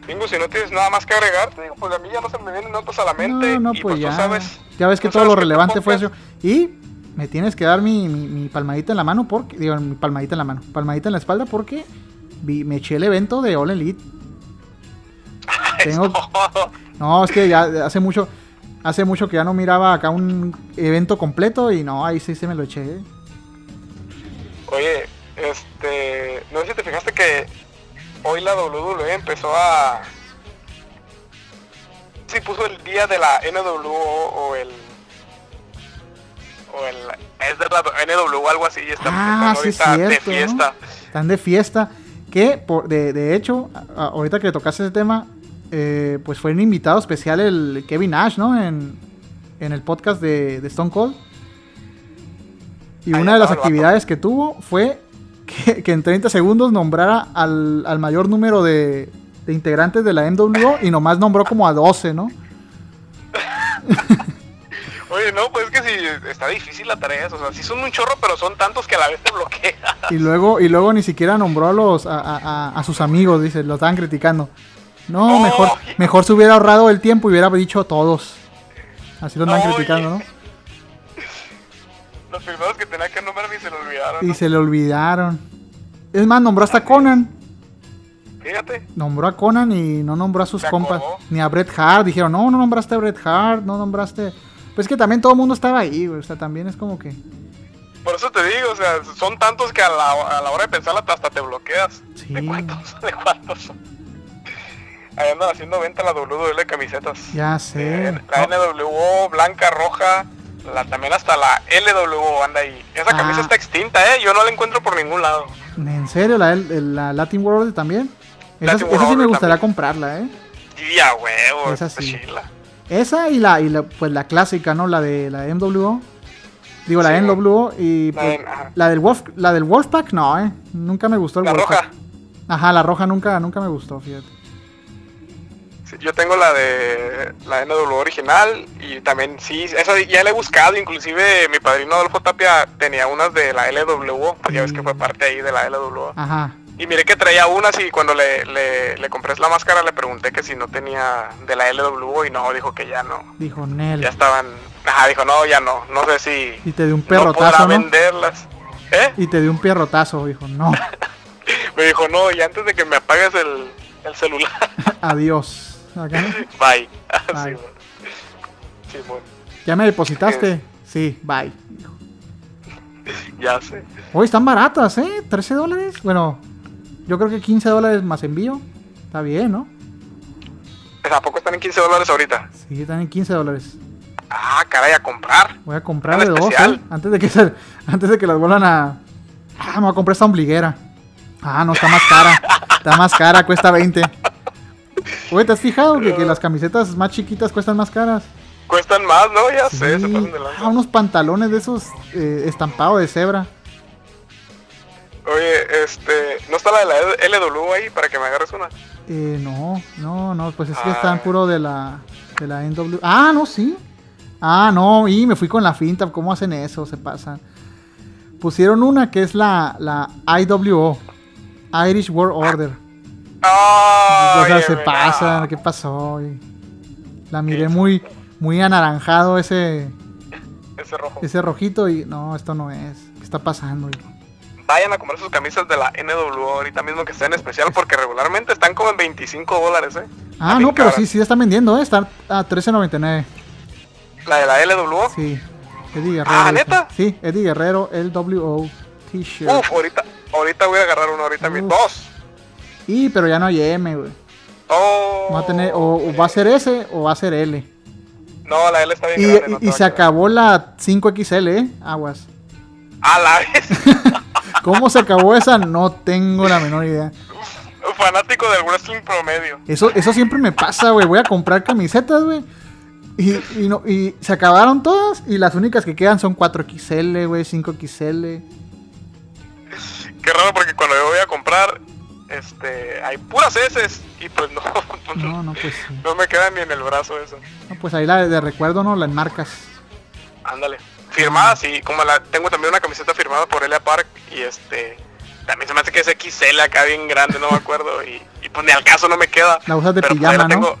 [SPEAKER 4] Bingo, si no tienes nada más que agregar, te digo, pues a mí ya no se me vienen notas a la mente.
[SPEAKER 5] No, no,
[SPEAKER 4] y
[SPEAKER 5] pues
[SPEAKER 4] pues
[SPEAKER 5] ya.
[SPEAKER 4] tú sabes.
[SPEAKER 5] ya ves que todo lo
[SPEAKER 4] que tu
[SPEAKER 5] relevante fue eso. Y me tienes que dar mi, mi, mi palmadita en la mano porque, digo, mi palmadita en la mano, palmadita en la espalda porque vi- me eché el evento de All Elite. Tengo-. No, es que ya hace mucho, hace mucho que ya no miraba acá un evento completo y no, ahí sí se me lo eché. ¿eh?
[SPEAKER 4] Oye, este, no sé si te fijaste que hoy la WWE empezó a... Sí, puso el día de la NWO o el... O el... Es de la NWO algo así y está
[SPEAKER 5] Ah,
[SPEAKER 4] están
[SPEAKER 5] sí es
[SPEAKER 4] de
[SPEAKER 5] cierto, ¿no?
[SPEAKER 4] fiesta.
[SPEAKER 5] Están de fiesta. Que, por, de, de hecho, a- ahorita que tocaste ese tema, eh, pues fue un invitado especial el Kevin Nash, ¿no? En, en el podcast de, de Stone Cold. Y
[SPEAKER 4] Ahí
[SPEAKER 5] una de las actividades que tuvo fue que, que en 30 segundos nombrara al, al mayor número de, de integrantes de la MWO y nomás nombró como a 12, ¿no?
[SPEAKER 4] Oye, no, pues es que sí, está difícil la tarea, o sea, sí son un chorro, pero son tantos que a la vez te bloquea.
[SPEAKER 5] Y luego, y luego ni siquiera nombró a los a, a- a- a sus amigos, dice, lo estaban criticando. No,
[SPEAKER 4] Oh.
[SPEAKER 5] mejor, mejor se hubiera ahorrado el tiempo y hubiera dicho todos. Así lo andan criticando, ¿no?
[SPEAKER 4] Los primeros que tenía que nombrar ni se lo olvidaron.
[SPEAKER 5] Y
[SPEAKER 4] ¿no?
[SPEAKER 5] se le olvidaron. Es más, nombró hasta a Conan.
[SPEAKER 4] Fíjate.
[SPEAKER 5] Nombró a Conan y no nombró a sus compas.
[SPEAKER 4] acordó.
[SPEAKER 5] Ni a Bret Hart. Dijeron, no, no nombraste a Bret Hart, no nombraste. Pues que también todo el mundo estaba ahí, güey. O sea, también es como que.
[SPEAKER 4] Por eso te digo, o sea, son tantos que a la, a la hora de pensarla hasta te bloqueas.
[SPEAKER 5] Sí.
[SPEAKER 4] ¿De cuántos? ¿De cuántos? Ahí andan haciendo venta la WL de camisetas.
[SPEAKER 5] Ya
[SPEAKER 4] Eh,
[SPEAKER 5] sé.
[SPEAKER 4] la NWO, blanca, roja, la, también hasta la LWO anda ahí. Esa
[SPEAKER 5] Ah.
[SPEAKER 4] camisa está extinta, ¿eh? Yo no la encuentro por ningún lado.
[SPEAKER 5] ¿En serio? ¿La, la Latin World también? Esa,
[SPEAKER 4] Latin
[SPEAKER 5] esa sí me gustaría
[SPEAKER 4] también.
[SPEAKER 5] comprarla, ¿eh?
[SPEAKER 4] Y a huevo,
[SPEAKER 5] Esa sí.
[SPEAKER 4] chila.
[SPEAKER 5] Esa y la, y la, pues la clásica, ¿no? La de la MWO. Digo, la. NWO y
[SPEAKER 4] La
[SPEAKER 5] pues,
[SPEAKER 4] de-
[SPEAKER 5] la del Wolf, la del Wolfpack, no, eh. Nunca me gustó el
[SPEAKER 4] La
[SPEAKER 5] Wolfpack.
[SPEAKER 4] roja.
[SPEAKER 5] Ajá, la roja nunca, nunca me gustó, fíjate.
[SPEAKER 4] Sí, yo tengo la de la NWO original y también sí, esa ya la he buscado, inclusive mi padrino Adolfo Tapia tenía unas de la LWO, pues ya ves que fue parte ahí de la LWO.
[SPEAKER 5] Ajá.
[SPEAKER 4] Y miré que traía unas y cuando le, le, le compré la máscara le pregunté que si no tenía de la LWO y no, dijo que ya no.
[SPEAKER 5] Dijo Nel.
[SPEAKER 4] Ya estaban, ajá, dijo no, ya no, no sé si
[SPEAKER 5] Y te dio un
[SPEAKER 4] no
[SPEAKER 5] perrotazo, ¿no?
[SPEAKER 4] venderlas. ¿Eh?
[SPEAKER 5] Y te dio un pierrotazo, dijo, no.
[SPEAKER 4] Me dijo, no, y antes de que me apagues el, el celular,
[SPEAKER 5] Adiós. ¿no?
[SPEAKER 4] bye. Simón. Simón,
[SPEAKER 5] ¿Ya me depositaste? Sí, bye.
[SPEAKER 4] ya sé.
[SPEAKER 5] Hoy están baratas, ¿eh? 13 dólares. Bueno, yo creo que 15 dólares más envío. Está bien, ¿no?
[SPEAKER 4] ¿A poco están en 15 dólares ahorita?
[SPEAKER 5] Sí, están en 15 dólares.
[SPEAKER 4] Ah, caray, a comprar.
[SPEAKER 5] Voy a comprar de dos. ¿eh? Antes de que se, antes de que las vuelvan a. Ah, me voy a comprar esta ombliguera. Ah, no, está más cara. Está más cara, cuesta 20. Oye, ¿te has fijado que, que las camisetas más chiquitas cuestan más caras?
[SPEAKER 4] Cuestan más, ¿no? Ya sé, se pasan de lanza.
[SPEAKER 5] Ah, unos pantalones de esos eh, estampados de cebra.
[SPEAKER 4] Oye, este, ¿no está la de la LW ahí para que me agarres una?
[SPEAKER 5] Eh, no, no, no, pues es que
[SPEAKER 4] Ah.
[SPEAKER 5] están puro de la, de la NW. Ah, no, sí. Ah, no, y me fui con la finta. ¿Cómo hacen eso? Se pasan. Pusieron una que es la, la IWO, Irish World Order.
[SPEAKER 4] ¡Ah!
[SPEAKER 5] o sea, se pasan. ¿Qué pasó? Y la miré muy, muy anaranjado ese,
[SPEAKER 4] Ese rojo.
[SPEAKER 5] ese rojito y no, esto no es. ¿Qué está pasando? Y-
[SPEAKER 4] Vayan a comprar sus camisas de la NW ahorita mismo que estén en especial porque regularmente están como en 25 dólares, ¿eh?
[SPEAKER 5] Ah, no, pero sí, sí están vendiendo, ¿eh? Están a 13.99.
[SPEAKER 4] La de la LW.
[SPEAKER 5] Sí, Eddie Guerrero.
[SPEAKER 4] Ah. ¿neta?
[SPEAKER 5] Sí, Eddie Guerrero, LWO T-shirt.
[SPEAKER 4] Uf, ahorita, ahorita voy a agarrar uno, ahorita mismo.
[SPEAKER 5] Uf.
[SPEAKER 4] Dos.
[SPEAKER 5] Y, pero ya no hay M, güey.
[SPEAKER 4] Oh.
[SPEAKER 5] Va a tener, o, o va a ser S o va a ser L.
[SPEAKER 4] No, la L está bien
[SPEAKER 5] Y,
[SPEAKER 4] grande.
[SPEAKER 5] y- y se acabó la 5XL, ¿eh? Aguas.
[SPEAKER 4] A la vez.
[SPEAKER 5] ¿Cómo se acabó esa? No tengo la menor idea.
[SPEAKER 4] Fanático del wrestling promedio.
[SPEAKER 5] Eso, eso siempre me pasa, güey. Voy a comprar camisetas, güey. Y, y, no, y se acabaron todas. Y las únicas que quedan son 4XL, güey, 5XL.
[SPEAKER 4] Qué raro porque cuando yo voy a comprar, este, hay puras S y pues no,
[SPEAKER 5] No, no, pues sí.
[SPEAKER 4] no me queda ni en el brazo eso.
[SPEAKER 5] No, pues ahí la de, de recuerdo, ¿no? La enmarcas.
[SPEAKER 4] Ándale. Firmada, sí, como la tengo también una camiseta firmada por Elia Park y este también se me hace que es XL acá bien grande, no me acuerdo y, y pues ni al caso no me queda.
[SPEAKER 5] La usas de
[SPEAKER 4] Pero, pues,
[SPEAKER 5] pijama,
[SPEAKER 4] la
[SPEAKER 5] ¿no?
[SPEAKER 4] tengo-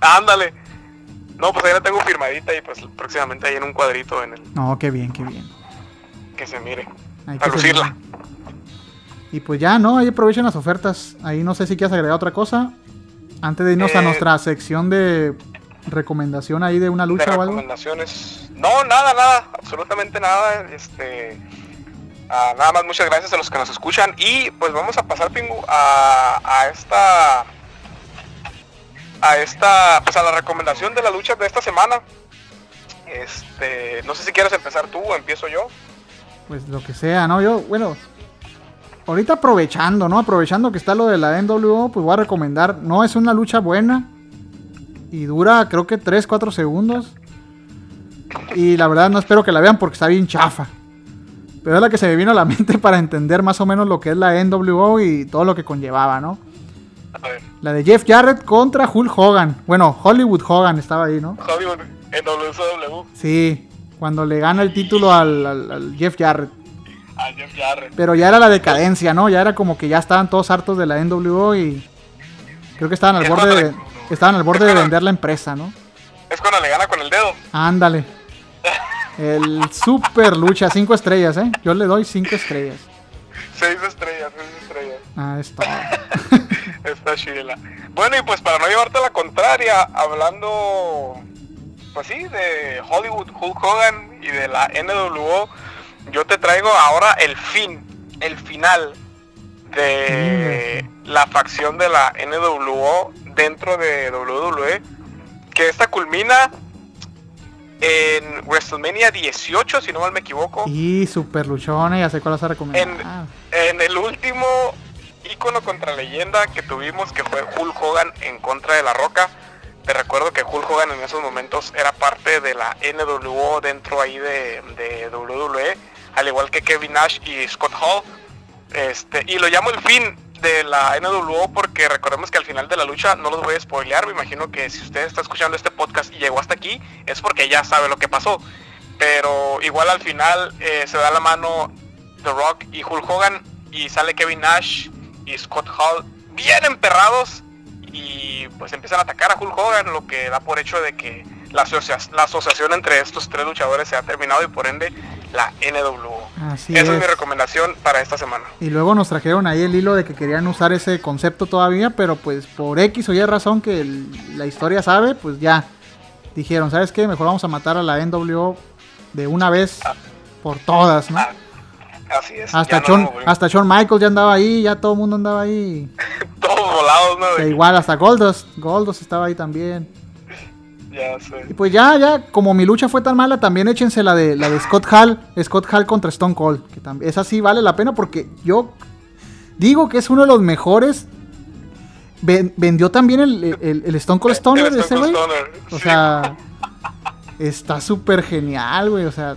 [SPEAKER 4] Ándale. No, pues ahí la tengo firmadita y pues próximamente ahí en un cuadrito en el
[SPEAKER 5] No, qué bien, qué bien.
[SPEAKER 4] que se mire.
[SPEAKER 5] Hay
[SPEAKER 4] Para lucirla.
[SPEAKER 5] Y pues ya, ¿no? Ahí aprovechen las ofertas. Ahí no sé si quieres agregar otra cosa. Antes de irnos a
[SPEAKER 4] Eh,
[SPEAKER 5] nuestra sección de recomendación ahí de una
[SPEAKER 4] de
[SPEAKER 5] lucha o algo.
[SPEAKER 4] recomendaciones. No, nada, nada, absolutamente nada. Este, ah, nada más muchas gracias a los que nos escuchan y pues vamos a pasar Pingu a, a esta a esta pues a la recomendación de la lucha de esta semana. Este, no sé si quieres empezar tú o empiezo yo.
[SPEAKER 5] Pues lo que sea, ¿no? Yo, bueno, ahorita aprovechando, ¿no? Aprovechando que está lo de la NWO, pues voy a recomendar. No es una lucha buena. Y dura, creo que 3, 4 segundos. Y la verdad no espero que la vean porque está bien chafa. Pero es la que se me vino a la mente para entender más o menos lo que es la NWO y todo lo que conllevaba, ¿no?
[SPEAKER 4] A ver,
[SPEAKER 5] La de Jeff Jarrett contra Hulk Hogan. Bueno, Hollywood Hogan estaba ahí, ¿no?
[SPEAKER 4] Hollywood WCW
[SPEAKER 5] Sí, cuando le gana el título al, al- al Jeff Jarrett.
[SPEAKER 4] a Jeff Jarrett.
[SPEAKER 5] Pero ya era la decadencia, ¿no? Ya era como que ya estaban todos hartos de la NWO y creo que estaban al borde de, estaban al borde de vender la empresa, ¿no?
[SPEAKER 4] Es cuando le gana con el dedo.
[SPEAKER 5] Ándale. El super lucha, cinco estrellas, ¿eh? Yo le doy cinco estrellas.
[SPEAKER 4] Seis estrellas, seis estrellas.
[SPEAKER 5] Ah, es todo.
[SPEAKER 4] Está chila. Bueno, y pues para no llevarte la contraria, hablando, pues sí, de Hollywood, Hulk Hogan y de la NWO, yo te traigo ahora el fin, el final de la facción de la NWO dentro de WWE, que esta culmina en WrestleMania 18, si no mal me equivoco.
[SPEAKER 5] Y super luchones, ya sé cuál vas a recomendar.
[SPEAKER 4] En-
[SPEAKER 5] Ah,
[SPEAKER 4] En el último ícono contra leyenda que tuvimos, que fue Hulk Hogan en contra de La Roca, te recuerdo que Hulk Hogan en esos momentos era parte de la NWO dentro ahí de, de WWE, al igual que Kevin Nash y Scott Hall. Este, y lo llamo el fin de la NWO porque recordemos que al final de la lucha, no los voy a spoilear, me imagino que si usted está escuchando este podcast y llegó hasta aquí, es porque ya sabe lo que pasó. Pero igual al final eh, se da la mano The Rock y Hulk Hogan y sale Kevin Nash y Scott Hall bien emperrados y pues empiezan a atacar a Hulk Hogan, lo que da por hecho de que la, la asociación entre estos tres luchadores se ha terminado y por ende la NWO.
[SPEAKER 5] Así
[SPEAKER 4] Esa es.
[SPEAKER 5] es.
[SPEAKER 4] mi recomendación para esta semana.
[SPEAKER 5] Y luego nos trajeron ahí el hilo de que querían usar ese concepto todavía, pero pues por X o Y razón que el- la historia sabe, pues ya dijeron, ¿sabes qué? Mejor vamos a matar a la NWO de una vez por todas, ¿no?
[SPEAKER 4] Ah, Así es.
[SPEAKER 5] Hasta
[SPEAKER 4] no movimos.
[SPEAKER 5] hasta Shawn Michaels ya andaba ahí, ya todo el mundo andaba ahí.
[SPEAKER 4] Todos volados, ¿no?
[SPEAKER 5] Igual hasta Goldust, Goldust estaba ahí también.
[SPEAKER 4] Ya sé.
[SPEAKER 5] Y pues ya, ya, como mi lucha fue tan mala, también échense la de la de Scott Hall, Scott Hall contra Stone Cold, que también esa sí vale la pena porque yo digo que es uno de los mejores. Ven- vendió también el, el- el Stone Cold Stoner de ese
[SPEAKER 4] Stone
[SPEAKER 5] güey. O
[SPEAKER 4] sí.
[SPEAKER 5] sea, está súper genial, güey. O sea,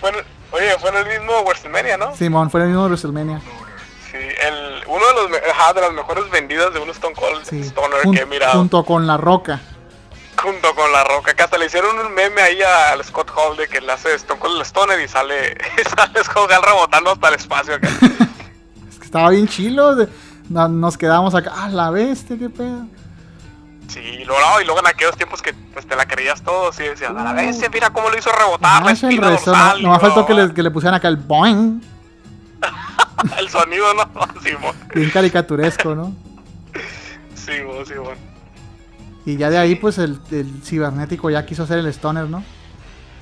[SPEAKER 4] Fue en- oye, fue en el mismo WrestleMania, ¿no?
[SPEAKER 5] Simón fue el mismo WrestleMania.
[SPEAKER 4] Sí, el, uno de los ajá, de las mejores vendidas de un Stone Cold
[SPEAKER 5] Sí.
[SPEAKER 4] Stoner
[SPEAKER 5] Jun-
[SPEAKER 4] que he mirado.
[SPEAKER 5] junto con La Roca.
[SPEAKER 4] Junto con la roca, que hasta le hicieron un meme ahí al Scott Hall de que le hace Stone Cold Stoner y sale, sale Scott Hall rebotando hasta el espacio acá.
[SPEAKER 5] Es que estaba bien chilo. de- no- nos quedamos acá. Ah, la bestia, qué pedo.
[SPEAKER 4] Sí, luego, no, y luego en aquellos tiempos que pues te la creías todo, sí decías, a la
[SPEAKER 5] Uh.
[SPEAKER 4] bestia, mira cómo lo hizo rebotar la espina dorsal.
[SPEAKER 5] no, nomás
[SPEAKER 4] y
[SPEAKER 5] faltó que
[SPEAKER 4] luego,
[SPEAKER 5] le, que le pusieran acá el boing.
[SPEAKER 4] El sonido, ¿no? Simón,
[SPEAKER 5] Bien caricaturesco, ¿no?
[SPEAKER 4] Simón, Simón.
[SPEAKER 5] Y ya de ahí, pues el, el cibernético ya quiso hacer el stoner, ¿no?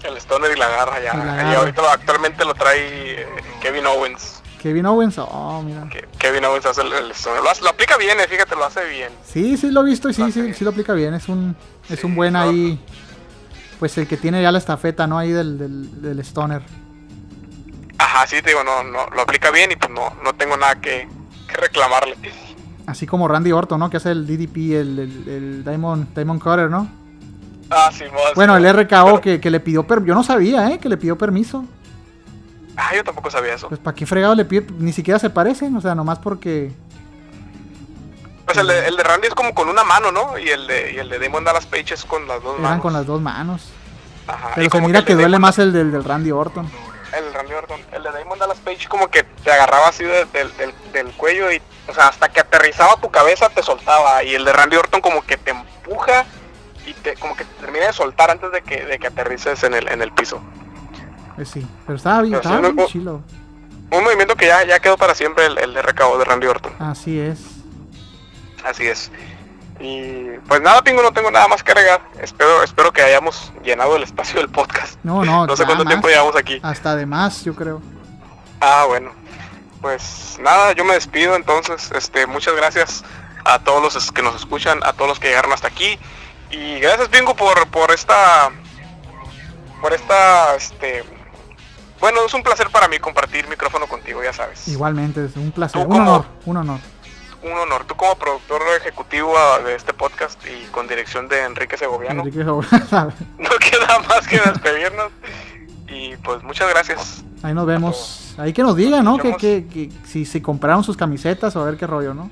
[SPEAKER 4] El Stoner y la garra ya.
[SPEAKER 5] Y la
[SPEAKER 4] Y
[SPEAKER 5] garra.
[SPEAKER 4] ahorita lo- actualmente lo trae eh, Kevin Owens.
[SPEAKER 5] Kevin Owens, oh, mira.
[SPEAKER 4] Kevin Owens hace el, el Stoner. Lo, hace- lo aplica bien, eh, fíjate, lo hace bien.
[SPEAKER 5] Sí, sí lo he visto y sí, sí, sí lo aplica bien. Es un, es un buen
[SPEAKER 4] no.
[SPEAKER 5] ahí, pues el que tiene ya la estafeta, ¿no? Ahí del, del, del stoner.
[SPEAKER 4] Ajá, sí, te digo, no, no, lo aplica bien y pues no, no tengo nada que, que reclamarle.
[SPEAKER 5] Así como Randy Orton, ¿no? Que hace el DDP, el, el, el Diamond, Diamond Cutter, ¿no?
[SPEAKER 4] Ah, Simón.
[SPEAKER 5] Bueno, el. RKO
[SPEAKER 4] Pero-
[SPEAKER 5] que, que le pidió permiso. Yo no sabía, ¿eh? Que le pidió permiso.
[SPEAKER 4] Ah, yo tampoco sabía eso.
[SPEAKER 5] Pues para qué fregado le pide, ni siquiera se parecen, o sea, nomás porque...
[SPEAKER 4] Pues el de, el de Randy es como con una mano, ¿no? Y el de, y el de Damon Dallas Page es con las dos
[SPEAKER 5] Eran
[SPEAKER 4] manos.
[SPEAKER 5] con las dos manos.
[SPEAKER 4] Ajá. y
[SPEAKER 5] Pero se
[SPEAKER 4] como
[SPEAKER 5] mira que duele
[SPEAKER 4] Damon-
[SPEAKER 5] más el del, del Randy Orton.
[SPEAKER 4] El de Randy Orton. El de Damon Dallas Page como que te agarraba así de- del, del, del cuello y, o sea, hasta que aterrizaba tu cabeza te soltaba. Y el de Randy Orton como que te empuja y te, como que te termina de soltar antes de que, de que aterrices en el, en el piso.
[SPEAKER 5] Pues sí, pero estaba bien,
[SPEAKER 4] Pero sí,
[SPEAKER 5] estaba
[SPEAKER 4] no-
[SPEAKER 5] bien chilo.
[SPEAKER 4] Un movimiento que ya, ya quedó para siempre el, el de recabo de Randy Orton.
[SPEAKER 5] Así es.
[SPEAKER 4] Así es. Y pues nada, Pingo, no tengo nada más que agregar. Espero, espero que hayamos llenado el espacio del podcast.
[SPEAKER 5] No, no,
[SPEAKER 4] No sé cuánto
[SPEAKER 5] más.
[SPEAKER 4] tiempo llevamos aquí.
[SPEAKER 5] Hasta de más, yo creo.
[SPEAKER 4] Ah, bueno. Pues nada, yo me despido entonces. Este, muchas gracias a todos los que nos escuchan, a todos los que llegaron hasta aquí. Y gracias, Pingo, por, por esta. Por esta. Este. Bueno, es un placer para mí compartir micrófono contigo, ya sabes.
[SPEAKER 5] Igualmente, es un placer. Un
[SPEAKER 4] como-
[SPEAKER 5] honor, un honor.
[SPEAKER 4] Un honor. Tú como productor ejecutivo ah, de este podcast y con dirección de Enrique Segoviano.
[SPEAKER 5] Enrique Joven.
[SPEAKER 4] No queda más que despedirnos. Y pues muchas gracias.
[SPEAKER 5] Ahí nos vemos. Ahí que nos digan, ¿no? Que, que, que si, si compraron sus camisetas o a ver qué rollo, ¿no?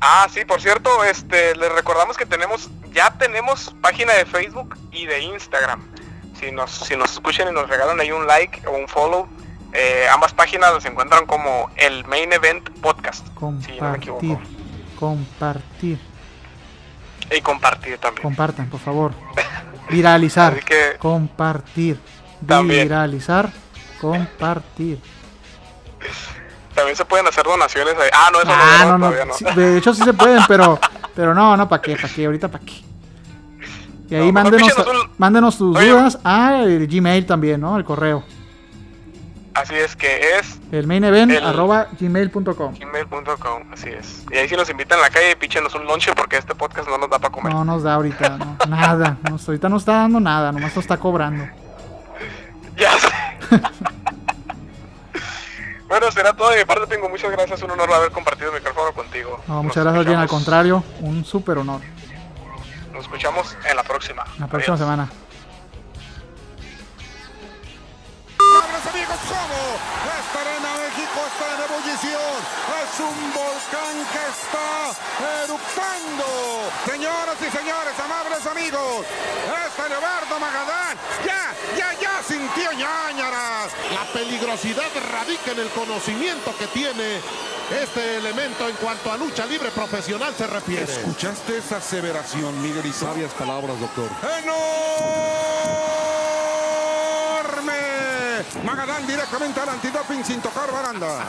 [SPEAKER 4] Ah, sí, por cierto, este, les recordamos que tenemos, ya tenemos página de Facebook y de Instagram. Si nos, si nos escuchan y nos regalan ahí un like o un follow, eh, ambas páginas las encuentran como el Main Event Podcast. Si no me equivoco.
[SPEAKER 5] Compartir. Compartir.
[SPEAKER 4] Y compartir también.
[SPEAKER 5] Compartan, por favor. Viralizar.
[SPEAKER 4] Así que-
[SPEAKER 5] Compartir.
[SPEAKER 4] También.
[SPEAKER 5] Viralizar. Compartir.
[SPEAKER 4] También se pueden hacer donaciones ahí. Ah, no, eso
[SPEAKER 5] Ah,
[SPEAKER 4] no,
[SPEAKER 5] no,
[SPEAKER 4] todavía
[SPEAKER 5] no.
[SPEAKER 4] no.
[SPEAKER 5] sí, de hecho sí se pueden, pero, pero no, no, ¿para qué? ¿Para qué? Ahorita ¿para qué? Y ahí
[SPEAKER 4] No,
[SPEAKER 5] mándenos,
[SPEAKER 4] píchenos un-
[SPEAKER 5] mándenos tus
[SPEAKER 4] Oye.
[SPEAKER 5] dudas a el Gmail también, ¿no? El correo.
[SPEAKER 4] Así es que es
[SPEAKER 5] El main event
[SPEAKER 4] El-
[SPEAKER 5] arroba gmail.com.
[SPEAKER 4] gmail.com, así es. Y ahí si nos invitan a la calle, píchenos un lonche porque este podcast no nos da para comer.
[SPEAKER 5] No nos da ahorita, no, nada. Nos, ahorita no está dando nada, nomás nos está cobrando.
[SPEAKER 4] Ya sé. bueno, será todo de mi parte. Tengo muchas gracias. Un honor haber compartido el micrófono contigo.
[SPEAKER 5] No,
[SPEAKER 4] Nos
[SPEAKER 5] muchas gracias, bien, al contrario, un súper honor.
[SPEAKER 4] Nos escuchamos en la próxima.
[SPEAKER 5] La próxima
[SPEAKER 4] Adiós.
[SPEAKER 5] semana.
[SPEAKER 3] Amigos, como esta arena México está en ebullición. Es un volcán que está eructando. Señoras y señores, amables amigos, este Leobardo Magadán ya, ya, ya sintió ñañaras.
[SPEAKER 1] La peligrosidad radica en el conocimiento que tiene este elemento en cuanto a lucha libre profesional se refiere.
[SPEAKER 3] ¿Escuchaste esa aseveración, Miguel?
[SPEAKER 6] Sabias palabras, doctor.
[SPEAKER 3] ¡Enorme! Magadán directamente al antidoping sin tocar baranda.